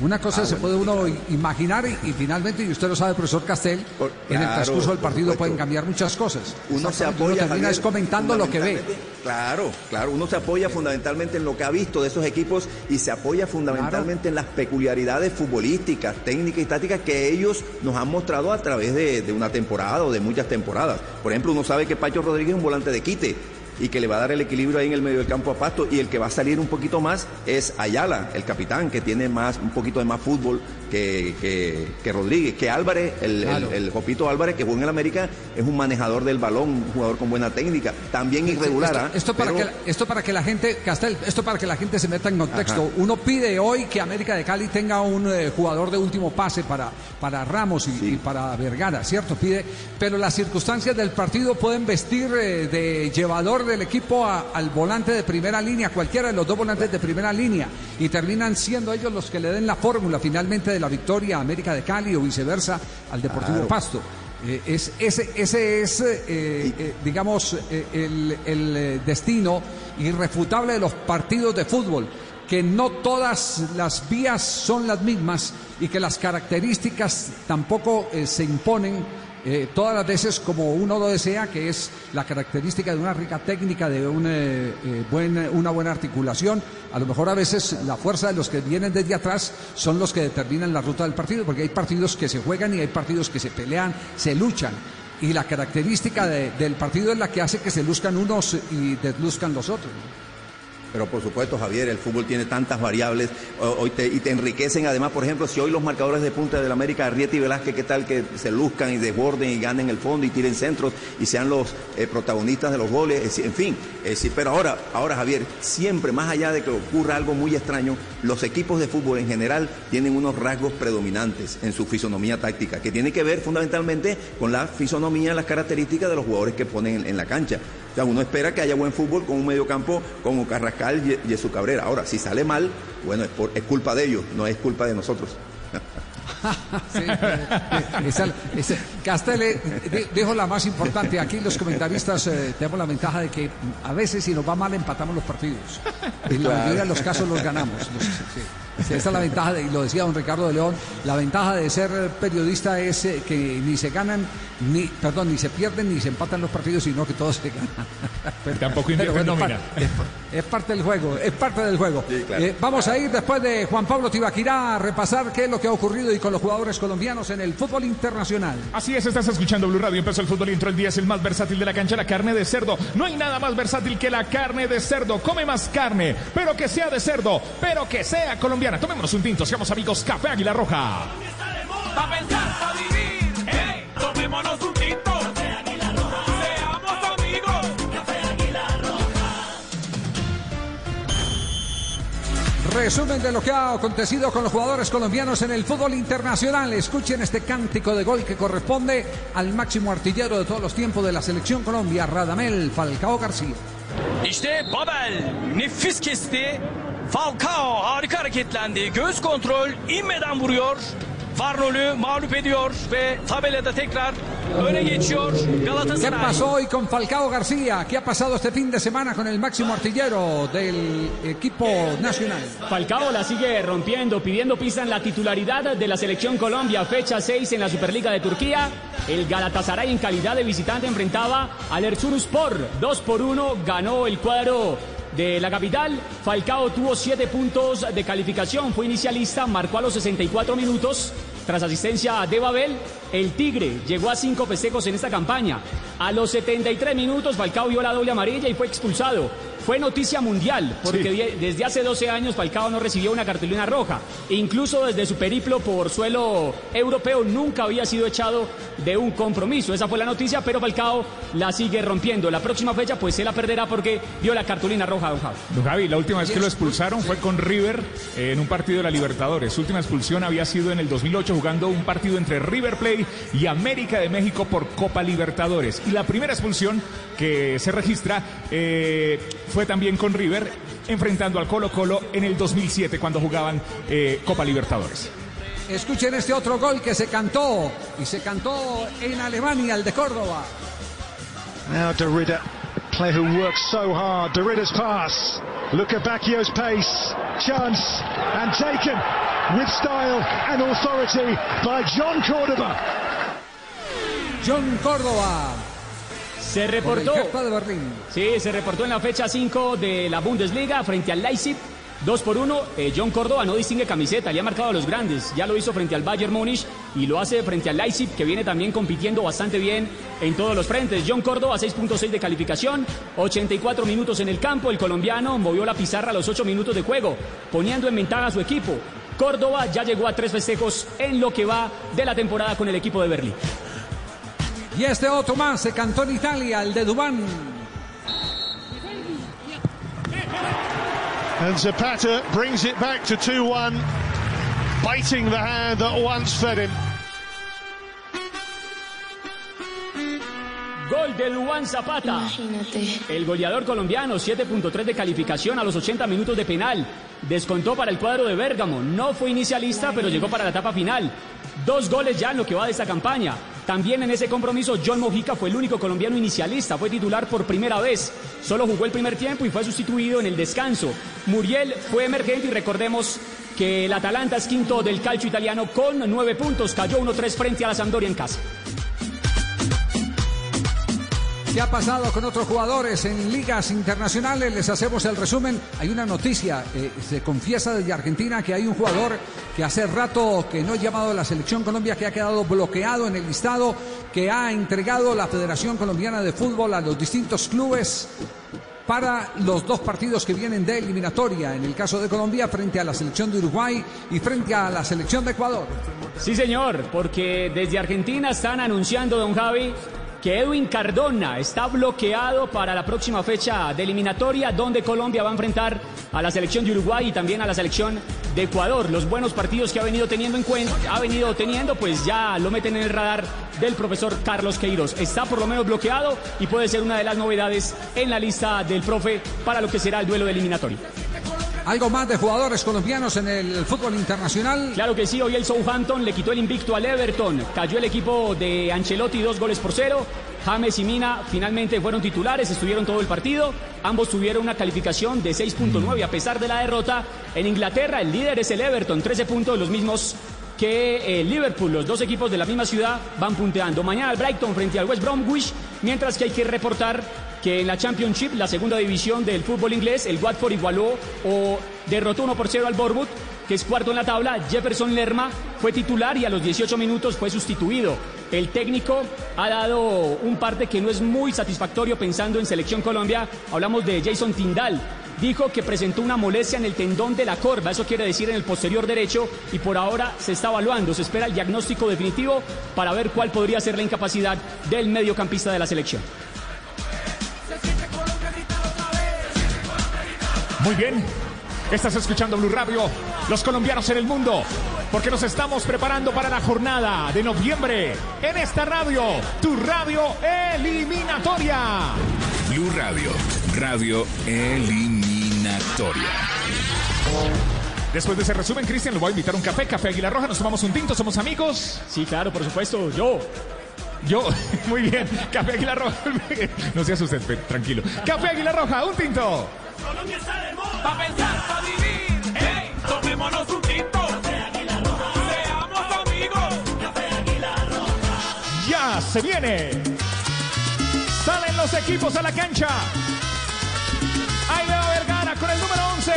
Una cosa Ah, se bueno, puede uno imaginar y, y finalmente, y usted lo sabe, profesor Castel, en el transcurso del partido supuesto. pueden cambiar muchas cosas. Uno se apoya uno termina es comentando lo que ve. fundamentalmente- Claro, claro, uno se apoya fundamentalmente en lo que ha visto de esos equipos y se apoya fundamentalmente en las peculiaridades futbolísticas, técnicas y tácticas que ellos nos han mostrado a través de, de una temporada o de muchas temporadas. Por ejemplo, uno sabe que Pacho Rodríguez es un volante de quite y que le va a dar el equilibrio ahí en el medio del campo a Pasto y el que va a salir un poquito más es Ayala, el capitán, que tiene más un poquito de más fútbol que, que, que Rodríguez, que Álvarez, el, el- Claro. el Jopito Álvarez, que jugó en el América, es un manejador del balón, un jugador con buena técnica, también irregular. Esto, ¿ah? esto para Pero- que, la- esto para que la gente, Castel, esto para que la gente se meta en contexto. Ajá. Uno pide hoy que América de Cali tenga un eh, jugador de último pase para, para Ramos y, y para Vergara, ¿cierto? Pide, pero las circunstancias del partido pueden vestir eh, de llevador del equipo a- al volante de primera línea, cualquiera de los dos volantes de primera línea, y terminan siendo ellos los que le den la fórmula finalmente de la victoria a América de Cali o viceversa al Deportivo Claro. Pasto. Eh, es, ese, ese es, eh, eh, digamos, el, el, destino irrefutable de los partidos de fútbol, que no todas las vías son las mismas y que las características tampoco se imponen eh, todas las veces como uno lo desea, que es la característica de una rica técnica, de un, eh, eh, buen- una buena articulación. A lo mejor a veces la fuerza de los que vienen desde atrás son los que determinan la ruta del partido, porque hay partidos que se juegan y hay partidos que se pelean, se luchan. Y la característica de- del partido es la que hace que se luzcan unos y desluzcan los otros. Pero por supuesto, Javier, el fútbol tiene tantas variables hoy te- y te enriquecen. Además, por ejemplo, si hoy los marcadores de punta del América, Arrieta y Velázquez, ¿qué tal que se luzcan y desborden y ganen el fondo y tiren centros y sean los eh, protagonistas de los goles? En fin, decir, pero ahora, ahora, Javier, siempre, más allá de que ocurra algo muy extraño, los equipos de fútbol en general tienen unos rasgos predominantes en su fisonomía táctica, que tiene que ver fundamentalmente con la fisonomía, las características de los jugadores que ponen en, en la cancha. O sea, uno espera que haya buen fútbol con un mediocampo como Carrascal y Jesús Cabrera. Ahora, si sale mal, bueno, es, por- es culpa de ellos, no es culpa de nosotros. Sí, eh, esa- esa- Castel eh, dijo la más importante. Aquí los comentaristas eh, tenemos la ventaja de que a veces si nos va mal empatamos los partidos. En la mayoría de los casos los ganamos. Los- sí. Sí, esta es la ventaja, de, y lo decía don Ricardo de León, la ventaja de ser periodista es eh, que ni se ganan, ni, perdón, ni se pierden ni se empatan los partidos, sino que todos se ganan. Pero- Tampoco pero bueno, nómina. es, es parte del juego, es parte del juego. claro. Eh, vamos a ir después de Juan Pablo Tibaquirá a repasar qué es lo que ha ocurrido y con los jugadores colombianos en el fútbol internacional. Así es, estás escuchando Blue Radio. Empezó el fútbol y entró el día. Es el más versátil de la cancha, la carne de cerdo. No hay nada más versátil que la carne de cerdo. Come más carne, pero que sea de cerdo, pero que sea colombiana. Tomémonos un tinto, seamos amigos. Café Águila Roja. Resumen de lo que ha acontecido con los jugadores colombianos en el fútbol internacional. Escuchen este cántico de gol que corresponde al máximo artillero de todos los tiempos de la selección Colombia, Radamel Falcao García. İşte Babel nefis. Falcao harika hareketlendi. Göz kontrol inmeden vuruyor. Mağlup ediyor ve tabelada tekrar öne geçiyor ¿Qué Galatasaray. pasó hoy con Falcao García? ¿Qué ha pasado este fin de semana con el máximo artillero del equipo nacional? Falcao la sigue rompiendo, pidiendo pista en la titularidad de la selección Colombia, fecha 6 en la Superliga de Turquía. El Galatasaray en calidad de visitante enfrentaba al Erzurumspor. 2 por 1 ganó el cuadro de la capital. Falcao tuvo 7 puntos de calificación, fue inicialista, marcó a los 64 minutos. Tras asistencia de Babel, el Tigre llegó a cinco festejos en esta campaña. A los 73 minutos, Falcao vio la doble amarilla y fue expulsado. Fue noticia mundial, porque desde hace 12 años Falcao no recibió una cartulina roja. Incluso desde su periplo por suelo europeo nunca había sido echado de un compromiso. Esa fue la noticia, pero Falcao la sigue rompiendo. La próxima fecha, pues se la perderá porque vio la cartulina roja, don Javi. Don Javi, la última vez que lo expulsaron fue con River eh, en un partido de la Libertadores. Su última expulsión había sido en el 2008 jugando un partido entre River Plate y América de México por Copa Libertadores. Y la primera expulsión que se registra eh, fue también con River enfrentando al Colo Colo en el 2007 cuando jugaban eh, Copa Libertadores. Escuchen este otro gol que se cantó y se cantó en Alemania, el de Córdoba. Now Derrida, player who works so hard. Derrida's pass. Look at Bacchio's pace. Chance and taken with style and authority by John Cordoba. John Córdoba. Se reportó. De Berlín. Sí, se reportó en la fecha 5 de la Bundesliga frente al Leipzig. 2 por 1, eh, John Córdoba no distingue camiseta, le ha marcado a los grandes. Ya lo hizo frente al Bayern Múnich y lo hace frente al Leipzig, que viene también compitiendo bastante bien en todos los frentes. John Córdoba, 6.6 de calificación, 84 minutos en el campo. El colombiano movió la pizarra a los 8 minutos de juego, poniendo en ventaja a su equipo. Córdoba ya llegó a tres festejos en lo que va de la temporada con el equipo de Berlín. Y este otro más se cantó en Italia, el de Dubán. And Zapata brings it back to 2-1, biting the hand that once fed him. Gol de Luan Zapata. El goleador colombiano, 7.3 de calificación a los 80 minutos de penal. Descontó para el cuadro de Bérgamo. No fue inicialista, pero llegó para la etapa final. Dos goles ya en lo que va de esta campaña. También en ese compromiso, John Mojica fue el único colombiano inicialista. Fue titular por primera vez. Solo jugó el primer tiempo y fue sustituido en el descanso. Muriel fue emergente y recordemos que el Atalanta es quinto del calcio italiano con nueve puntos. Cayó 1-3 frente a la Sampdoria en casa. ¿Qué ha pasado con otros jugadores en ligas internacionales? Les hacemos el resumen. Hay una noticia, eh, se confiesa desde Argentina que hay un jugador que hace rato que no ha llamado a la selección Colombia, que ha quedado bloqueado en el listado, que ha entregado la Federación Colombiana de Fútbol a los distintos clubes para los dos partidos que vienen de eliminatoria, en el caso de Colombia, frente a la selección de Uruguay y frente a la selección de Ecuador. Sí, señor, porque desde Argentina están anunciando, don Javi, que Edwin Cardona está bloqueado para la próxima fecha de eliminatoria, donde Colombia va a enfrentar a la selección de Uruguay y también a la selección de Ecuador. Los buenos partidos que ha venido teniendo en cuenta, ha venido teniendo, pues ya lo meten en el radar del profesor Carlos Queiroz. Está por lo menos bloqueado y puede ser una de las novedades en la lista del profe para lo que será el duelo de eliminatoria. ¿Algo más de jugadores colombianos en el fútbol internacional? Claro que sí, hoy el Southampton le quitó el invicto al Everton. Cayó el equipo de Ancelotti dos goles por cero. James y Mina finalmente fueron titulares, estuvieron todo el partido. Ambos tuvieron una calificación de 6.9 a pesar de la derrota. En Inglaterra el líder es el Everton, 13 puntos, los mismos que eh, Liverpool, los dos equipos de la misma ciudad van punteando. Mañana el Brighton frente al West Bromwich, mientras que hay que reportar que en la Championship, la segunda división del fútbol inglés, el Watford igualó o derrotó 1 por 0 al Bournemouth, que es cuarto en la tabla. Jefferson Lerma fue titular y a los 18 minutos fue sustituido. El técnico ha dado un parte que no es muy satisfactorio pensando en Selección Colombia. Hablamos de Jason Tindal. Dijo que presentó una molestia en el tendón de la corva, eso quiere decir en el posterior derecho, y por ahora se está evaluando. Se espera el diagnóstico definitivo para ver cuál podría ser la incapacidad del mediocampista de la selección. Muy bien. Estás escuchando Blue Radio, los colombianos en el mundo, porque nos estamos preparando para la jornada de noviembre en esta radio, tu radio eliminatoria. Blue Radio, radio eliminatoria. Después de ese resumen, Cristian, lo voy a invitar a un café, Café Águila Roja, nos tomamos un tinto, somos amigos. Sí, claro, por supuesto, yo. Yo, muy bien, Café Águila Roja. No se asusten, pe- tranquilo. Café Águila Roja, un tinto. Colombia está de moda. Pa' pensar, pa' vivir. ¡Ey! Tomémonos un tinto. Seamos amigos. Ya se viene. Salen los equipos a la cancha. Ahí Leo Vergara con el número 11.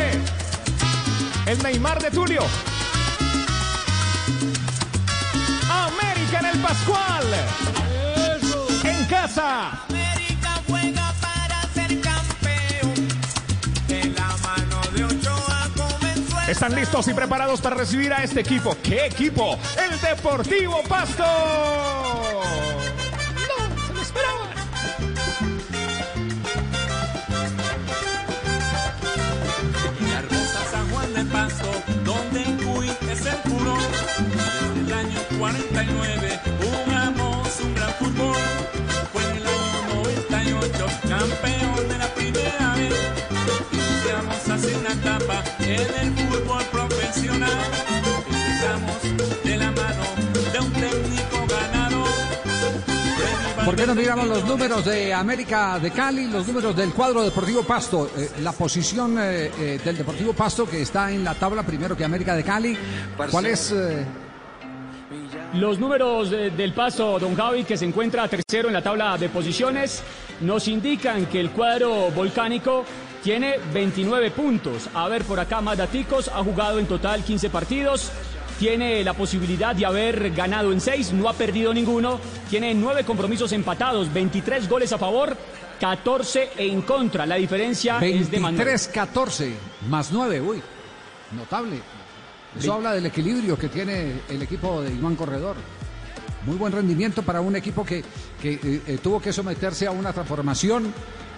El Neymar de Tulio. América en el Pascual. En casa. Están listos y preparados para recibir a este equipo. ¿Qué equipo? El Deportivo Pasto. No, se lo esperaban. La hermosa San Juan de Pasto, donde en Cuy es el puro. Desde el año 49 jugamos un gran fútbol. Fue en el año 98 campeón de la primera vez. Iniciamos así una etapa en el ¿Por qué no miramos los números de América de Cali, los números del cuadro Deportivo Pasto? Eh, la posición eh, eh, del Deportivo Pasto que está en la tabla primero que América de Cali. ¿Cuál es? eh, Los números del paso, don Javi, que se encuentra tercero en la tabla de posiciones, nos indican que el cuadro volcánico tiene 29 puntos. A ver, por acá, más daticos, ha jugado en total 15 partidos. Tiene la posibilidad de haber ganado en 6, no ha perdido ninguno. Tiene 9 compromisos empatados, 23 goles a favor, 14 en contra. La diferencia es de Manuel. 23-14 más 9, uy, notable. Eso habla del equilibrio que tiene el equipo de Iván Corredor. Muy buen rendimiento para un equipo que, que, eh, eh, tuvo que someterse a una transformación,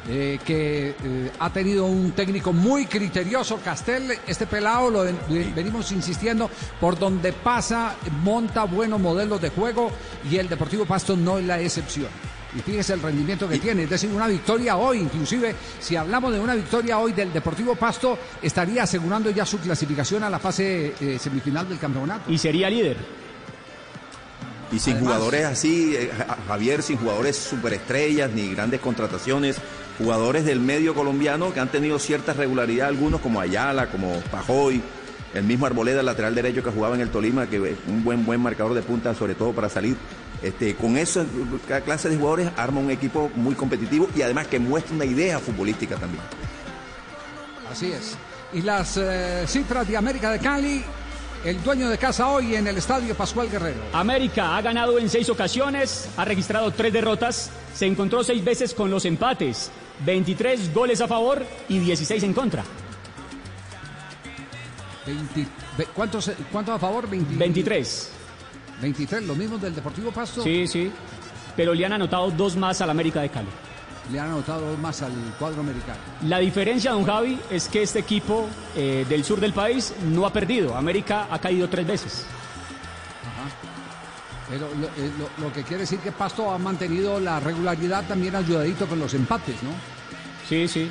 eh, que eh, ha tenido un técnico muy criterioso, Castel. Este pelado, lo ven- ven- venimos insistiendo, por donde pasa, monta buenos modelos de juego y el Deportivo Pasto no es la excepción. Y fíjese el rendimiento que tiene, es decir, una victoria hoy, inclusive si hablamos de una victoria hoy del Deportivo Pasto, estaría asegurando ya su clasificación a la fase eh, semifinal del campeonato. Y sería líder. Y sin Además- jugadores así, eh, Ja- Javier, sin jugadores superestrellas ni grandes contrataciones, jugadores del medio colombiano que han tenido cierta regularidad, algunos como Ayala, como Pajoy, el mismo Arboleda, lateral derecho que jugaba en el Tolima, que es un buen buen marcador de punta, sobre todo para salir. Este, con esa clase de jugadores arma un equipo muy competitivo y además que muestra una idea futbolística también. Así es. Y las eh, cifras de América de Cali, el dueño de casa hoy en el estadio Pascual Guerrero. América ha ganado en seis ocasiones, ha registrado tres derrotas, se encontró seis veces con los empates, 23 goles a favor y 16 en contra. 20 ve- ¿cuántos, ¿Cuántos a favor? 20 23. 23, lo mismo del Deportivo Pasto. Sí, sí. Pero le han anotado dos más al América de Cali. Le han anotado dos más al cuadro americano. La diferencia, don Javi, es que este equipo eh, del sur del país no ha perdido. América ha caído tres veces. Pero lo, eh, lo que quiere decir que Pasto ha mantenido la regularidad también ayudadito con los empates, ¿no? Sí, sí.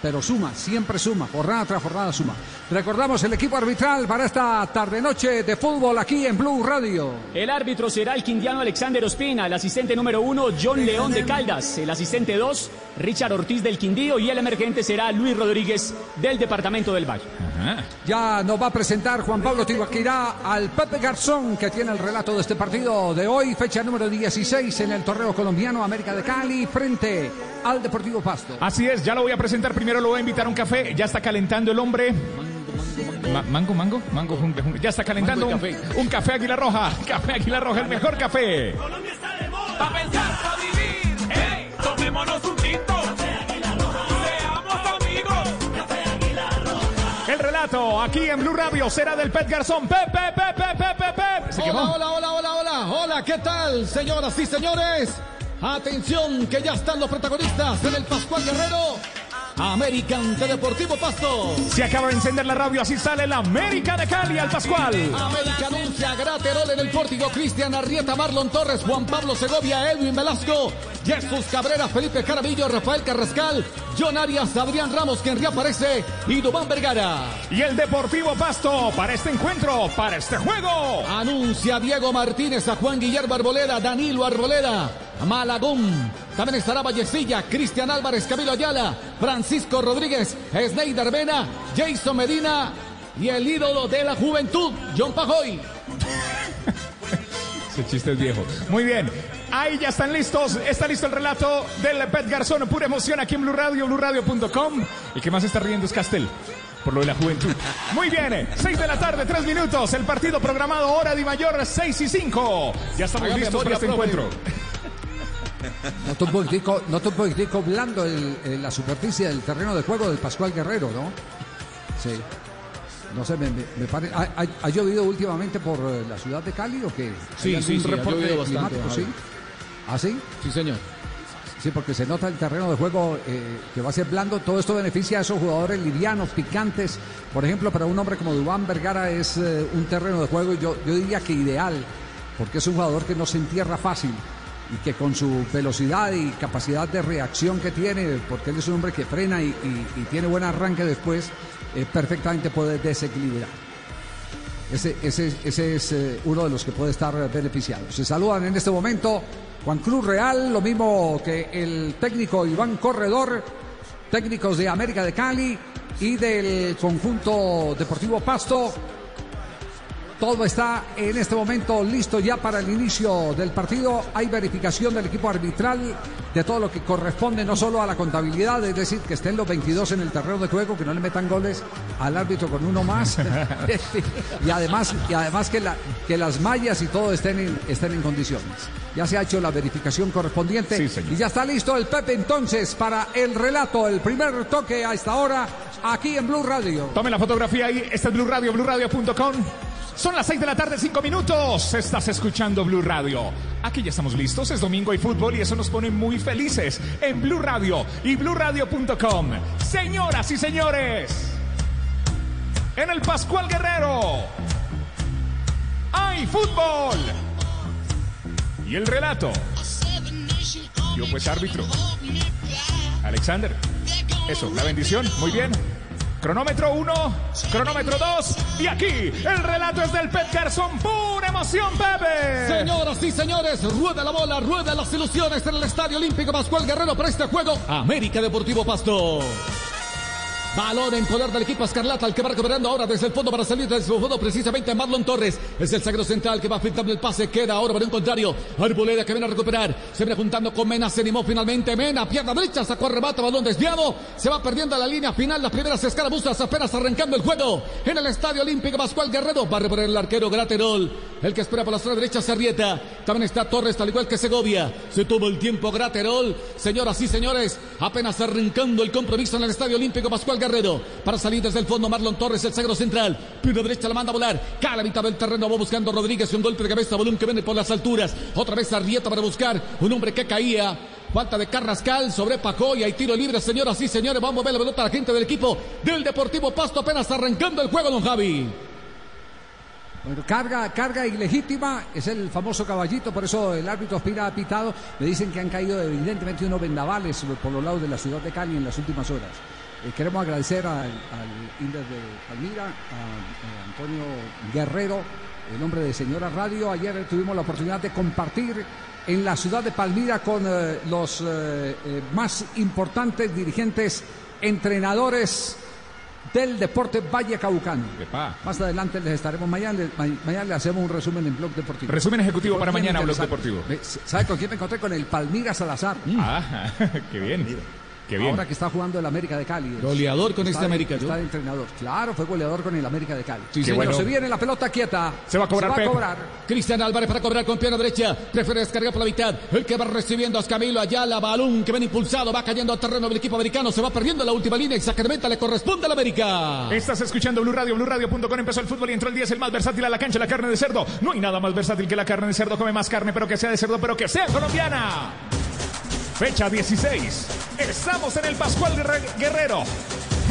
Pero suma, siempre suma, jornada tras jornada suma. Recordamos el equipo arbitral para esta tarde-noche de fútbol aquí en Blue Radio. El árbitro será el quindiano Alexander Ospina, el asistente número uno John León de Caldas, el asistente dos Richard Ortiz del Quindío y el emergente será Luis Rodríguez del departamento del Valle. Ya nos va a presentar Juan Pablo Tibaquirá al Pepe Garzón que tiene el relato de este partido de hoy, fecha número 16 en el torneo colombiano América de Cali frente al Deportivo Pasto. Así es, ya lo voy a presentar. Primero lo voy a invitar a un café. Ya está calentando el hombre. Ma- mango, mango, mango, jungle, jungle. Ya está calentando un café. un café Águila Roja. Café Águila Roja, el mejor café. Pa' pensar, pa' vivir, ey, tomémonos un tinto. Seamos amigos. El relato aquí en Blue Radio será del Pet Garzón. Pepe, Pepe, Pepe, Pepe. Se Hola, hola, hola, hola, hola, hola, ¿qué tal, señoras y señores? Atención, que ya están los protagonistas en el Pascual Guerrero. American de Deportivo Pasto. Se acaba de encender la radio, así sale la América de Cali al Pascual. América anuncia Graterol en el pórtico, Cristian Arrieta, Marlon Torres, Juan Pablo Segovia, Edwin Velasco, Jesús Cabrera, Felipe Carabillo, Rafael Carrascal, John Arias, Adrián Ramos, quien reaparece, y Dubán Vergara. Y el Deportivo Pasto para este encuentro, para este juego. Anuncia Diego Martínez a Juan Guillermo Arboleda, Danilo Arboleda, Malagón. También estará Vallecilla, Cristian Álvarez, Camilo Ayala, Francisco Rodríguez, Sneider Vena, Jason Medina y el ídolo de la juventud, John Pajoy. Ese chiste es viejo. Muy bien. Ahí ya están listos. Está listo el relato del Pet Garzón. Pura emoción aquí en Blue Radio, BlueRadio.com. El que más está riendo es Castel. Por lo de la juventud. Muy bien. 6 de la tarde, 3 minutos. El partido programado hora de mayor 6 y 5. Ya estamos listos para este profe. encuentro. Nota un poquitico, un poquitico blando el- el- la superficie del terreno de juego del Pascual Guerrero, ¿no? Sí. No sé, me, me, me pare- ¿Ha, ha- ha llovido últimamente por eh, la ciudad de Cali o qué? Sí, ¿Hay sí, sí, ha llovido bastante, sí? ¿Ah, sí? Sí, señor. Sí, porque se nota el terreno de juego eh, que va a ser blando. Todo esto beneficia a esos jugadores livianos, picantes. Por ejemplo, para un hombre como Dubán Vergara es eh, un terreno de juego, yo, yo diría que ideal, porque es un jugador que no se entierra fácil y que con su velocidad y capacidad de reacción que tiene, porque él es un hombre que frena y, tiene buen arranque después, eh, perfectamente puede desequilibrar. Ese, ese, ese es eh, uno de los que puede estar beneficiado. Se saludan en este momento Juan Cruz Real, lo mismo que el técnico Iván Corredor, técnicos de América de Cali y del conjunto Deportivo Pasto. Todo está en este momento listo ya para el inicio del partido. Hay verificación del equipo arbitral de todo lo que corresponde no solo a la contabilidad, es decir, que estén los 22 en el terreno de juego, que no le metan goles al árbitro con uno más. y además, y además que, la- que las mallas y todo estén en, estén en condiciones. Ya se ha hecho la verificación correspondiente Sí, y ya está listo el Pepe entonces para el relato, el primer toque a esta hora aquí en Blue Radio. Tome la fotografía ahí. Este es Blue Radio, BlueRadio.com. Son las 6 de la tarde, 5 minutos. Estás escuchando Blue Radio. Aquí ya estamos listos. Es domingo y fútbol y eso nos pone muy felices en Blue Radio y BlueRadio.com. Señoras y señores, en el Pascual Guerrero hay fútbol. Y el relato. Yo pues árbitro. Alexander. Eso, la bendición. Muy bien. Cronómetro 1, cronómetro 2 y aquí el relato es del Pet Garzón. Pura emoción, Pepe. Señoras y señores, rueda la bola, rueda las ilusiones en el Estadio Olímpico Pascual Guerrero para este juego. América Deportivo Pasto. Balón en poder del equipo Escarlata, el que va recuperando ahora desde el fondo para salir desde su fondo precisamente Marlon Torres. Es el sagro central que va filtrando el pase, queda ahora por un contrario. Arboleda que viene a recuperar, se viene juntando con Mena, se animó finalmente Mena, pierna derecha, sacó remate, balón desviado, se va perdiendo la línea final, las primeras escarabuzas apenas arrancando el juego en el Estadio Olímpico Pascual Guerrero. Va a reponer el arquero Graterol, el que espera por la zona derecha se Arrieta. También está Torres, al igual que Segovia. Se toma el tiempo Graterol. Señoras y señores, apenas arrancando el compromiso en el Estadio Olímpico Pascual Guerrero. Para salir desde el fondo, Marlon Torres, el sagro central. Pierna derecha la manda a volar. Cae a la mitad del terreno, va buscando Rodríguez. Un golpe de cabeza, balón que viene por las alturas. Otra vez Arrieta para buscar un hombre que caía. Falta de Carrascal sobre Pacó y tiro libre, señoras y señores. Vamos a ver la pelota a la gente del equipo del Deportivo Pasto apenas arrancando el juego, don Javi. Bueno, carga, carga ilegítima, es el famoso caballito, por eso el árbitro aspira ha pitado. Me dicen que han caído evidentemente unos vendavales por los lados de la ciudad de Cali en las últimas horas. Eh, queremos agradecer al, al Inter de Palmira, a, a Antonio Guerrero, el hombre de Señora Radio. Ayer tuvimos la oportunidad de compartir en la ciudad de Palmira con eh, los eh, eh, más importantes dirigentes, entrenadores del deporte Valle Caucano. Más adelante les estaremos mañana, le- ma- mañana le hacemos un resumen en Blog Deportivo. Resumen ejecutivo para mañana, Blog. Deportivo. ¿Sabe con quién me encontré? Con el Palmira Salazar. Ah, qué bien. Qué bien. Ahora que está jugando el América de Cali. Goleador con Está este de- América, Está de entrenador. Claro, fue goleador con el América de Cali. Sí, señor. se viene la pelota quieta. Se va a cobrar, Se va a cobrar. Cristian Álvarez para cobrar con pierna derecha. Prefiere descargar por la mitad. El que va recibiendo es Camilo Ayala. Balón que ven impulsado. Va cayendo al terreno del equipo americano. Se va perdiendo la última línea. Y Sacramento le corresponde al América. Estás escuchando Blue Radio, BlueRadio.com. Empezó el fútbol y entró el 10, el más versátil a la cancha, la carne de cerdo. No hay nada más versátil que la carne de cerdo. Come más carne, pero que sea de cerdo, pero que sea colombiana. Fecha 16. Estamos en el Pascual Guerre- Guerrero.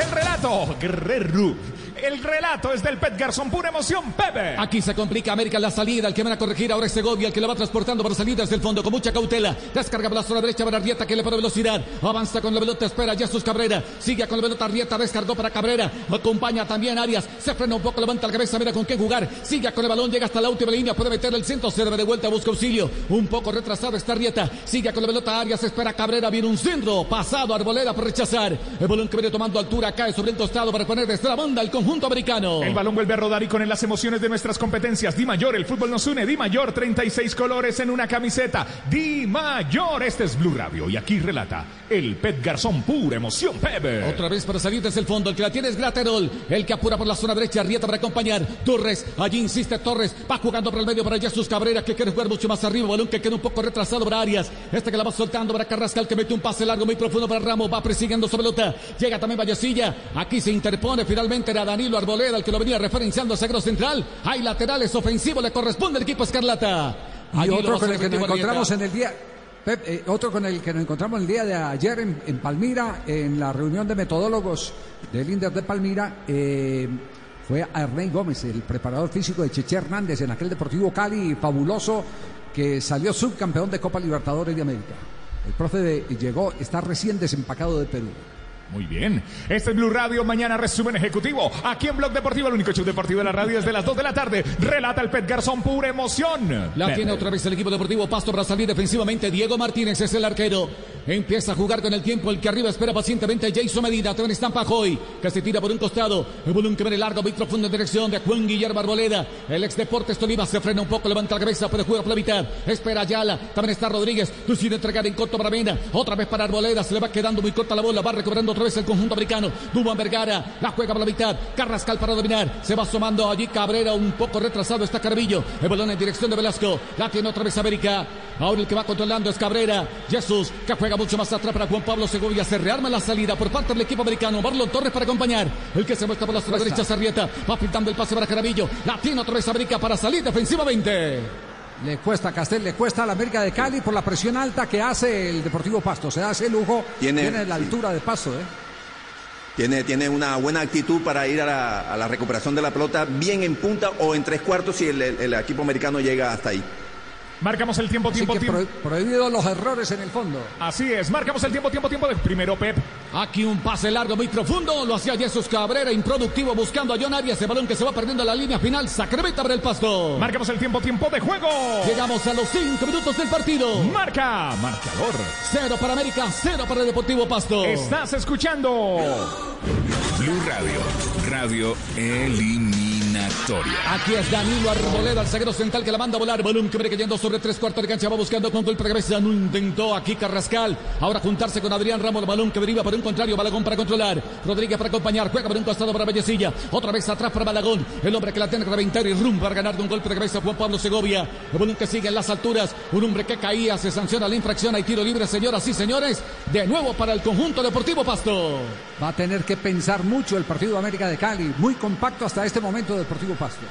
El relato, Guerrero. El relato es del Pet Garzón, pura emoción, Pepe. Aquí se complica América la salida. El que van a corregir ahora es Segovia, el que la va transportando para salir desde el fondo con mucha cautela. Descarga por la zona derecha para Arrieta que le pone velocidad. Avanza con la pelota, espera Jesús Cabrera. Sigue con la pelota Arrieta, descargó para Cabrera. Acompaña también Arias. Se frena un poco, levanta la cabeza, mira con qué jugar. Sigue con el balón, llega hasta la última línea. Puede meter el centro, se debe de vuelta, busca auxilio. Un poco retrasado está Arrieta. Sigue con la pelota Arias, espera Cabrera. Viene un centro, pasado Arboleda por rechazar. El balón que viene tomando altura cae sobre el tostado para poner desde la banda el conjunto americano. El balón vuelve a rodar y con él las emociones de nuestras competencias. Di Mayor, el fútbol nos une. Di Mayor, 36 colores en una camiseta. Di Mayor, este es Blue Radio y aquí relata el Pet Garzón, pura emoción, Pepe. Otra vez para salir desde el fondo. El que la tiene es Graterol. El que apura por la zona derecha. Rieta para acompañar. Torres. Allí insiste Torres. Va jugando por el medio para Jesús Cabrera. Que quiere jugar mucho más arriba. Balón que queda un poco retrasado para Arias. Este que la va soltando para Carrascal. Que mete un pase largo muy profundo para Ramos. Va persiguiendo su pelota. Llega también Vallecilla. Aquí se interpone finalmente. Era Danilo Arboleda. El que lo venía referenciando a Sagro Central. Hay laterales ofensivos. Le corresponde al equipo Escarlata. Y Allí lo otro con el que nos encontramos en el día. Pep, eh, otro con el que nos encontramos el día de ayer en, en Palmira, en la reunión de metodólogos del Inter de Palmira, eh, fue a Ernei Gómez, el preparador físico de Cheche Hernández en aquel Deportivo Cali fabuloso que salió subcampeón de Copa Libertadores de América. El profe de- llegó, está recién desempacado de Perú. Muy bien. Este es Blue Radio, mañana resumen ejecutivo. Aquí en Blog Deportivo, el único show deportivo de la radio es de las 2 de la tarde. Relata el Pet Garzón, pura emoción. La tiene otra vez el equipo deportivo Pasto para salir defensivamente. Diego Martínez es el arquero. Empieza a jugar con el tiempo. El que arriba espera pacientemente Jason Medina. También está Pajoy, que se tira por un costado. El balón que viene largo, muy profundo en dirección de Juan Guillermo Arboleda. El ex Deportes Tolima se frena un poco, levanta la cabeza, puede jugar por la mitad. Espera Ayala. También está Rodríguez. Decide entregar en corto para Mena. Otra vez para Arboleda. Se le va quedando muy corta la bola. Va recobrando otra vez el conjunto americano. Duban Vergara. La juega por la mitad. Carrascal para dominar. Se va asomando allí Cabrera. Un poco retrasado está Carvillo. El balón en dirección de Velasco. La tiene otra vez América. Ahora el que va controlando es Cabrera. Jesús, que juega mucho más atrás para Juan Pablo Segovia. Se rearma la salida por parte del equipo americano. Marlon Torres para acompañar. El que se muestra por la derecha, Sarrieta. Va pintando el pase para Carabillo. La tiene otra vez América para salir defensivamente. Le cuesta a Castel, le cuesta a la América de Cali por la presión alta que hace el Deportivo Pasto. Se hace lujo, Tiene- tiene, la altura de Pasto. ¿eh? Tiene, tiene una buena actitud para ir a la, a la recuperación de la pelota bien en punta o en tres cuartos si el, el- el equipo americano llega hasta ahí. Marcamos el tiempo, tiempo, tiempo. pro- prohibido los errores en el fondo. Así es, marcamos el tiempo, tiempo, tiempo de primero Pep. Aquí un pase largo muy profundo. Lo hacía Jesús Cabrera, improductivo, buscando a John Arias. El balón que se va perdiendo a la línea final. Sacramento abre el pasto. Marcamos el tiempo, tiempo de juego. Llegamos a los cinco minutos del partido. Marca, marcador. Cero para América, cero para el Deportivo Pasto. Estás escuchando. Blue Radio, radio eliminatoria. Aquí es Danilo Arboleda, el zaguero central que la manda a volar. Balón que viene cayendo sobre tres cuartos de cancha. Va buscando con golpe de cabeza. No intentó aquí Carrascal. Ahora juntarse con Adrián Ramos. El balón que deriva por un contrario. Balagón para controlar. Rodríguez para acompañar. Juega por un costado para Vallecilla. Otra vez atrás para Balagón. El hombre que la tiene que reventar y rumbo para ganar de un golpe de cabeza. Juan Pablo Segovia. El balón que sigue en las alturas. Un hombre que caía. Se sanciona la infracción. Hay tiro libre, señoras y señores. De nuevo para el conjunto deportivo Pasto. Va a tener que pensar mucho el partido de América de Cali. Muy compacto hasta este momento Deportivo Pasto.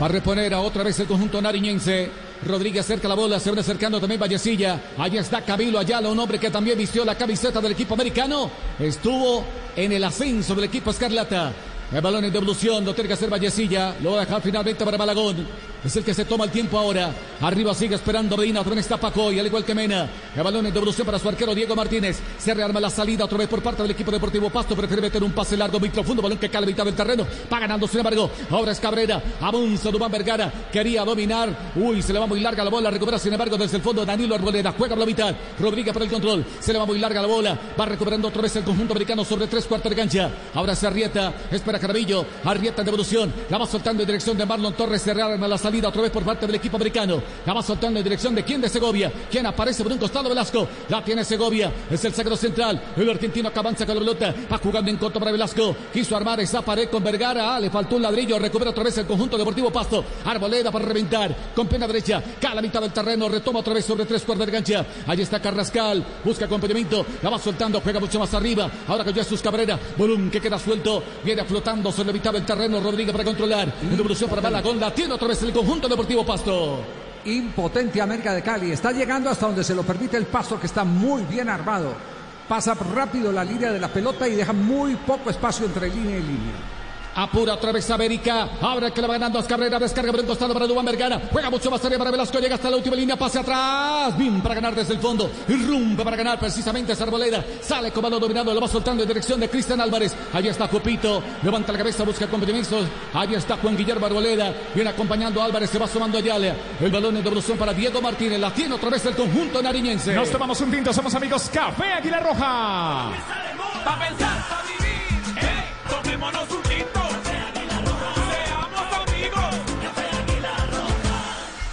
Va a reponer a otra vez el conjunto nariñense. Rodríguez cerca la bola, se viene acercando también Vallecilla. Allí está Camilo Ayala, un hombre que también vistió la camiseta del equipo americano. Estuvo en el ascenso del equipo Escarlata. El balón en devolución, lo tiene que hacer Vallecilla. Lo va a dejar finalmente para Malagón. Es el que se toma el tiempo ahora. Arriba sigue esperando Medina, también está Paco y al igual que Mena. El balón en devolución para su arquero Diego Martínez. Se rearma la salida otra vez por parte del equipo deportivo Pasto. Prefiere meter un pase largo, muy profundo, balón que cae a mitad del terreno. Va ganando, sin embargo. Ahora es Cabrera. Avanza Dubán Vergara. Quería dominar. Uy, se le va muy larga la bola. Recupera, sin embargo, desde el fondo Danilo Arboleda. Juega por la mitad. Rodríguez para el control. Se le va muy larga la bola. Va recuperando otra vez el conjunto americano sobre tres cuartos de cancha. Ahora se Arrieta. Espera Carabillo. Arrieta en devolución. La va soltando en dirección de Marlon Torres. Se rearma la salida otra vez por parte del equipo americano. La va soltando en dirección de quién de Segovia. Quien aparece por un costado Velasco. La tiene Segovia. Es el sagro central. El argentino que avanza con la pelota. Va jugando en contra para Velasco. Quiso armar esa pared con Vergara. Ah, le faltó un ladrillo. Recupera otra vez el conjunto deportivo Pasto. Arboleda para reventar. Con pena derecha. Cae a la mitad del terreno. Retoma otra vez sobre tres cuartos de cancha. Ahí está Carrascal. Busca acompañamiento. La va soltando. Juega mucho más arriba. Ahora con Jesús Cabrera. Volumen que queda suelto. Viene flotando sobre la mitad del terreno. Rodríguez para controlar. Devolución para Balagón. La tiene otra vez el conjunto deportivo Pasto. Impotente América de Cali. Está llegando hasta donde se lo permite el pasto, que está muy bien armado. Pasa rápido la línea de la pelota y deja muy poco espacio entre línea y línea. Apura otra vez América. Ahora que le va ganando a Cabrera. Descarga por un costado para Dubán Vergara. Juega mucho más arriba para Velasco. Llega hasta la última línea. Pase atrás. Bim para ganar desde el fondo. Irrumpe para ganar precisamente esa Arboleda. Sale con balón dominado. Lo va soltando en dirección de Cristian Álvarez. Allí está Copito. Levanta la cabeza. Busca acompañamientos. Allí está Juan Guillermo Arboleda. Viene acompañando a Álvarez. Se va sumando a Yale. El balón en devolución para Diego Martínez. La tiene otra vez el conjunto nariñense. Nos tomamos un tinto. Somos amigos Café Águila Roja. Pa' pensar, pa' vivir, eh, tomémonos un tinto.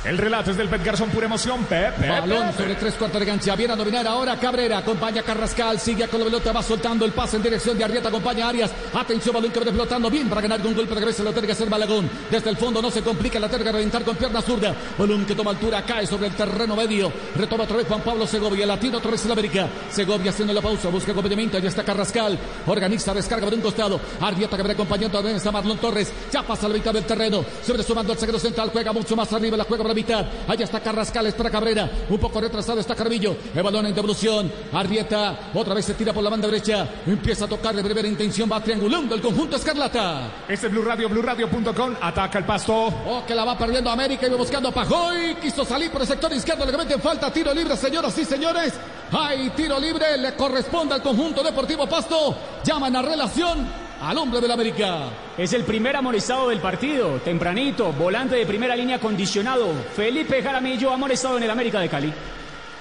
El relato es del Pet Garzón, pura emoción. Pep, Balón sobre tres cuartos de cancha. Viene a dominar ahora Cabrera. Acompaña Carrascal. Sigue con la pelota. Va soltando el pase en dirección de Arrieta. Acompaña Arias. Atención, balón que viene flotando bien para ganar con golpe de cabeza. Lo tiene que hacer Balagón. Desde el fondo no se complica. La que reventar con pierna zurda. Balón que toma altura. Cae sobre el terreno medio. Retoma otra vez Juan Pablo Segovia. La tiene otra vez el América. Segovia haciendo la pausa. Busca acompañamiento. Ya está Carrascal. Organiza, descarga por un costado. Arrieta que viene acompañando. También está Marlon Torres. Ya pasa la mitad del terreno. Sobre sumando al sagro central. Juega mucho más arriba. La juega por la mitad. Allá está Carrascal. Espera Cabrera. Un poco retrasado está Carvillo. El balón en devolución. Arrieta. Otra vez se tira por la banda derecha. Empieza a tocar de primera intención. Va triangulando el conjunto Escarlata. Este es Blue Radio, BlueRadio.com. Ataca el pasto. Oh, que la va perdiendo América y va buscando a Pajoy. Quiso salir por el sector izquierdo. Le cometen falta. Tiro libre, señoras y señores. Hay tiro libre. Le corresponde al conjunto deportivo Pasto. Llaman a relación al hombre del América. Es el primer amonestado del partido, tempranito, volante de primera línea condicionado. Felipe Jaramillo amonestado en el América de Cali.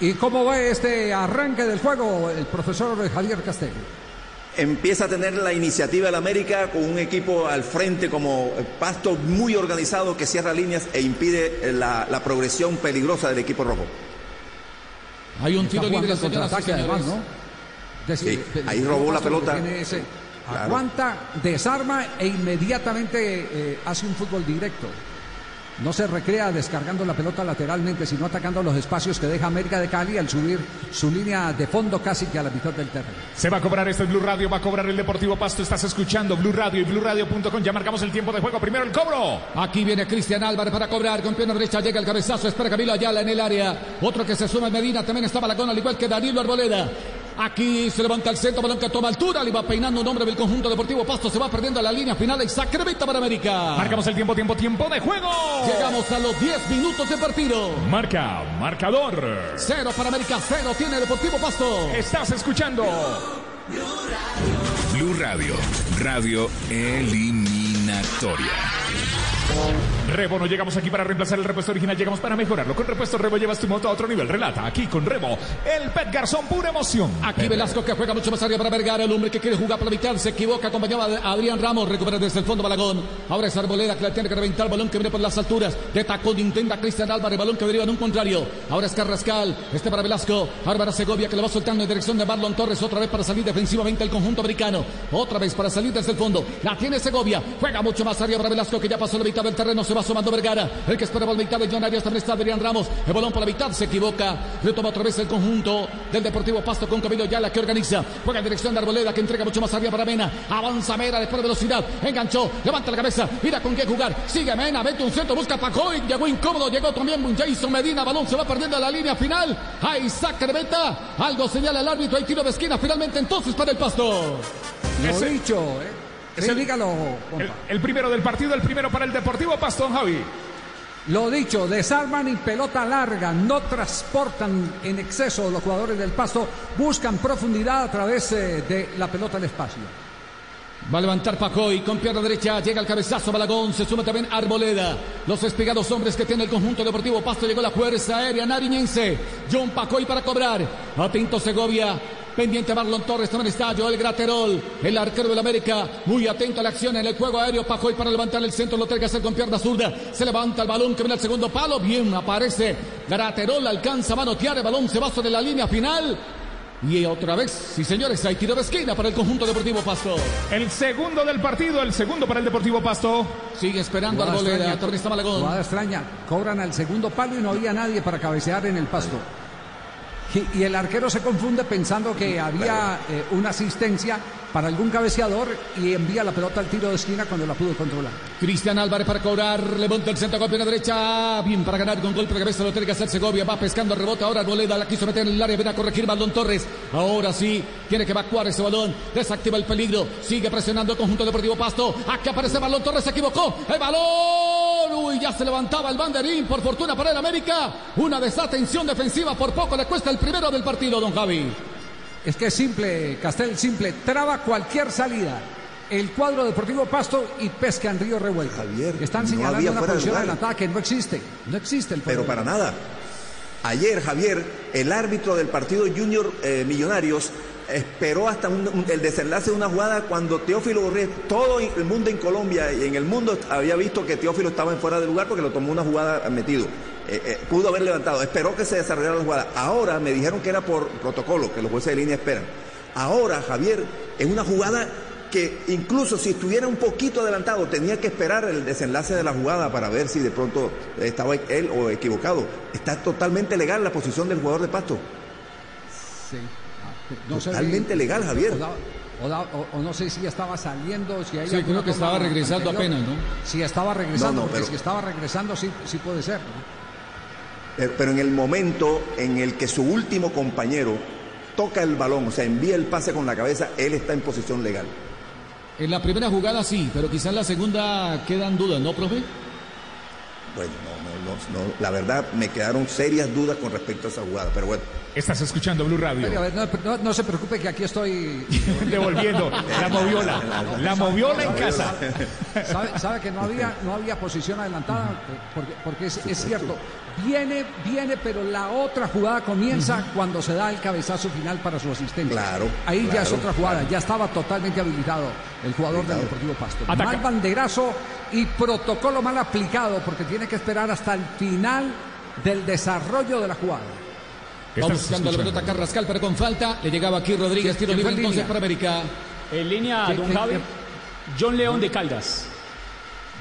¿Y cómo va este arranque del juego el profesor Javier Castel? Empieza a tener la iniciativa del América con un equipo al frente como Pasto muy organizado que cierra líneas e impide la, la progresión peligrosa del equipo rojo. Hay un tiro libre, y contraataque además. ¿no? Sí, ahí robó la pelota. tiene Claro. Aguanta, desarma e inmediatamente eh, hace un fútbol directo. No se recrea descargando la pelota lateralmente, sino atacando los espacios que deja América de Cali al subir su línea de fondo casi que a la mitad del terreno. Se va a cobrar este Blue Radio, va a cobrar el Deportivo Pasto. Estás escuchando Blue Radio y BlueRadio.com. Ya marcamos el tiempo de juego. Primero el cobro. Aquí viene Cristian Álvarez para cobrar. Con pierna derecha llega el cabezazo. Espera Camilo Ayala en el área. Otro que se suma en Medina. También está Balagón, al igual que Danilo Arboleda. Aquí se levanta el centro, balón que toma altura, le va peinando un hombre del conjunto deportivo Pasto, se va perdiendo a la línea final y sacrevita para América. Marcamos el tiempo, tiempo, tiempo de juego. Llegamos a los 10 minutos de partido. Marca, marcador. Cero para América, cero tiene Deportivo Pasto. Estás escuchando. Blue Radio, radio eliminatoria. Rebo, no llegamos aquí para reemplazar el repuesto original, llegamos para mejorarlo. Con repuesto Rebo llevas tu moto a otro nivel. Relata aquí con Rebo, el Pet Garzón, pura emoción. Aquí Velasco que juega mucho más arriba para Vergara, el hombre que quiere jugar por la mitad, se equivoca, acompañaba a Adrián Ramos, recupera desde el fondo Balagón. Ahora es Arboleda que la tiene que reventar, balón que viene por las alturas, de tacón intenta Cristian Álvarez, balón que deriva en un contrario. Ahora es Carrascal, este para Velasco, Álvaro Segovia que lo va soltando en dirección de Marlon Torres, otra vez para salir defensivamente el conjunto americano, otra vez para salir desde el fondo, la tiene Segovia, juega mucho más arriba para Velasco que ya pasó la mitad del terreno, va sumando Vergara, el que esperaba la mitad de John Arias, también está Adrián Ramos, el balón por la mitad se equivoca, retoma otra vez el conjunto del Deportivo Pasto con Camilo Yala que organiza, juega en dirección de Arboleda que entrega mucho más arriba para Mena, avanza Mena después de velocidad, enganchó, levanta la cabeza, mira con qué jugar, sigue Mena, mete un centro, busca Pacoy, llegó incómodo, llegó también Jason Medina, balón se va perdiendo a la línea final, ahí saca algo señala el árbitro, hay tiro de esquina finalmente entonces para el Pasto. Lo Ese- dicho, ¿eh? El- dígalo, El, compa. el primero del partido, el primero para el Deportivo Pasto, Javi. Lo dicho, desarman y pelota larga, no transportan en exceso los jugadores del pasto, buscan profundidad a través eh, de la pelota al espacio. Va a levantar Pacoy con pierna derecha, llega el cabezazo Balagón, se suma también Arboleda. Los espigados hombres que tiene el conjunto deportivo Pasto, llegó la fuerza aérea nariñense. John Pacoy para cobrar. Atento Segovia, pendiente Marlon Torres, también está Joel Graterol, el arquero del América, muy atento a la acción en el juego aéreo. Pacoy para levantar el centro, lo tiene que hacer con pierna zurda. Se levanta el balón que viene al segundo palo, bien aparece Graterol, alcanza a manotear, el balón se va sobre la línea final. Y otra vez, sí señores, hay tiro de esquina para el conjunto deportivo Pasto. El segundo del partido, el segundo para el Deportivo Pasto. Sigue esperando Arboleda, extraña, Tornista Malagón. Jugada extraña. Cobran al segundo palo y no había nadie para cabecear en el pasto. Y, y el arquero se confunde pensando que había eh, una asistencia para algún cabeceador y envía la pelota al tiro de esquina cuando la pudo controlar. Cristian Álvarez para cobrar, levanta el centro con pierna derecha, bien para ganar con golpe de cabeza, lo tiene que hacer Segovia, va pescando el rebote, ahora Arboleda la quiso meter en el área, viene a corregir Baldón Torres, ahora sí, tiene que evacuar ese balón, desactiva el peligro, sigue presionando el conjunto deportivo Pasto, aquí aparece Baldón Torres, se equivocó, el balón, uy, ya se levantaba el banderín, por fortuna para el América, una desatención defensiva, por poco le cuesta el primero del partido, don Javi. Es que es simple, Castel, simple, traba cualquier salida. El cuadro deportivo Pasto y pesca en Río Revuelto. Están no señalando había una posición lugar. adelantada que no existe. No existe el Pero para nada. Ayer, Javier, el árbitro del partido Junior eh, Millonarios esperó hasta el desenlace de una jugada cuando Teófilo Borré, todo el mundo en Colombia y en el mundo había visto que Teófilo estaba en fuera de lugar porque lo tomó una jugada metido. Eh, eh, pudo haber levantado, esperó que se desarrollara la jugada. Ahora me dijeron que era por protocolo, que los jueces de línea esperan. Ahora, Javier, es una jugada que incluso si estuviera un poquito adelantado, tenía que esperar el desenlace de la jugada para ver si de pronto estaba él o equivocado. Está totalmente legal la posición del jugador de Pasto. Sí. No Totalmente si- legal, Javier. O, da- o da- o- o no sé si ya estaba saliendo, si hay Sí, creo que estaba regresando anterior. apenas, ¿no? Si estaba regresando, No, no, porque pero- si estaba regresando sí, sí puede ser. ¿no? Pero, pero en el momento en el que su último compañero toca el balón, o sea, envía el pase con la cabeza, él está en posición legal. En la primera jugada sí, pero quizás en la segunda quedan dudas, ¿no, profe? Bueno, no, no, la verdad me quedaron serias dudas con respecto a esa jugada, pero bueno. Estás escuchando Blue Radio. Pero, a ver, no, no- no se preocupe que aquí estoy Devolviendo la moviola. La moviola en casa. ¿Sabe, sabe que no había, no había posición adelantada? Porque, porque es, es cierto, viene, viene, pero la otra jugada comienza cuando se da el cabezazo final para su asistente. Claro, Ahí ya es otra jugada, claro. ya estaba totalmente habilitado el jugador del Deportivo Pasto. Ataca. Mal banderazo y protocolo mal aplicado porque tiene que esperar hasta el final del desarrollo de la jugada. Va buscando la pelota Carrascal, pero con falta. Le llegaba aquí Rodríguez, tiro ¿Quién libre entonces línea? para América. En línea, ¿Qué- don Javi. John León de Caldas.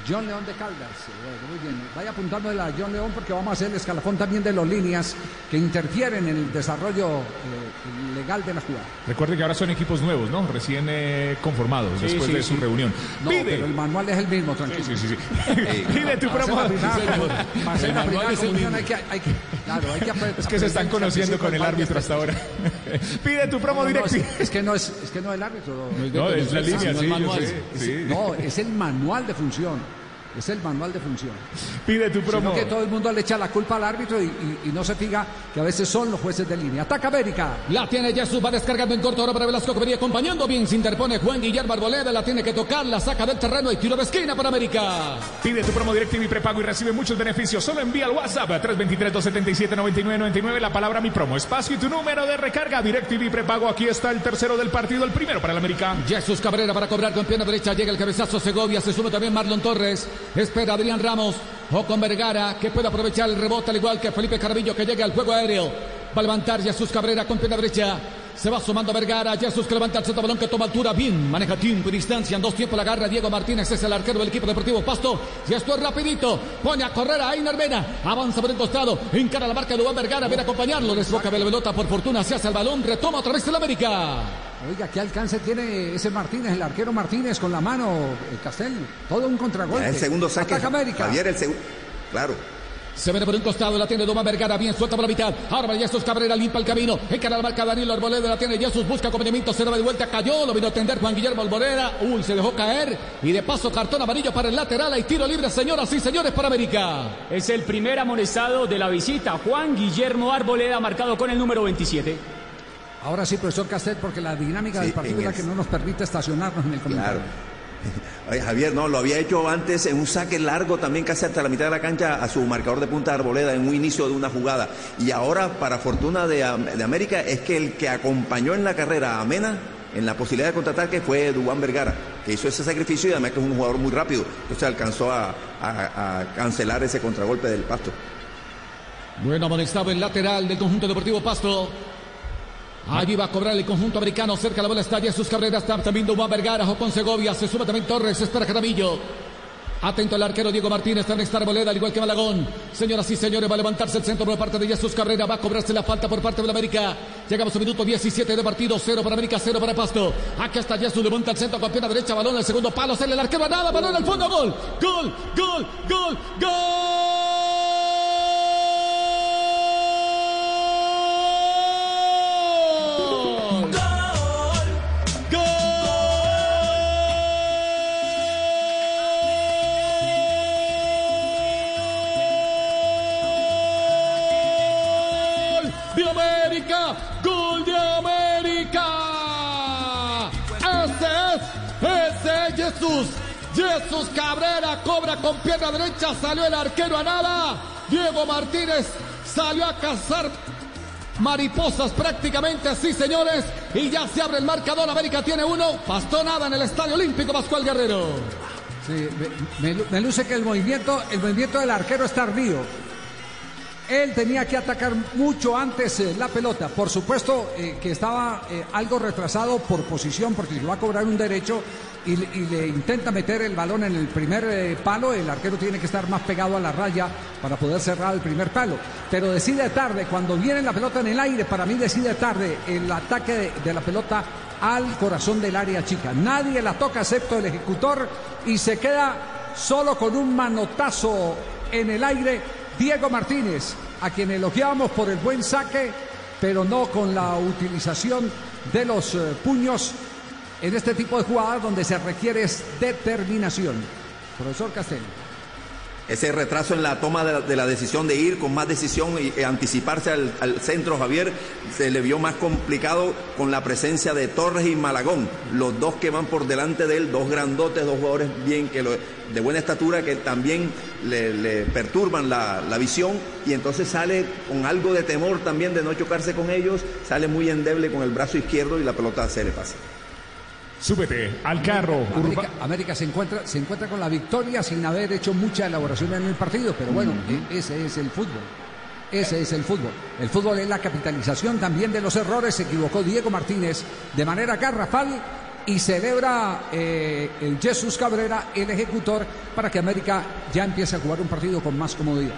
John León de Caldas. eh, bueno, muy bien. Vaya apuntándole a John León porque vamos a hacer el escalafón también de los líneas que interfieren en el desarrollo eh, legal de la jugada. Recuerde que ahora son equipos nuevos, ¿no? Recién eh, conformados Sí, después sí, de su sí. reunión. No, Pide. pero el manual es el mismo, tranquilo. sí, sí, sí. Pide tu promo. la primera, Sí, señor. para hacer El la manual primera es el comunión mismo. hay que, hay que, claro, hay que apre- Es que se están conociendo con el árbitro hasta ahora. Pide tu promo No, no, directo. es, es que no es, es que no es el árbitro. No, es la línea, no sí. No, es el manual de función. Es el manual de función. Pide tu promo. Sino que todo el mundo le echa la culpa al árbitro y, y- y no se fija que a veces son los jueces de línea. Ataca América. La tiene Jesús, va descargando en corto ahora para Velasco que venía acompañando. Bien, se interpone Juan Guillermo Arboleda, la tiene que tocar, la saca del terreno y tiro de esquina para América. Pide tu promo DirecTV prepago y recibe muchos beneficios. Solo envía al WhatsApp a 323-277-9999 la palabra mi promo, espacio y tu número de recarga. DirecTV prepago. Aquí está el tercero del partido, el primero para el América. Jesús Cabrera para cobrar con pierna derecha. Llega el cabezazo Segovia. Se sube también Marlon Torres. Espera Adrián Ramos. O con Vergara que puede aprovechar el rebote al igual que Felipe Carabillo que llega al juego aéreo. Va a levantar Jesús Cabrera con pierna derecha. Se va sumando Vergara. Jesús que levanta el centro balón que toma altura. Bien. Maneja tiempo y distancia. En dos tiempos la agarra Diego Martínez. Es el arquero del equipo deportivo Pasto. Y esto es rapidito. Pone a correr a Einar Mena. Avanza por el costado. Encara la marca de Juan Vergara. Viene a acompañarlo. Desboca de la pelota. Por fortuna se hace el balón. Retoma otra vez el América. Oiga, ¿qué alcance tiene ese Martínez, el arquero Martínez con la mano, el Castel? Todo un contragolpe. El segundo saque. Ataca América. Javier, el segundo. Claro. Se viene por un costado, la tiene Duma Vergara, bien suelta por la mitad. Ahora Jesús Cabrera limpia el camino. Encara la marca Danilo Arboleda, la tiene Jesús, busca acompañamiento, se da de vuelta, cayó, lo vino a atender Juan Guillermo Arboleda. Uy, se dejó caer. Y de paso, cartón amarillo para el lateral. Hay tiro libre, señoras y señores, para América. Es el primer amonestado de la visita. Juan Guillermo Arboleda, marcado con el número 27. Ahora sí, profesor Castet, porque la dinámica Sí, del partido es la que no nos permite estacionarnos en el comentario. Oye, Javier, no, lo había hecho antes en un saque largo también casi hasta la mitad de la cancha a su marcador de punta de Arboleda en un inicio de una jugada. Y ahora, para fortuna de, de América, es que el que acompañó en la carrera a Mena en la posibilidad de contraataque fue Dubán Vergara, que hizo ese sacrificio y además que es un jugador muy rápido. Entonces alcanzó a, a- a cancelar ese contragolpe del pasto. Bueno, amonestado el lateral del conjunto deportivo Pasto. Allí va a cobrar el conjunto americano. Cerca la bola está Jesús Cabrera. Está también Dubán Vergara. Jocón Segovia. Se sube también Torres. Espera Jaramillo. Atento al arquero Diego Martínez. Está Arboleda, al igual que Malagón. Señoras y señores, va a levantarse el centro por parte de Jesús Cabrera. Va a cobrarse la falta por parte de la América. Llegamos al minuto 17 de partido. 0 para América, 0 para Pasto. Aquí está Jesús. Levanta el centro con pierna derecha. Balón al segundo palo. Sale el arquero nada. Balón al fondo. Gol. Gol. Gol. Gol. Gol. Jesús Cabrera cobra con pierna derecha, salió el arquero a nada. Diego Martínez salió a cazar mariposas prácticamente, sí señores. Y ya se abre el marcador, América tiene uno. Bastó nada en el Estadio Olímpico Pascual Guerrero. Sí, me, me lu- me luce que el movimiento, el movimiento del arquero es tardío. Él tenía que atacar mucho antes eh, la pelota. Por supuesto eh, que estaba eh, algo retrasado por posición porque le va a cobrar un derecho y, le- intenta meter el balón en el primer palo. El arquero tiene que estar más pegado a la raya para poder cerrar el primer palo. Pero decide tarde, cuando viene la pelota en el aire, para mí decide tarde el ataque de la pelota al corazón del área chica. Nadie la toca excepto el ejecutor y se queda solo con un manotazo en el aire Diego Martínez, a quien elogiamos por el buen saque, pero no con la utilización de los eh, puños en este tipo de jugadas donde se requiere determinación. Profesor Castello. Ese retraso en la toma de la, de la decisión de ir con más decisión y, eh, anticiparse al, centro, Javier, se le vio más complicado con la presencia de Torres y Malagón, los dos que van por delante de él, dos grandotes, dos jugadores bien que lo- de buena estatura que también le, perturban la visión y entonces sale con algo de temor también de no chocarse con ellos, sale muy endeble con el brazo izquierdo y la pelota se le pasa. Súbete al carro. América, América se encuentra, se encuentra con la victoria sin haber hecho mucha elaboración en el partido, pero bueno, ese es el fútbol. Ese es el fútbol. El fútbol es la capitalización también de los errores. Se equivocó Diego Martínez de manera garrafal y celebra eh, el Jesús Cabrera, el ejecutor, para que América ya empiece a jugar un partido con más comodidad.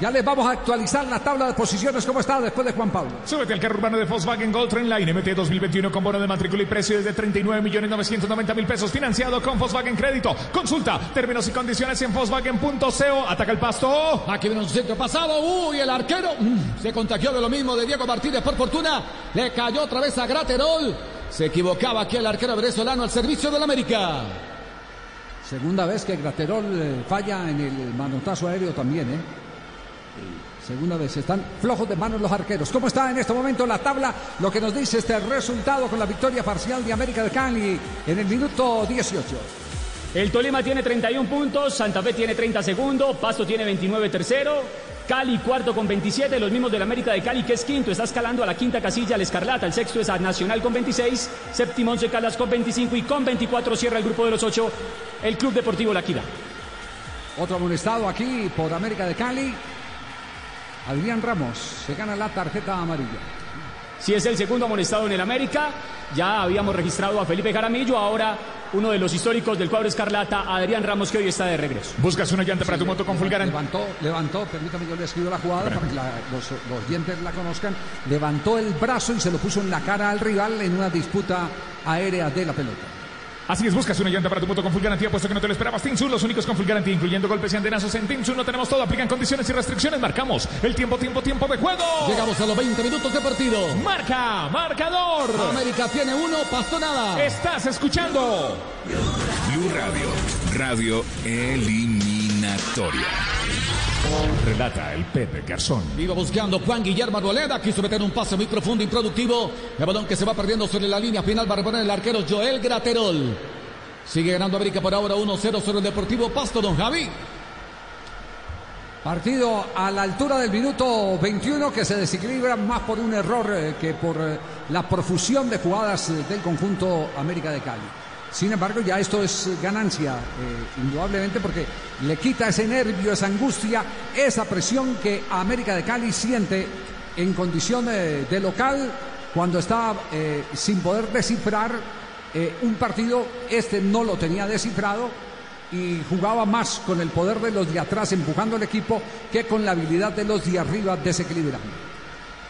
Ya les vamos a actualizar la tabla de posiciones, ¿cómo está después de Juan Pablo? Súbete al carro urbano de Volkswagen Gold Train Line MT 2021 con bono de matrícula y precio desde 39 millones 990 mil pesos financiado con Volkswagen Crédito. Consulta términos y condiciones en Volkswagen.co. Ataca el pasto. Aquí viene un centro pasado. Uy, el arquero mm, se contagió de lo mismo de Diego Martínez. Por fortuna, le cayó otra vez a Graterol. Se equivocaba aquí el arquero venezolano al servicio del América. Segunda vez que Graterol eh, falla en el manotazo aéreo también, ¿eh? Segunda vez, están flojos de manos los arqueros. ¿Cómo está en este momento la tabla? Lo que nos dice este resultado con la victoria parcial de América de Cali en el minuto 18. El Tolima tiene 31 puntos, Santa Fe tiene 30 segundos, Pasto tiene 29 tercero, Cali cuarto con 27, los mismos del América de Cali que es quinto, está escalando a la quinta casilla el Escarlata, el sexto es a Nacional con 26, séptimo Once Caldas con 25 y con 24 cierra el grupo de los ocho el Club Deportivo La Equidad. Otro amonestado aquí por América de Cali. Adrián Ramos se gana la tarjeta amarilla. Si es el segundo amonestado en el América, ya habíamos registrado a Felipe Jaramillo, ahora uno de los históricos del cuadro Escarlata, Adrián Ramos, que hoy está de regreso. Buscas una llanta para tu moto con Fulgaran. Levantó, levantó, permítame yo le escribo la jugada para que la- los, los oyentes la conozcan. Levantó el brazo y se lo puso en la cara al rival en una disputa aérea de la pelota. Así es, buscas una llanta para tu moto con full garantía, puesto que no te lo esperabas. Tinsun, los únicos con full garantía, incluyendo golpes y antenazos. En Tinsun no tenemos todo, aplican condiciones y restricciones. Marcamos el tiempo, tiempo, tiempo de juego. Llegamos a los 20 minutos de partido. Marca, marcador. América tiene uno, Pasto nada. Estás escuchando Blue Radio, radio eliminatoria. Relata el Pepe Garzón. Iba buscando Juan Guillermo Arboleda, quiso meter un pase muy profundo, improductivo. El balón que se va perdiendo sobre la línea final va a reponer el arquero Joel Graterol. Sigue ganando América por ahora 1-0 sobre el Deportivo Pasto, don Javi. Partido a la altura del minuto 21 que se desequilibra más por un error eh, que por eh, la profusión de jugadas eh, del conjunto América de Cali. Sin embargo, ya esto es ganancia, eh, indudablemente, porque le quita ese nervio, esa angustia, esa presión que América de Cali siente en condición eh, de local cuando está eh, sin poder descifrar un partido. Este no lo tenía descifrado y jugaba más con el poder de los de atrás empujando al equipo que con la habilidad de los de arriba desequilibrando.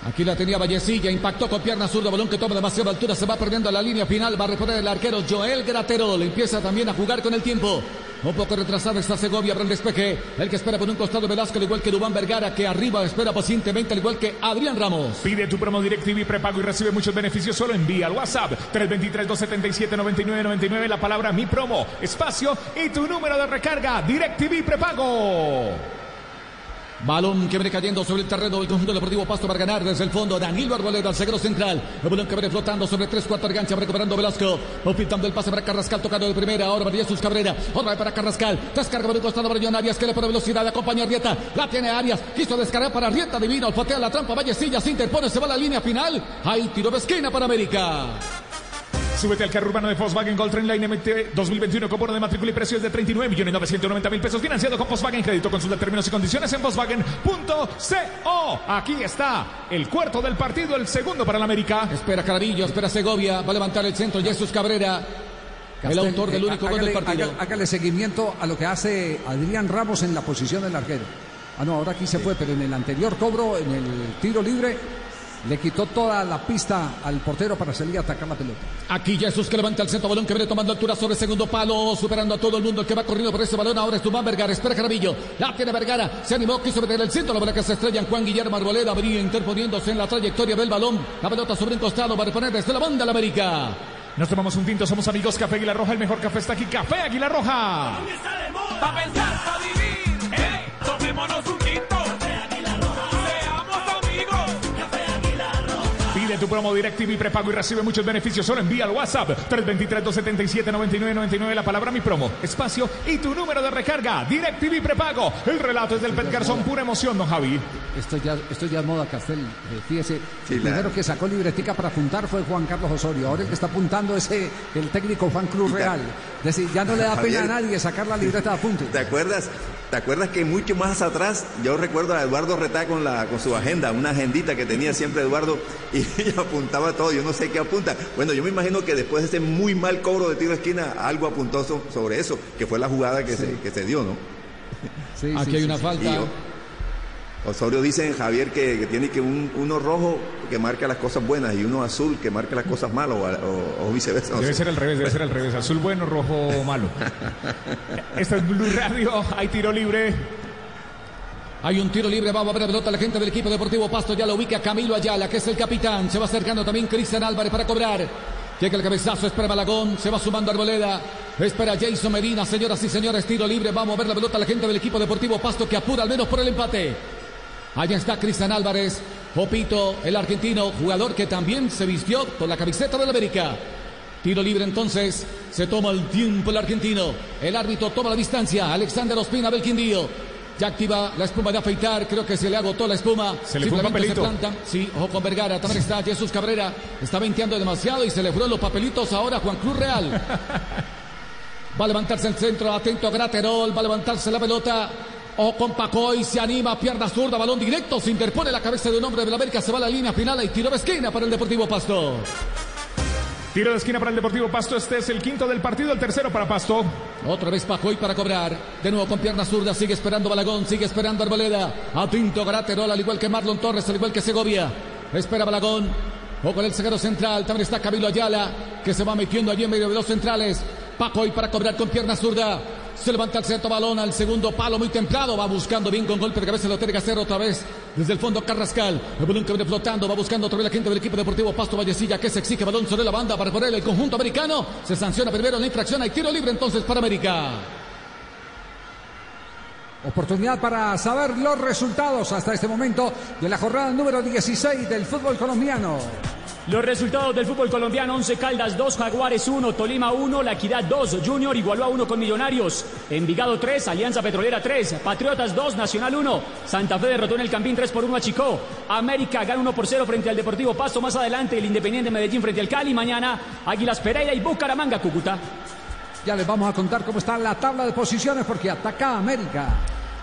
Aquí la tenía Vallecilla, impactó con pierna zurda, balón que toma demasiada altura, se va perdiendo a la línea final, va a reponer el arquero Joel Graterol, empieza también a jugar con el tiempo. Un poco retrasado está Segovia, abre el despeje, el que espera por un costado Velasco, al igual que Dubán Vergara, que arriba espera pacientemente, al igual que Adrián Ramos. Pide tu promo DirecTV prepago y recibe muchos beneficios. Solo envía al WhatsApp 323-277-9999 la palabra mi promo, espacio y tu número de recarga. DirecTV prepago. Balón que viene cayendo sobre el terreno del conjunto deportivo Pasto para ganar desde el fondo. Danilo Arboleda, el zaguero central. El balón que viene flotando sobre tres cuartos de cancha, recuperando Velasco. Optando el pase para Carrascal, tocado de primera. Ahora María Jesús Cabrera. Otra vez para Carrascal. Descarga por costado para John Arias, que le pone velocidad. Acompaña a Arrieta. La tiene Arias. Quiso descargar para Arrieta. Divino. Olfatea la trampa. Vallecilla se interpone. Se va a la línea final. Hay tiro de esquina para América. Súbete al carro urbano de Volkswagen Gold Train Line MT 2021 con bono de matrícula y precios de 39 millones 990 mil pesos financiado con Volkswagen Crédito. Consulta términos y condiciones en Volkswagen.co. Aquí está el cuarto del partido, el segundo para el América. Espera Carabillo, espera Segovia. Va a levantar el centro. Jesús Cabrera. El autor del eh, único gol hágale- del partido. Hágale seguimiento a lo que hace Adrián Ramos en la posición del arquero. Ah, no, ahora aquí se fue, pero en el anterior cobro, en el tiro libre, le quitó toda la pista al portero para salir a atacar la pelota. Aquí Jesús que levanta el centro balón que viene tomando altura sobre el segundo palo, superando a todo el mundo el que va corriendo por ese balón. Ahora es Dubán Vergara, espera Carabillo, la tiene Vergara, se animó, quiso meter el centro, la bola que se estrella en Juan Guillermo Arboleda, venía interponiéndose en la trayectoria del balón. La pelota sobre un costado va a reponer desde la banda la América. Nos tomamos un tinto, somos amigos Café Águila Roja, el mejor café está aquí, Café Águila Roja. Pa' pensar, pa' vivir, ey, tomémonos un tinto. Pide tu promo DirecTV prepago y recibe muchos beneficios. Solo envía al WhatsApp 323-277-9999 la palabra mi promo, espacio y tu número de recarga. DirecTV prepago. El relato es del Pet Garzón, pura emoción, don Javi. Esto ya, esto ya es moda, Castel. Eh, fíjese, Sí, el la- primero que sacó libretica para apuntar fue Juan Carlos Osorio. Ahora el que está apuntando es eh, el técnico Juan Cruz Real. Es decir, ya no le da pena a nadie sacar la libreta de apunte. ¿Te acuerdas? ¿Te acuerdas que mucho más atrás yo recuerdo a Eduardo Retá con la con su agenda, una agendita que tenía siempre Eduardo y, apuntaba todo, yo no sé qué apunta. Bueno, yo me imagino que después de ese muy mal cobro de tiro de esquina algo apuntó so- sobre eso, que fue la jugada que, se, que se dio, ¿no? Sí, Aquí hay una falta. Yo- Osorio dice Javier que, que tiene que un, uno rojo que marca las cosas buenas y uno azul que marca las cosas malas o, o- o viceversa. no Debe sé. ser al revés, debe ser al revés. Azul bueno, rojo malo. Esta es Blue Radio, hay tiro libre. Hay un tiro libre, vamos a ver la pelota la gente del equipo deportivo Pasto, ya lo ubica Camilo Ayala, que es el capitán, se va acercando también Cristian Álvarez para cobrar. Llega el cabezazo, espera Malagón, se va sumando Arboleda, espera Jason Medina, señoras y señores, tiro libre, vamos a ver la pelota la gente del equipo deportivo Pasto que apura al menos por el empate. Allá está Cristian Álvarez, Popito, el argentino, jugador que también se vistió con la camiseta del América. Tiro libre entonces, se toma el tiempo el argentino, el árbitro toma la distancia, Alexander Ospina del Quindío. Ya activa la espuma de afeitar, creo que se le agotó la espuma. Se le fue un papelito. se planta. Sí, ojo con Vergara, también está Jesús Cabrera, está venteando demasiado y se le fueron los papelitos ahora a Juan Cruz Real. Va a levantarse el centro, atento Graterol, va a levantarse la pelota. O con Pacoy se anima, pierna zurda, balón directo, se interpone la cabeza de un hombre de la América, se va a la línea final y tiro de esquina para el Deportivo Pasto. Tiro de esquina para el Deportivo Pasto. Este es el quinto del partido, el tercero para Pasto. Otra vez Pacoy para cobrar. De nuevo con pierna zurda. Sigue esperando Balagón. Sigue esperando Arboleda. Atento Graterol, al igual que Marlon Torres, al igual que Segovia. Espera Balagón. O con el zaguero central. También está Camilo Ayala, que se va metiendo allí en medio de dos centrales. Pacoy para cobrar con pierna zurda. Se levanta el centro balón al segundo palo muy templado. Va buscando bien con golpe de cabeza. Lo tiene que hacer otra vez desde el fondo Carrascal. El balón que viene flotando. Va buscando otra vez la gente del equipo deportivo Pasto Vallecilla que se exige balón sobre la banda para poner el conjunto americano. Se sanciona primero la infracción. Hay tiro libre entonces para América. Oportunidad para saber los resultados hasta este momento de la jornada número 16 del fútbol colombiano. Los resultados del fútbol colombiano, 11 Caldas 2, Jaguares 1, Tolima 1, La Equidad 2, Junior igualó a 1 con Millonarios, Envigado 3, Alianza Petrolera 3, Patriotas 2, Nacional 1, Santa Fe derrotó en el Campín 3 por 1 a Chico, América gana 1 por 0 frente al Deportivo Pasto, más adelante el Independiente Medellín frente al Cali, mañana Águilas Pereira y Bucaramanga Cúcuta. Ya les vamos a contar cómo está la tabla de posiciones porque ataca América.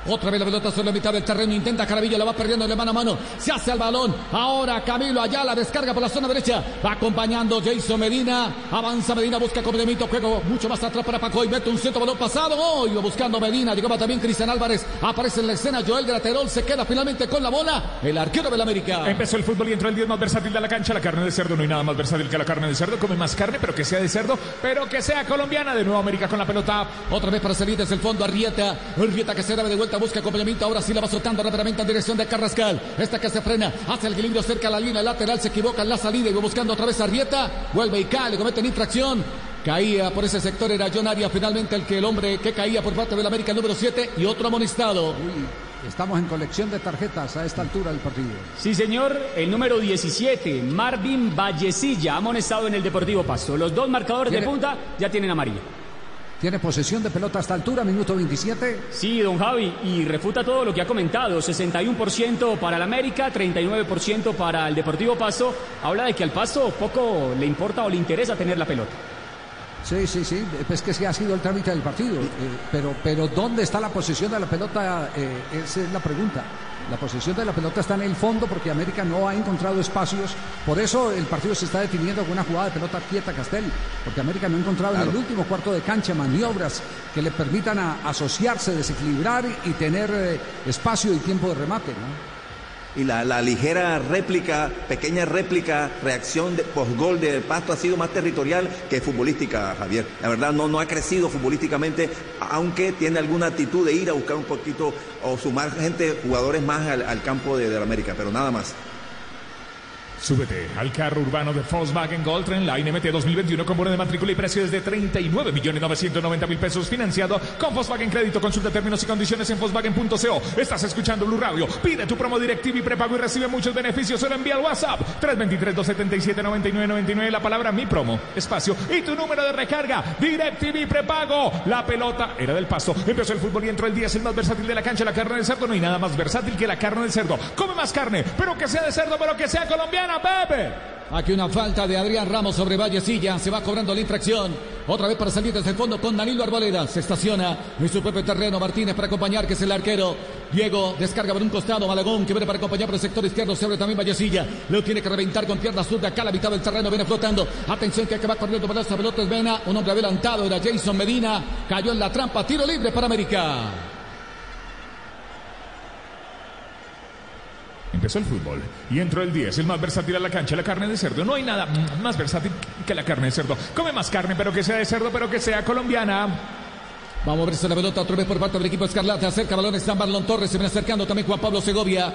Otra vez la pelota sobre la mitad del terreno. Intenta Carabillo, la va perdiendo de mano a mano. Se hace al balón. Ahora Camilo allá la descarga por la zona derecha. Va acompañando Jason Medina. Avanza Medina, busca complemento. Juego mucho más atrás para Paco y mete un centro balón pasado. Oh, iba buscando Medina. Llegaba también Cristian Álvarez. Aparece en la escena Joel Graterol. Se queda finalmente con la bola. El arquero del América. Empezó el fútbol y entró el 10 más versátil de la cancha. La carne de cerdo. No hay nada más versátil que la carne de cerdo. Come más carne, pero que sea de cerdo, pero que sea colombiana. De nuevo América con la pelota. Otra vez para salir desde el fondo. Arrieta. Arrieta que se da de vuelta. Busca complemento. Ahora sí la va soltando rápidamente en dirección de Carrascal. Esta que se frena. Hace el equilibrio cerca a la línea lateral. Se equivoca en la salida y va buscando otra vez a Arrieta. Vuelve y cae. Le cometen infracción. Caía por ese sector, era John Arias finalmente el que el hombre que caía por parte del América número 7 y otro amonestado. Estamos en colección de tarjetas a esta altura del partido. Sí, señor, el número 17, Marvin Vallecilla, amonestado en el Deportivo Pasto. Los dos marcadores de ¿Tiene- punta ya tienen amarilla. Tiene posesión de pelota a esta altura, minuto 27. Sí, don Javi, y refuta todo lo que ha comentado. 61% para el América, 39% para el Deportivo Pasto. Habla de que al Pasto poco le importa o le interesa tener la pelota. Sí, sí, sí, es que sí ha sido el trámite del partido. eh, pero, pero ¿dónde está la posesión de la pelota? Eh, esa es la pregunta. La posesión de la pelota está en el fondo porque América no ha encontrado espacios. Por eso el partido se está definiendo con una jugada de pelota quieta Castel. Porque América no ha encontrado en el último cuarto de cancha maniobras que le permitan a- asociarse, desequilibrar y tener eh, espacio y tiempo de remate. ¿no? Y la, la ligera réplica, pequeña réplica, reacción de postgol de Pasto ha sido más territorial que futbolística, Javier. La verdad no, no ha crecido futbolísticamente, aunque tiene alguna actitud de ir a buscar un poquito o sumar gente, jugadores más al, al campo de la América, pero nada más. Súbete al carro urbano de Volkswagen Gold Line MT 2021 con bono de matrícula y precio desde 39 millones 990 mil pesos financiado con Volkswagen Crédito. Consulta términos y condiciones en Volkswagen.co. Estás escuchando Blue Radio. Pide tu promo DirecTV y prepago y recibe muchos beneficios. Solo envía al WhatsApp 323-277-9999 la palabra mi promo, espacio y tu número de recarga. DirecTV prepago. La pelota era del pasto. Empezó el fútbol y entró el día. Es el más versátil de la cancha. La carne del cerdo. No hay nada más versátil que la carne del cerdo. Come más carne, pero que sea de cerdo, pero que sea Aquí una falta de Adrián Ramos sobre Vallecilla. Se va cobrando la infracción. Otra vez para salir desde el fondo con Danilo Arboleda. Se estaciona en su propio terreno. Martínez para acompañar, que es el arquero. Diego descarga por un costado. Malagón que viene para acompañar por el sector izquierdo. Se abre también Vallecilla. Lo tiene que reventar con pierna zurda. Acá a la mitad del terreno viene flotando. Atención que va corriendo para esta pelota. Es Vena. Un hombre adelantado. Era Jason Medina. Cayó en la trampa. Tiro libre para América. Empezó el fútbol y entró el 10, el más versátil a la cancha, la carne de cerdo. No hay nada más versátil que la carne de cerdo. Come más carne, pero que sea de cerdo, pero que sea colombiana. Vamos a verse la pelota otra vez por parte del equipo Escarlata. Acerca balón está Marlon Torres. Se viene acercando también Juan Pablo Segovia.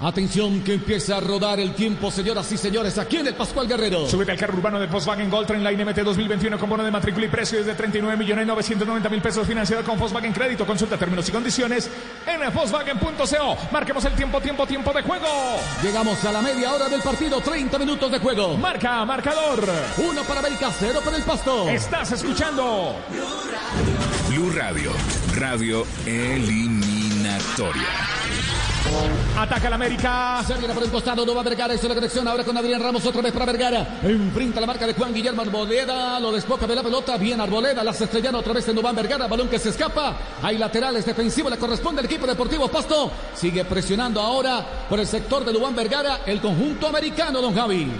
Atención que empieza a rodar el tiempo, señoras y señores, aquí en el Pascual Guerrero. Súbete al carro urbano de Volkswagen Gold Trend Line MT 2021 con bono de matrícula y precio desde 39 millones 990 mil pesos financiado con Volkswagen Crédito. Consulta términos y condiciones en Volkswagen.co. Marquemos el tiempo, tiempo, tiempo de juego. Llegamos a la media hora del partido, 30 minutos de juego. Marca, marcador. Uno para América, cero para el Pasto. Estás escuchando Blue Radio, radio eliminatoria. Ataca la América. Se viene por el costado, no va Vergara, hizo la conexión ahora con Adrián Ramos, otra vez para Vergara. Enfrenta la marca de Juan Guillermo Arboleda, lo despoca de la pelota, bien Arboleda, las estrellan otra vez en Dubán Vergara, balón que se escapa. Hay laterales defensivos, le corresponde al equipo deportivo Pasto. Sigue presionando ahora por el sector de Dubán Vergara, el conjunto americano, don Javi.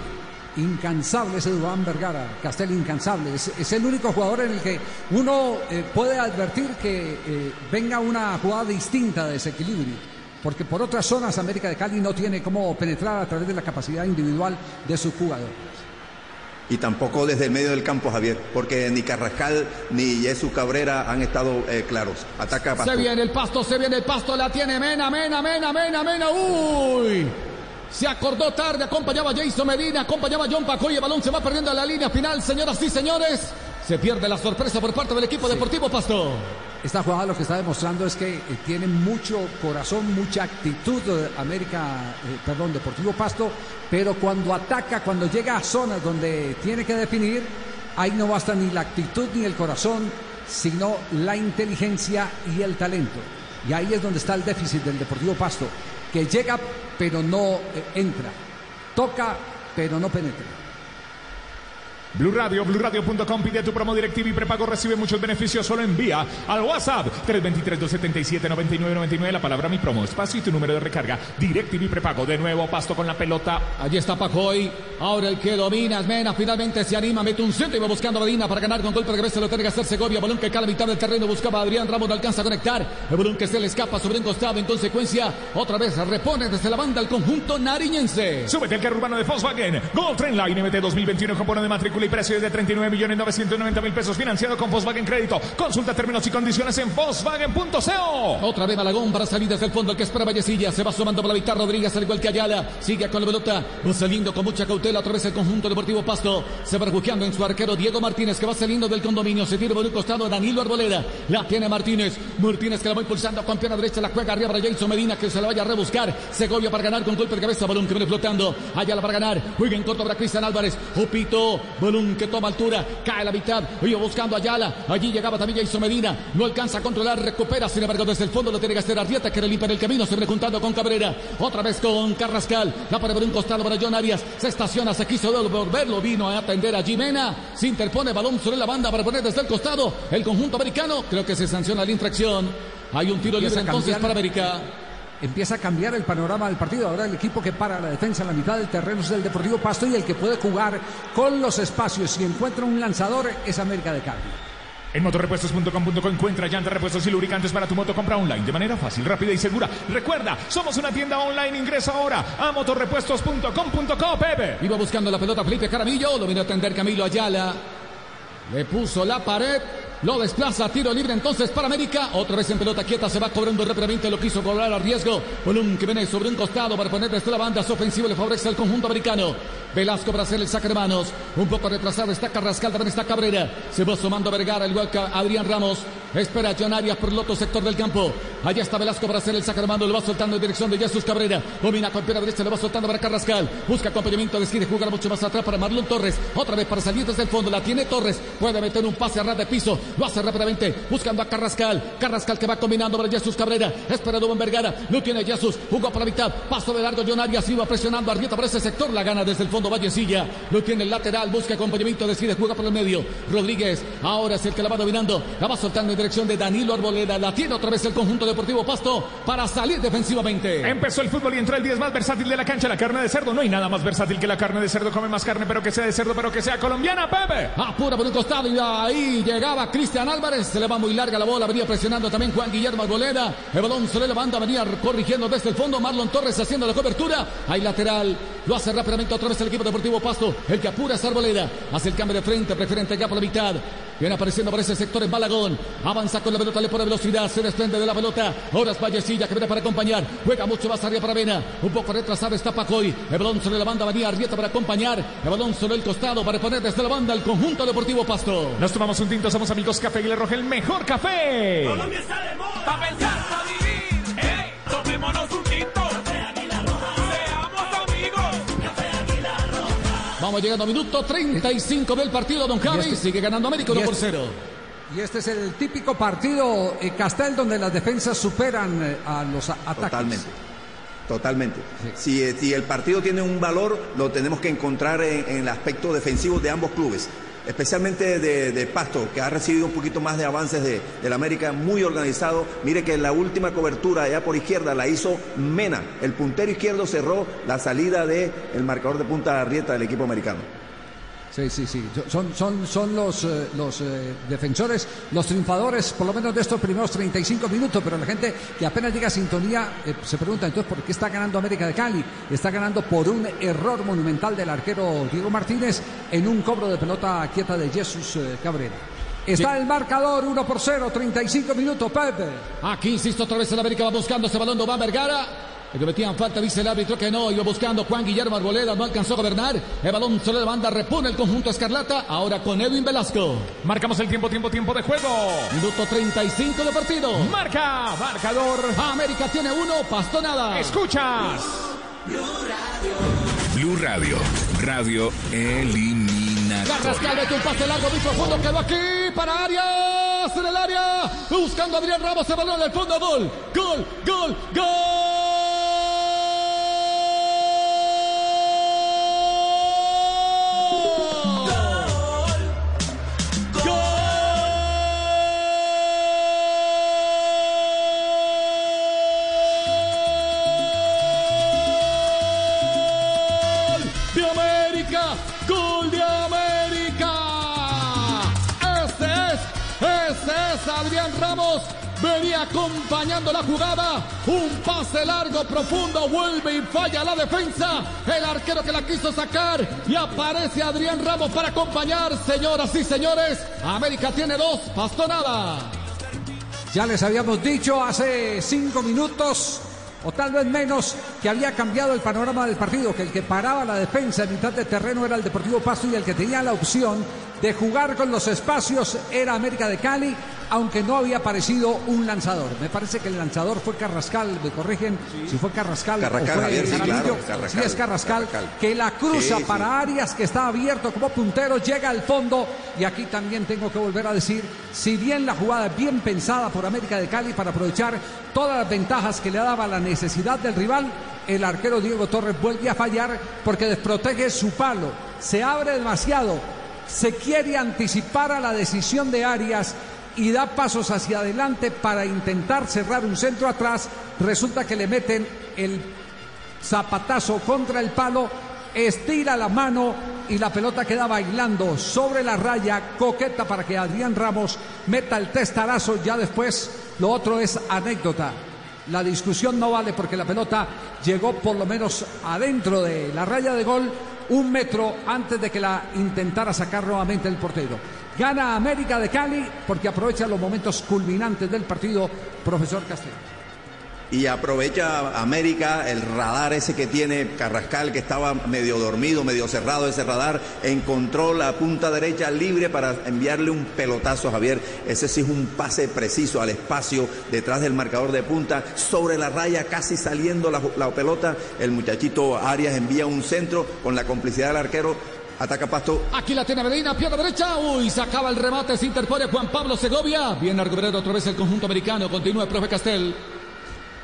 Incansable ese Dubán Vergara, Castel incansable. Es, es el único jugador en el que uno eh, puede advertir que eh, venga una jugada distinta de desequilibrio. Porque por otras zonas América de Cali no tiene cómo penetrar a través de la capacidad individual de sus jugadores. Y tampoco desde el medio del campo, Javier, porque ni Carrascal ni Jesús Cabrera han estado eh, claros. Ataca Se viene el pasto, se viene el pasto, la tiene Mena, Mena, Mena, Mena, Mena. Uy. Se acordó tarde, acompañaba Jason Medina, acompañaba John Pacoy, el balón se va perdiendo en la línea final, señoras y señores. Se pierde la sorpresa por parte del equipo deportivo Pasto. Esta jugada lo que está demostrando es que eh, tiene mucho corazón, mucha actitud de América, eh, perdón, Deportivo Pasto, pero cuando ataca, cuando llega a zonas donde tiene que definir, ahí no basta ni la actitud ni el corazón, sino la inteligencia y el talento. Y ahí es donde está el déficit del Deportivo Pasto, que llega pero no eh, entra, toca pero no penetra. Blue Radio, BlueRadio.com, pide tu promo directiva y prepago, recibe muchos beneficios, solo envía al WhatsApp 323-277-9999 la palabra mi promo, espacio y tu número de recarga, directiva y prepago, de nuevo pasto con la pelota. Allí está Pacoy, ahora el que domina, Mena finalmente se anima, mete un centro y va buscando a Medina para ganar con golpe de cabeza, lo tiene que hacer Segovia, balón que cae a la mitad del terreno, buscaba a Adrián Ramos, no alcanza a conectar, el balón que se le escapa sobre un costado, en consecuencia, otra vez repone desde la banda el conjunto nariñense. Súbete al carro urbano de Volkswagen, Gold Train Line MT 2021, compone de matrícula precio es de 39 millones 990 mil pesos financiado con Volkswagen Crédito. Consulta términos y condiciones en Volkswagen.co. Otra vez Malagón para salir desde el fondo, el que espera Vallecilla. Se va sumando por la mitad Rodríguez, al igual que Ayala. Sigue con la pelota, va saliendo con mucha cautela. Otra vez el conjunto deportivo Pasto. Se va refugiando en su arquero Diego Martínez, que va saliendo del condominio. Se tira por un costado Danilo Arboleda. La tiene Martínez. Martínez que la va impulsando con pierna derecha. La juega arriba para Jason Medina, que se la vaya a rebuscar. Segovia para ganar con golpe de cabeza. Balón que viene flotando. Ayala para ganar. Juega en corto para Cristian Álvarez. Opito. Balón que toma altura. Cae a la mitad. Iba buscando a Ayala. Allí llegaba también Jason Medina. No alcanza a controlar. Recupera. Sin embargo, desde el fondo lo tiene que hacer Arrieta, que limpia el camino. Se viene juntando con Cabrera. Otra vez con Carrascal. La para por un costado para John Arias. Se estaciona. Se quiso volverlo. Vino a atender a Jimena. Se interpone. Balón sobre la banda para poner desde el costado. El conjunto americano. Creo que se sanciona la infracción. Hay un tiro libre entonces para América. Empieza a cambiar el panorama del partido. Ahora el equipo que para la defensa en la mitad del terreno es el Deportivo Pasto y el que puede jugar con los espacios y encuentra un lanzador es América de Cali. En motorrepuestos.com.co encuentra llantas, repuestos y lubricantes para tu moto. Compra online de manera fácil, rápida y segura. Recuerda, somos una tienda online. Ingresa ahora a motorrepuestos.com.co, Pepe. Iba buscando la pelota Felipe Caramillo. Lo vino a atender Camilo Ayala. Le puso la pared. Lo desplaza, tiro libre entonces para América. Otra vez en pelota quieta, se va cobrando rápidamente. Lo quiso cobrar a riesgo. Bolón que viene sobre un costado para poner desde la banda. Su ofensivo le favorece al conjunto americano. Velasco para hacer el saque de manos. Un poco retrasado está Carrascal, también está Cabrera. Se va sumando Vergara, igual que Adrián Ramos. Espera John Arias por el otro sector del campo. Allá está Velasco para hacer el saque de manos. Lo va soltando en dirección de Jesús Cabrera. Domina con pierna derecha, lo va soltando para Carrascal. Busca acompañamiento, decide jugar mucho más atrás para Marlon Torres. Otra vez para salir desde el fondo. La tiene Torres. Puede meter un pase a ras de piso. Lo hace rápidamente. Buscando a Carrascal. Carrascal que va combinando para Jesús Cabrera. Espera Dubán Vergara. No tiene Jesús. Jugó por la mitad. Paso de largo. John Arias iba presionando. Arrieta por ese sector. La gana desde el fondo Vallecilla. Lo tiene el lateral. Busca acompañamiento. Decide juega por el medio. Rodríguez. Ahora es el que la va dominando. La va soltando en dirección de Danilo Arboleda. La tiene otra vez el conjunto deportivo Pasto para salir defensivamente. Empezó el fútbol y entró el 10 más versátil de la cancha, la carne de cerdo. No hay nada más versátil que la carne de cerdo. Come más carne, pero que sea de cerdo, pero que sea colombiana, Pepe. Apura por un costado y ahí llegaba Cristian Álvarez. Se le va muy larga la bola. Venía presionando también Juan Guillermo Arboleda. El balón se le levanta. Venía corrigiendo desde el fondo. Marlon Torres haciendo la cobertura. Hay lateral. Lo hace rápidamente otra vez el equipo deportivo Pasto. El que apura es Arboleda. Hace el cambio de frente. Preferente ya por la mitad. Viene apareciendo por ese sector en Balagón. Avanza con la pelota, le pone velocidad. Se desprende de la pelota. Ahora es Vallecilla que viene para acompañar. Juega mucho más arriba para Vena. Un poco retrasado está Pacoy. El balón sobre la banda. Venía Arrieta para acompañar. El balón sobre el costado para poner desde la banda el conjunto deportivo Pasto. Nos tomamos un tinto. Somos amigos Café Aguilar Roja, el mejor café. Colombia está de moda. Pa' pensar, pa' vivir. ¡Ey! Tomémonos un tinto. Seamos amigos. Vamos llegando a minuto 35 del partido, Don Javi. este- Sigue ganando América 1 y por este- 0. Y este es el típico partido eh, Castel donde las defensas superan eh, a los ataques. Totalmente. Totalmente. Si, eh, si el partido tiene un valor, lo tenemos que encontrar en, en el aspecto defensivo de ambos clubes. Especialmente de, de Pasto, que ha recibido un poquito más de avances de, del América, muy organizado. Mire que la última cobertura allá por izquierda la hizo Mena. El puntero izquierdo cerró la salida del el marcador de punta Arrieta del equipo americano. Sí, sí, sí. Son, son, son los, eh, los eh, defensores, los triunfadores, por lo menos de estos primeros 35 minutos. Pero la gente que apenas llega a sintonía eh, se pregunta entonces por qué está ganando América de Cali. Está ganando por un error monumental del arquero Diego Martínez en un cobro de pelota quieta de Jesús Cabrera. Está el marcador 1 por 0, 35 minutos, Pepe. Aquí insisto otra vez el América va buscando ese balón, no va Vergara. Le cometían falta, dice el árbitro que no. Iba buscando Juan Guillermo Arboleda, no alcanzó a gobernar. El balón solo de banda repone el conjunto Escarlata. Ahora con Edwin Velasco. Marcamos el tiempo, tiempo, tiempo de juego. Minuto 35 de partido. Marca, marcador. América tiene uno, Pastonada. Escuchas. Blue Radio, radio eliminatoria. Carrascal mete un pase largo, muy profundo, quedó aquí para Arias en el área. Buscando a Adrián Ramos, el balón en el fondo, gol, gol, gol, gol. La jugada. Un pase largo, profundo. Vuelve y falla la defensa. El arquero que la quiso sacar. Y aparece Adrián Ramos para acompañar. Señoras y señores, América tiene dos. Pastonada. Ya les habíamos dicho hace cinco minutos, o tal vez menos, que había cambiado el panorama del partido, que el que paraba la defensa en mitad de terreno era el Deportivo Pasto y el que tenía la opción de jugar con los espacios era América de Cali, aunque no había aparecido un lanzador. Me parece que el lanzador fue Carrascal, me corrigen si fue Carrascal, Carrascal, o fue Javier, sí, claro, es Carrascal, que la cruza para Arias, que está abierto como puntero, llega al fondo. Y aquí también tengo que volver a decir, si bien la jugada es bien pensada por América de Cali para aprovechar todas las ventajas que le daba la necesidad del rival, el arquero Diego Torres vuelve a fallar porque desprotege su palo. Se abre demasiado, se quiere anticipar a la decisión de Arias y da pasos hacia adelante para intentar cerrar un centro atrás. Resulta que le meten el zapatazo contra el palo, estira la mano y la pelota queda bailando sobre la raya, coqueta para que Adrián Ramos meta el testarazo. Ya después lo otro es anécdota. La discusión no vale porque la pelota llegó por lo menos adentro de la raya de gol un metro antes de que la intentara sacar nuevamente el portero. Gana América de Cali porque aprovecha los momentos culminantes del partido, profesor Castellano. Y aprovecha América el radar ese que tiene Carrascal, que estaba medio dormido, medio cerrado ese radar, encontró la punta derecha libre para enviarle un pelotazo a Javier. Ese sí es un pase preciso al espacio detrás del marcador de punta, sobre la raya, casi saliendo la, la pelota. El muchachito Arias envía un centro con la complicidad del arquero. Ataca Pasto. Aquí la tiene Medina, pierna derecha. Uy, se acaba el remate, se interpone Juan Pablo Segovia. Bien recuperado otra vez el conjunto americano. Continúa el profe Castel.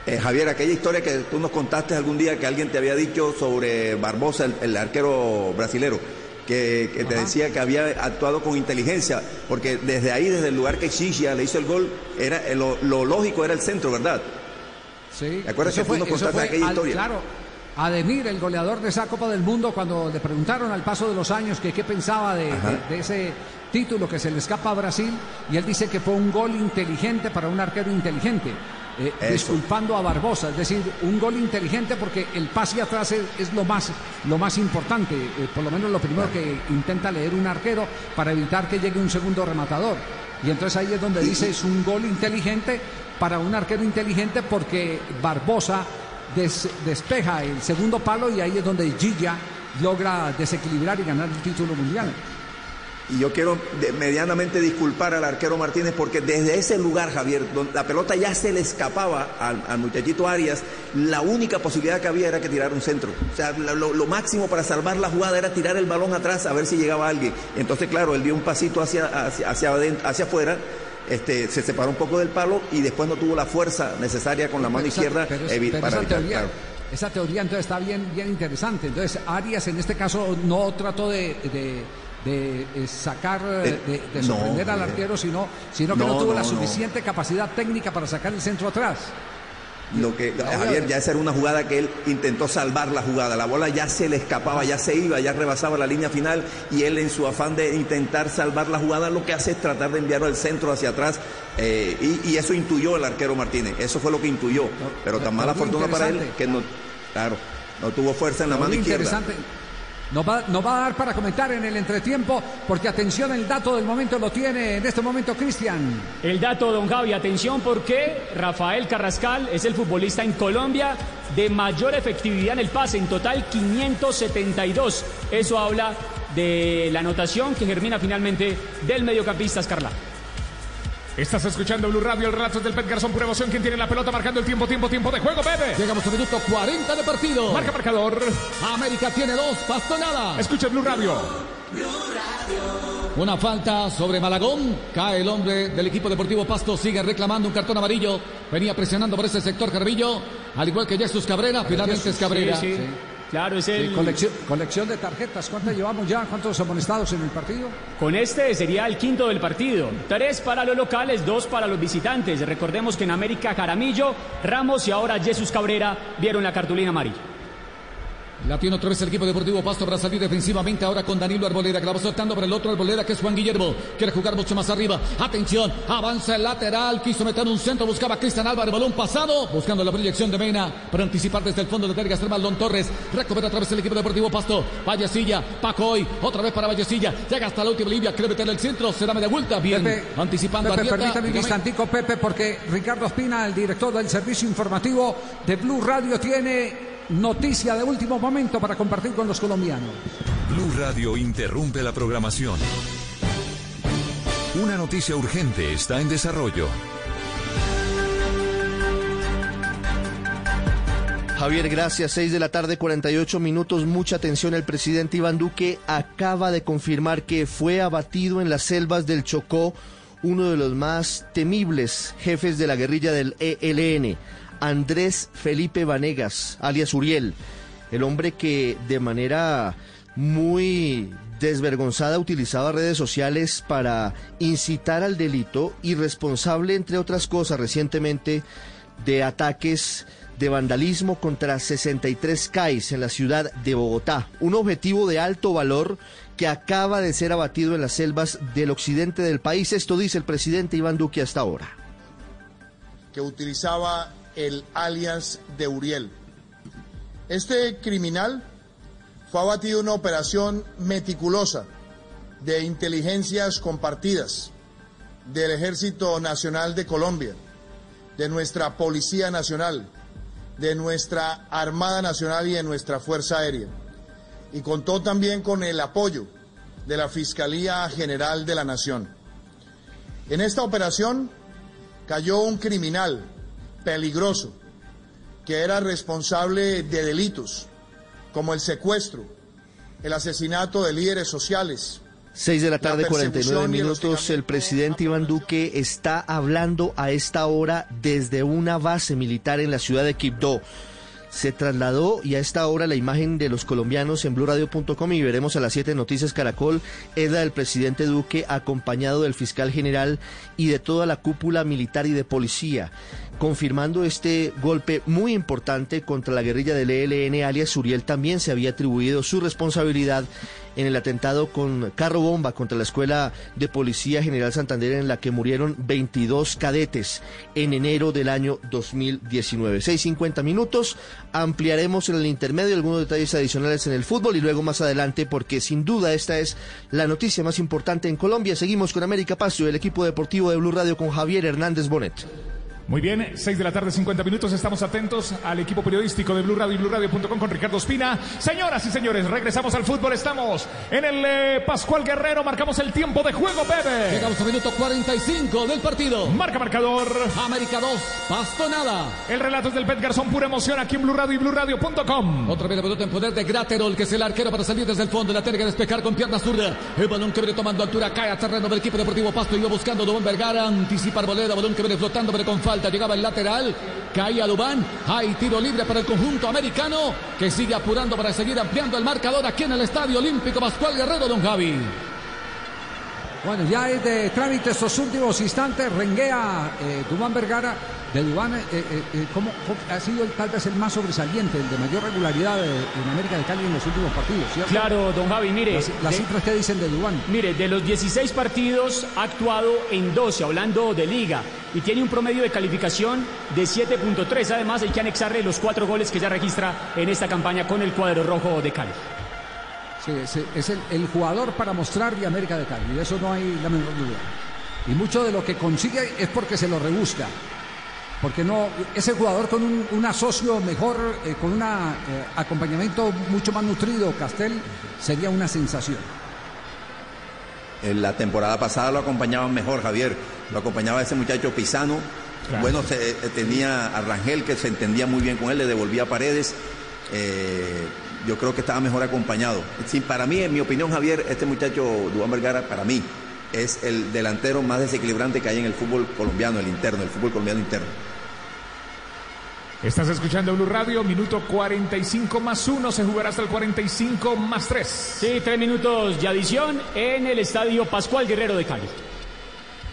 Eh, Javier, aquella historia que tú nos contaste algún día que alguien te había dicho sobre Barbosa, el, el arquero brasilero, que, que te decía que había actuado con inteligencia, porque desde ahí, desde el lugar que Chichia le hizo el gol, era eh, lo, lo lógico era el centro, ¿verdad? Sí. ¿Te acuerdas Eso que tú nos contaste aquella al- historia? Claro. Ademir, el goleador de esa Copa del Mundo, cuando le preguntaron al paso de los años que qué pensaba de, Ajá. de- de ese título que se le escapa a Brasil, y él dice que fue un gol inteligente para un arquero inteligente, eh, disculpando a Barbosa, es decir, un gol inteligente porque el pase atrás es, es lo, más, lo más importante, eh, por lo menos lo primero que intenta leer un arquero para evitar que llegue un segundo rematador. Y entonces ahí es donde dice es un gol inteligente para un arquero inteligente porque Barbosa des- despeja el segundo palo y ahí es donde Gilla logra desequilibrar y ganar el título mundial. Y yo quiero medianamente disculpar al arquero Martínez porque desde ese lugar, Javier, donde la pelota ya se le escapaba al, muchachito Arias, la única posibilidad que había era que tirar un centro. O sea, lo, máximo para salvar la jugada era tirar el balón atrás a ver si llegaba alguien. Entonces, claro, él dio un pasito hacia, hacia, hacia, adent- hacia afuera. Este, se separó un poco del palo y después no tuvo la fuerza necesaria con la mano Pero izquierda pero es- evi- pero para evitar, teoría, claro. esa teoría entonces está bien, bien interesante. Entonces Arias en este caso no trató de, de- de, eh, sacar, eh, Eh, de, no, sorprender al arquero, sino, sino que no, No, tuvo no, la suficiente capacidad técnica para sacar el centro atrás. Lo que Javier ya esa era una jugada que él intentó salvar la jugada. La bola ya se le escapaba, ya se iba, ya rebasaba la línea final y él en su afán de intentar salvar la jugada lo que hace es tratar de enviarlo al centro hacia atrás eh, y, y eso intuyó el arquero Martínez. Eso fue lo que intuyó. Pero tan mala fortuna para él que no, claro, no tuvo fuerza en la mano izquierda. Nos va, va a dar para comentar en el entretiempo, porque atención, el dato del momento lo tiene en este momento Cristian. El dato, don Javi, atención porque Rafael Carrascal es el futbolista en Colombia de mayor efectividad en el pase, en total 572. Eso habla de la anotación que germina finalmente del mediocampista Escarlata. Estás escuchando Blue Radio, el relato es del Pet Garzón, pura emoción. ¿Quién tiene la pelota marcando el tiempo, tiempo, tiempo de juego, Pepe? Llegamos al minuto 40 de partido. Marca marcador. América tiene dos, Pasto nada. Escucha Blue Radio. Una falta sobre Malagón. Cae el hombre del equipo deportivo Pasto. Sigue reclamando un cartón amarillo. Venía presionando por ese sector Carvillo. Al igual que Jesús Cabrera. Finalmente es Cabrera. Sí, sí. Claro, es Sí, el... colección, colección de tarjetas. ¿Cuántas llevamos ya? ¿Cuántos amonestados en el partido? Con este sería el quinto del partido. Tres para los locales, dos para los visitantes. Recordemos que en América Jaramillo, Ramos y ahora Jesús Cabrera vieron la cartulina amarilla. La tiene otra vez el equipo deportivo Pasto para salir defensivamente ahora con Danilo Arboleda que la va soltando para el otro Arboleda que es Juan Guillermo. Quiere jugar mucho más arriba. Atención, avanza el lateral. Quiso meter un centro, buscaba a Cristian Álvarez, balón pasado. Buscando la proyección de Mena para anticipar desde el fondo de Tergas Maldón Torres. Recupera otra vez el equipo deportivo Pasto. Vallecilla, Pacoy, otra vez para Vallecilla. Llega hasta la última línea, quiere meterle el centro. Será media vuelta. Bien, Pepe, anticipando Pepe, Arrieta. permítame un instantico, Pepe, porque Ricardo Espina, el director del servicio informativo de Blue Radio, tiene noticia de último momento para compartir con los colombianos. Blue Radio interrumpe la programación. Una noticia urgente está en desarrollo. Javier, gracias. 6 de la tarde, 48 minutos. Mucha atención. El presidente Iván Duque acaba de confirmar que fue abatido en las selvas del Chocó uno de los más temibles jefes de la guerrilla del ELN, Andrés Felipe Vanegas, alias Uriel, el hombre que de manera muy desvergonzada utilizaba redes sociales para incitar al delito y responsable, entre otras cosas, recientemente de ataques de vandalismo contra 63 CAIs en la ciudad de Bogotá. Un objetivo de alto valor que acaba de ser abatido en las selvas del occidente del país. Esto dice el presidente Iván Duque hasta ahora. que utilizaba el alias de Uriel. Este criminal fue abatido en una operación meticulosa de inteligencias compartidas del Ejército Nacional de Colombia, de nuestra Policía Nacional, de nuestra Armada Nacional y de nuestra Fuerza Aérea. Y contó también con el apoyo de la Fiscalía General de la Nación. En esta operación cayó un criminal peligroso que era responsable de delitos como el secuestro, el asesinato de líderes sociales, 6 de la tarde, La 49 persecución y el minutos. El presidente Iván Duque está hablando a esta hora desde una base militar en la ciudad de Quibdó. Se trasladó y a esta hora la imagen de los colombianos en blurradio.com y veremos a las 7 Noticias Caracol. Es la del presidente Duque acompañado del fiscal general y de toda la cúpula militar y de policía, confirmando este golpe muy importante contra la guerrilla del ELN alias Uriel. También se había atribuido su responsabilidad en el atentado con carro bomba contra la Escuela de Policía General Santander en la que murieron 22 cadetes en enero del año 2019. 6.50 minutos, ampliaremos en el intermedio algunos detalles adicionales en el fútbol y luego más adelante porque sin duda esta es la noticia más importante en Colombia. Seguimos con América Paso, el equipo deportivo de Blue Radio con Javier Hernández Bonet. Muy bien, 6 de la tarde, 50 minutos. Estamos atentos al equipo periodístico de Blue Radio y BlueRadio.com con Ricardo Espina. Señoras y señores, regresamos al fútbol. Estamos en el eh, Pascual Guerrero. Marcamos el tiempo de juego, Bebe. Llegamos al minuto 45 del partido. Marca marcador. América 2, Pasto nada. El relato es del Pet Garzón, pura emoción aquí en Blue Radio y BlueRadio.com. Otra vez la pelota en poder de Graterol, que es el arquero para salir desde el fondo. La tiene que despejar con pierna zurda. El balón que viene tomando altura cae a terreno del equipo deportivo Pasto. Iba buscando Dubón Vergara. Anticipa Arboleda. Balón que viene flotando, pero con falta. Llegaba el lateral. Caía Dubán. Hay tiro libre para el conjunto americano. Que sigue apurando para seguir ampliando el marcador aquí en el Estadio Olímpico Pascual Guerrero, don Javi. Bueno, ya es de trámite estos últimos instantes. Renguea eh, Vergara de Dubán, eh, eh, eh, ¿cómo, ha sido el- tal vez el más sobresaliente, el de mayor regularidad de- en América de Cali en los últimos partidos? ¿cierto? Claro, don Javi, mire. Las, las de- cifras que dicen de Dubán. Mire, de los 16 partidos ha actuado en 12, hablando de liga, y tiene un promedio de calificación de 7.3. Además, hay que anexarle los cuatro goles que ya registra en esta campaña con el cuadro rojo de Cali. Sí, es, es el, el jugador para mostrar de América de Cali, de eso no hay la menor duda. Y mucho de lo que consigue es porque se lo rebusca. Porque no, ese jugador con un, un asocio mejor, eh, con un acompañamiento mucho más nutrido, Castel, sería una sensación. En la temporada pasada lo acompañaban mejor, Javier. Lo acompañaba ese muchacho Pisano. Claro. Bueno, se, eh, tenía a Rangel que se entendía muy bien con él, le devolvía paredes. Eh, yo creo que estaba mejor acompañado. Sí, para mí, en mi opinión, Javier, este muchacho Dubán Vergara, para mí, es el delantero más desequilibrante que hay en el fútbol colombiano, el interno, el fútbol colombiano interno. Estás escuchando Blue Radio, minuto 45 más 1, se jugará hasta el 45 más 3. Sí, tres minutos de adición en el estadio Pascual Guerrero de Cali.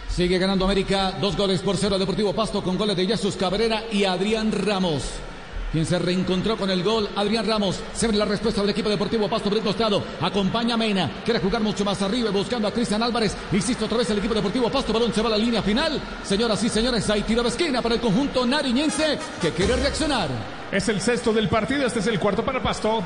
Sigue ganando América, dos goles por cero Deportivo Pasto con goles de Jesús Cabrera y Adrián Ramos. Quien se reencontró con el gol, Adrián Ramos. Se abre la respuesta del equipo deportivo Pasto por el costado. Acompaña a Mena. Quiere jugar mucho más arriba buscando a Cristian Álvarez. Insisto otra vez el equipo deportivo Pasto. Balón se va a la línea final. Señoras y señores, hay tiro de esquina para el conjunto nariñense que quiere reaccionar. Es el sexto del partido, este es el cuarto para Pasto.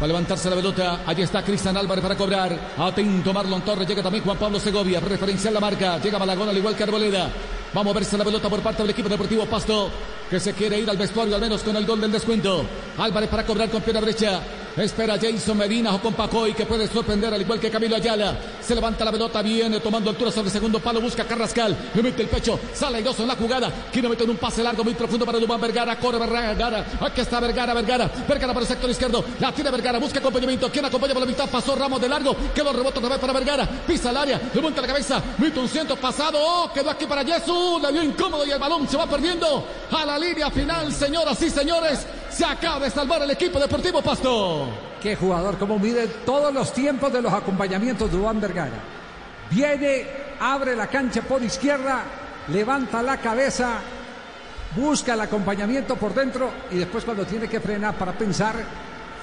Va a levantarse la pelota. Allí está Cristian Álvarez para cobrar. Atento Marlon Torres. Llega también Juan Pablo Segovia. Referencial la marca. Llega Malagón al igual que Arboleda. Vamos a verse la pelota por parte del equipo deportivo Pasto. Que se quiere ir al vestuario al menos con el gol del descuento. Álvarez para cobrar con pierna derecha. Espera Jason Medina o con Pacoy que puede sorprender al igual que Camilo Ayala. Se levanta la pelota, viene tomando altura sobre el segundo palo, busca Carrascal, le mete el pecho, sale airoso en la jugada. Quiere meter un pase largo muy profundo para Dubán Vergara, corre Vergara, aquí está Vergara, Vergara, Vergara para el sector izquierdo, la tiene Vergara, busca acompañamiento, quien acompaña por la mitad, pasó Ramos de largo, quedó rebote otra vez para Vergara, pisa el área, levanta la cabeza, mete un ciento pasado, oh, quedó aquí para Jesús, le dio incómodo y el balón se va perdiendo a la línea final, señoras y señores, se acaba de salvar el equipo deportivo Pasto. Qué jugador, cómo mide todos los tiempos de los acompañamientos de Dubán Vergara. Viene, abre la cancha por izquierda, levanta la cabeza, busca el acompañamiento por dentro y después cuando tiene que frenar para pensar,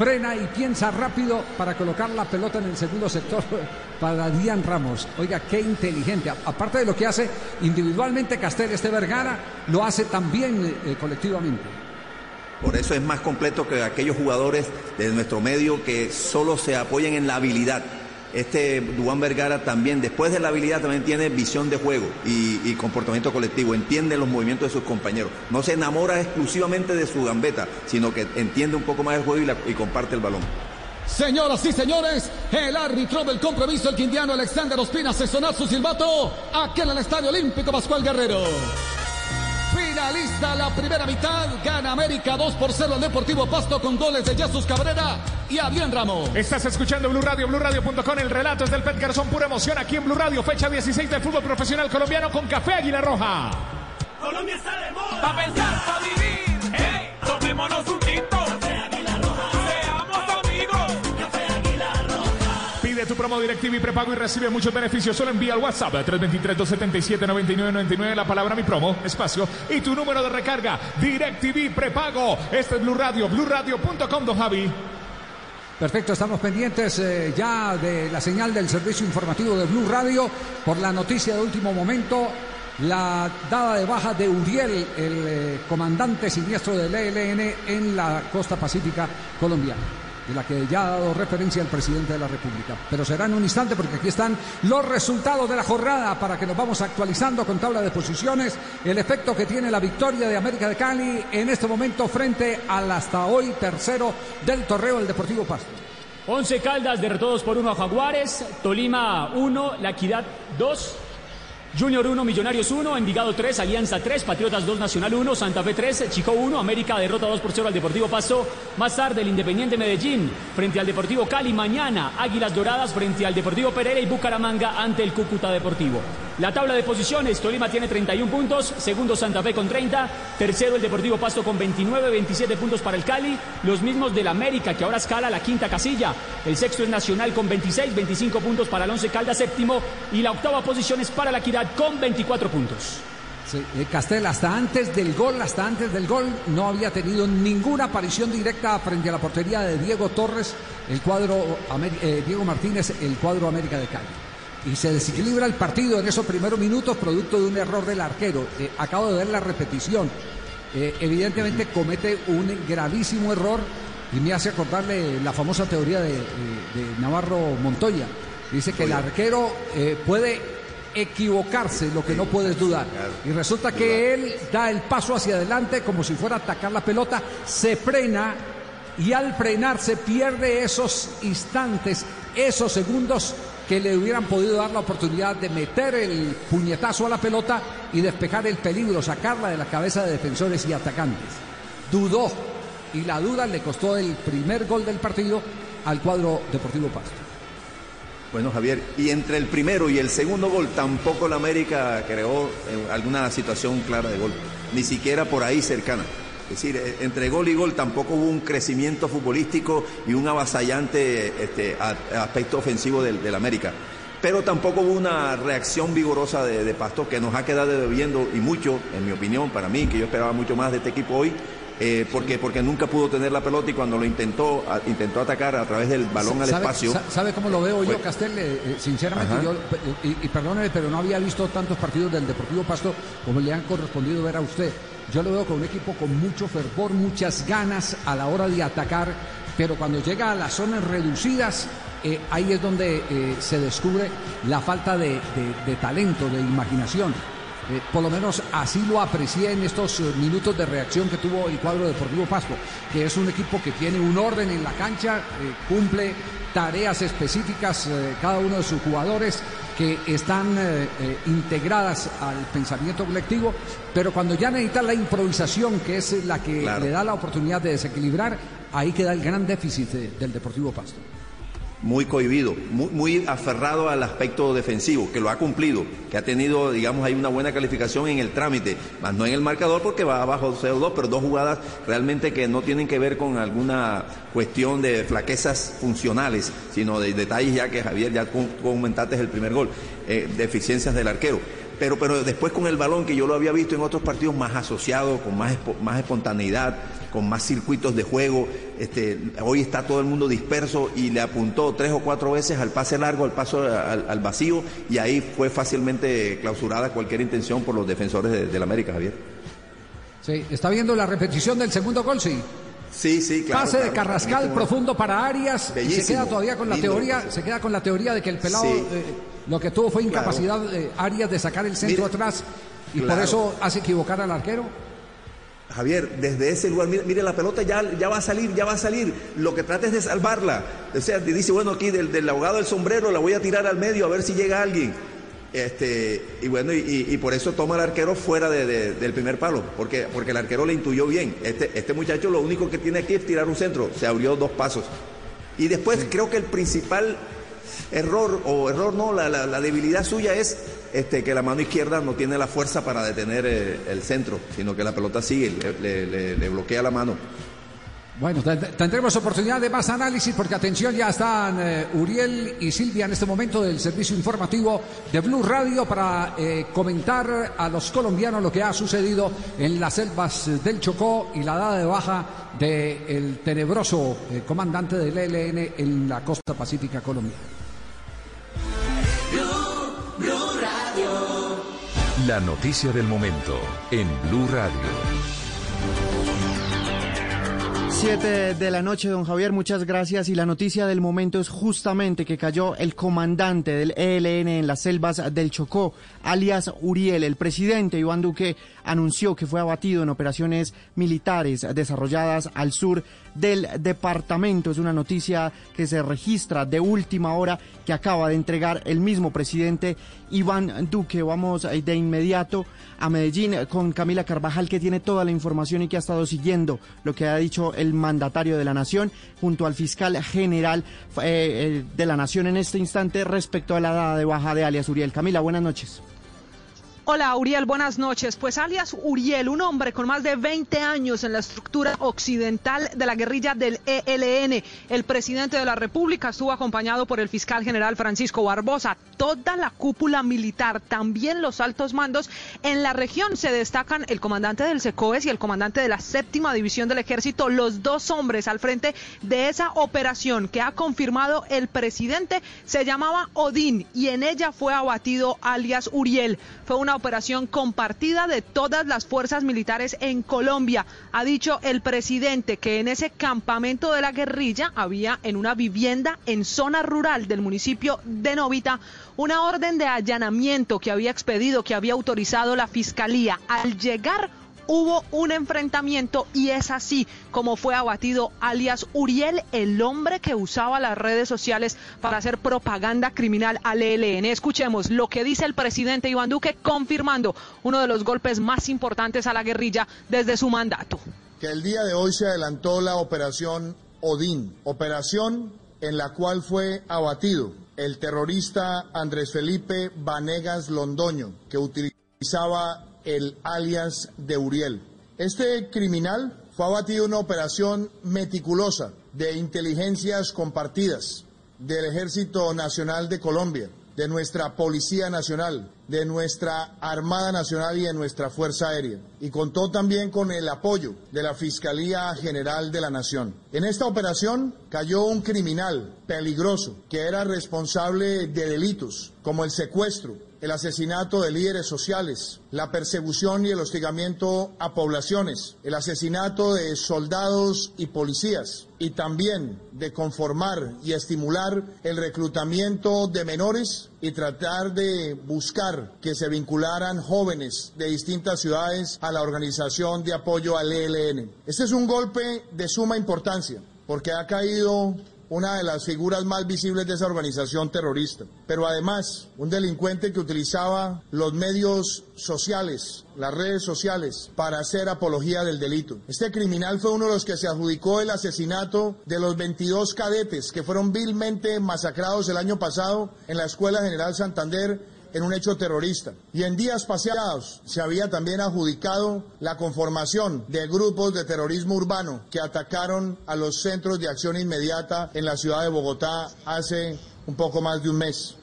frena y piensa rápido para colocar la pelota en el segundo sector para Dian Ramos. Oiga, qué inteligente. Aparte de lo que hace individualmente Castel, este Vergara, lo hace también eh, colectivamente. Por eso es más completo que aquellos jugadores de nuestro medio que solo se apoyan en la habilidad. Este Dubán Vergara también, después de la habilidad, también tiene visión de juego y, comportamiento colectivo, entiende los movimientos de sus compañeros. No se enamora exclusivamente de su gambeta, sino que entiende un poco más el juego y, comparte el balón. Señoras y señores, el árbitro del compromiso, el quindiano Alexander Ospina, su silbato aquí en el Estadio Olímpico Pascual Guerrero. Finalista la primera mitad, gana América 2 por 0 al Deportivo Pasto con goles de Jesús Cabrera y Adrián Ramos. Estás escuchando Blue Radio, BlueRadio.com, el relato es del Pet Garzón, pura emoción aquí en Blue Radio, fecha 16 del fútbol profesional colombiano con Café Águila Roja. Colombia está de moda. Pa' pensar, pa' vivir. Hey, tomémonos un Tu promo DirecTV prepago y recibe muchos beneficios. Solo envía al WhatsApp a 323-277-9999 la palabra mi promo, espacio y tu número de recarga. DirecTV prepago. Este es Blue Radio, BlueRadio.com, don Javi. Perfecto, estamos pendientes eh, ya de la señal del servicio informativo de Blue Radio por la noticia de último momento, la dada de baja de Uriel, el eh, comandante siniestro del ELN en la costa pacífica colombiana, de la que ya ha dado referencia el presidente de la República. Pero será en un instante porque aquí están los resultados de la jornada para que nos vamos actualizando con tabla de posiciones, el efecto que tiene la victoria de América de Cali en este momento frente al hasta hoy tercero del torneo del Deportivo Pasto. 11 Caldas derrotados por 1 a Jaguares, Tolima 1, La Equidad 2, Junior 1, Millonarios 1, Envigado 3, Alianza 3, Patriotas 2, Nacional 1, Santa Fe 3, Chico 1, América derrota 2 por 0 al Deportivo Pasto. Más tarde el Independiente Medellín frente al Deportivo Cali. Mañana Águilas Doradas frente al Deportivo Pereira y Bucaramanga ante el Cúcuta Deportivo. La tabla de posiciones, Tolima tiene 31 puntos, segundo Santa Fe con 30, tercero el Deportivo Pasto con 29, 27 puntos para el Cali, los mismos del América que ahora escala la quinta casilla. El sexto es Nacional con 26, 25 puntos para el Once Caldas séptimo y la octava posición es para la Con 24 puntos. Sí, eh, Castel hasta antes del gol, hasta antes del gol, no había tenido ninguna aparición directa frente a la portería de Diego Torres, el cuadro Amer- eh, Diego Martínez, el cuadro América de Cali. Y se desequilibra el partido en esos primeros minutos producto de un error del arquero. Eh, acabo de ver la repetición. Eh, evidentemente comete un gravísimo error y me hace acordarle la famosa teoría de, de- de Navarro Montoya. Dice que el arquero eh, puede equivocarse, lo que no puedes dudar. Y resulta que él da el paso hacia adelante como si fuera a atacar la pelota, se frena y al frenarse pierde esos instantes, esos segundos que le hubieran podido dar la oportunidad de meter el puñetazo a la pelota y despejar el peligro, sacarla de la cabeza de defensores y atacantes. Dudó y la duda le costó el primer gol del partido al cuadro Deportivo Pasto. Bueno, Javier, y entre el primero y el segundo gol tampoco la América creó eh, alguna situación clara de gol, ni siquiera por ahí cercana. Es decir, eh, entre gol y gol tampoco hubo un crecimiento futbolístico y un avasallante este, aspecto ofensivo del, América. Pero tampoco hubo una reacción vigorosa de, de Pasto que nos ha quedado debiendo y mucho, en mi opinión, para mí, que yo esperaba mucho más de este equipo hoy, eh, porque, porque nunca pudo tener la pelota y cuando lo intentó, a- intentó atacar a través del balón al ¿Sabe- espacio. sa- ¿Sabe cómo lo veo yo, Castel? Eh, eh, sinceramente, Ajá. yo, y, y perdóneme, pero no había visto tantos partidos del Deportivo Pasto como le han correspondido ver a usted. Yo lo veo con un equipo con mucho fervor, muchas ganas a la hora de atacar, pero cuando llega a las zonas reducidas, eh, ahí es donde eh, se descubre la falta de, de- de talento, de imaginación. Eh, por lo menos así lo aprecié en estos eh, minutos de reacción que tuvo el cuadro Deportivo Pasto, que es un equipo que tiene un orden en la cancha, eh, cumple tareas específicas eh, cada uno de sus jugadores que están integradas al pensamiento colectivo, pero cuando ya necesita la improvisación, que es la que Claro. le da la oportunidad de desequilibrar, ahí queda el gran déficit de- del Deportivo Pasto. Muy cohibido, muy, aferrado al aspecto defensivo, que lo ha cumplido, que ha tenido, digamos, hay una buena calificación en el trámite, más no en el marcador porque va abajo 0-2, pero dos jugadas realmente que no tienen que ver con alguna cuestión de flaquezas funcionales, sino de detalles ya que Javier ya comentaste el primer gol, eh, deficiencias del arquero. Pero, pero después con el balón, que yo lo había visto en otros partidos más asociado, con más, más espontaneidad, con más circuitos de juego. Este, hoy está todo el mundo disperso y le apuntó tres o cuatro veces al pase largo, al paso al, al vacío, y ahí fue fácilmente clausurada cualquier intención por los defensores de- del América, Javier. Sí, ¿Está viendo la repetición del segundo gol? Sí. Sí, sí, claro. Pase de claro. Carrascal Este profundo para Arias y se queda todavía con la lindo teoría, se queda con la teoría de que el pelado Sí. eh, lo que tuvo fue Claro. incapacidad eh, Arias de sacar el centro atrás y por claro. eso hace equivocar al arquero. Javier, desde ese lugar, mire, mire, la pelota ya, ya va a salir, ya va a salir. Lo que trata es de salvarla. O sea, dice, bueno, aquí del, del ahogado del sombrero la voy a tirar al medio a ver si llega alguien. Este, y bueno, y, y- por eso toma el arquero fuera de- de- del primer palo, porque, porque el arquero le intuyó bien. Este, este muchacho lo único que tiene aquí es tirar un centro, se abrió dos pasos. Y después creo que el principal error, o error no, la, la- la debilidad suya es este, que la mano izquierda no tiene la fuerza para detener eh, el centro, sino que la pelota sigue, le, bloquea la mano. Bueno, ten- tendremos oportunidad de más análisis porque atención, ya están eh, Uriel y Silvia en este momento del servicio informativo de Blue Radio para eh, comentar a los colombianos lo que ha sucedido en las selvas del Chocó y la dada de baja del tenebroso comandante del ELN en la costa pacífica colombiana. La noticia del momento en Blue Radio. Siete de la noche, don Javier, muchas gracias. Y la noticia del momento es justamente que cayó el comandante del ELN en las selvas del Chocó, alias Uriel. El presidente Iván Duque anunció que fue abatido en operaciones militares desarrolladas al sur del departamento. Es una noticia que se registra de última hora que acaba de entregar el mismo presidente Iván Duque. Vamos eh, de inmediato a Medellín con Camila Carvajal que tiene toda la información y que ha estado siguiendo lo que ha dicho el mandatario de la nación junto al fiscal general eh, eh, de la nación en este instante respecto a la dada de baja de alias Uriel. Camila, buenas noches. Hola, Uriel, buenas noches. Pues alias Uriel, un hombre con más de 20 años en la estructura occidental de la guerrilla del ELN. El presidente de la República estuvo acompañado por el fiscal general Francisco Barbosa. Toda la cúpula militar, también los altos mandos en la región se destacan el comandante del SECOES y el comandante de la séptima división del ejército, los dos hombres al frente de esa operación que ha confirmado el presidente se llamaba Odín y en ella fue abatido alias Uriel. Fue una operación compartida de todas las fuerzas militares en Colombia. Ha dicho el presidente que en ese campamento de la guerrilla había en una vivienda en zona rural del municipio de Novita una orden de allanamiento que había expedido, que había autorizado la fiscalía. Al llegar hubo un enfrentamiento y es así como fue abatido alias Uriel, el hombre que usaba las redes sociales para hacer propaganda criminal al ELN. Escuchemos lo que dice el presidente Iván Duque confirmando uno de los golpes más importantes a la guerrilla desde su mandato. Que el día de hoy se adelantó la operación Odín, operación en la cual fue abatido el terrorista Andrés Felipe Vanegas Londoño, que utilizaba el alias de Uriel. Este criminal fue abatido en una operación meticulosa de inteligencias compartidas del Ejército Nacional de Colombia, de nuestra Policía Nacional, de nuestra Armada Nacional y de nuestra Fuerza Aérea. Y contó también con el apoyo de la Fiscalía General de la Nación. En esta operación cayó un criminal peligroso que era responsable de delitos como el secuestro, el asesinato de líderes sociales, la persecución y el hostigamiento a poblaciones, el asesinato de soldados y policías y también de conformar y estimular el reclutamiento de menores y tratar de buscar que se vincularan jóvenes de distintas ciudades a la organización de apoyo al ELN. Este es un golpe de suma importancia porque ha caído una de las figuras más visibles de esa organización terrorista, pero además un delincuente que utilizaba los medios sociales, las redes sociales, para hacer apología del delito. Este criminal fue uno de los que se adjudicó el asesinato de los 22 cadetes que fueron vilmente masacrados el año pasado en la Escuela General Santander en un hecho terrorista. Y en días pasados se había también adjudicado la conformación de grupos de terrorismo urbano que atacaron a los centros de acción inmediata en la ciudad de Bogotá hace un poco más de un mes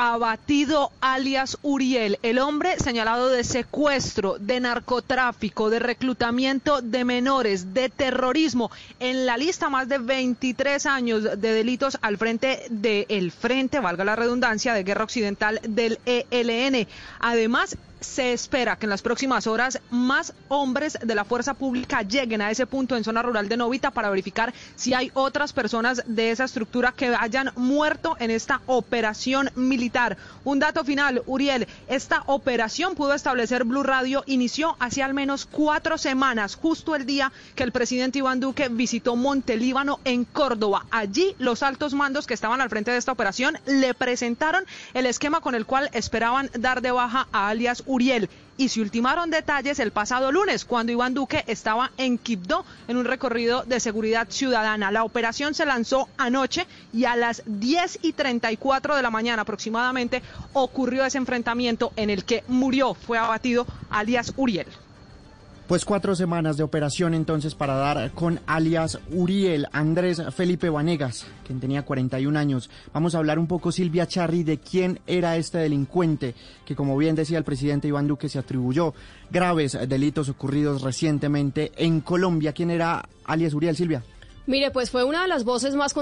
abatido alias Uriel, el hombre señalado de secuestro, de narcotráfico, de reclutamiento de menores, de terrorismo, en la lista más de 23 años de delitos al frente del frente, valga la redundancia, de guerra occidental del ELN. Además, se espera que en las próximas horas más hombres de la fuerza pública lleguen a ese punto en zona rural de Novita para verificar si hay otras personas de esa estructura que hayan muerto en esta operación militar. Un dato final, Uriel, esta operación pudo establecer Blue Radio inició hace al menos cuatro semanas, justo el día que el presidente Iván Duque visitó Montelíbano en Córdoba. Allí los altos mandos que estaban al frente de esta operación le presentaron el esquema con el cual esperaban dar de baja a alias Uriel y se ultimaron detalles el pasado lunes cuando Iván Duque estaba en Quibdó en un recorrido de seguridad ciudadana. La operación se lanzó anoche y a las 10 y 34 de la mañana aproximadamente ocurrió ese enfrentamiento en el que murió, fue abatido alias Uriel. Pues cuatro semanas de operación entonces para dar con alias Uriel Andrés Felipe Vanegas, quien tenía 41 años. Vamos a hablar un poco, Silvia Charri, de quién era este delincuente que, como bien decía el presidente Iván Duque, se atribuyó graves delitos ocurridos recientemente en Colombia. ¿Quién era alias Uriel, Silvia? Mire, pues fue una de las voces más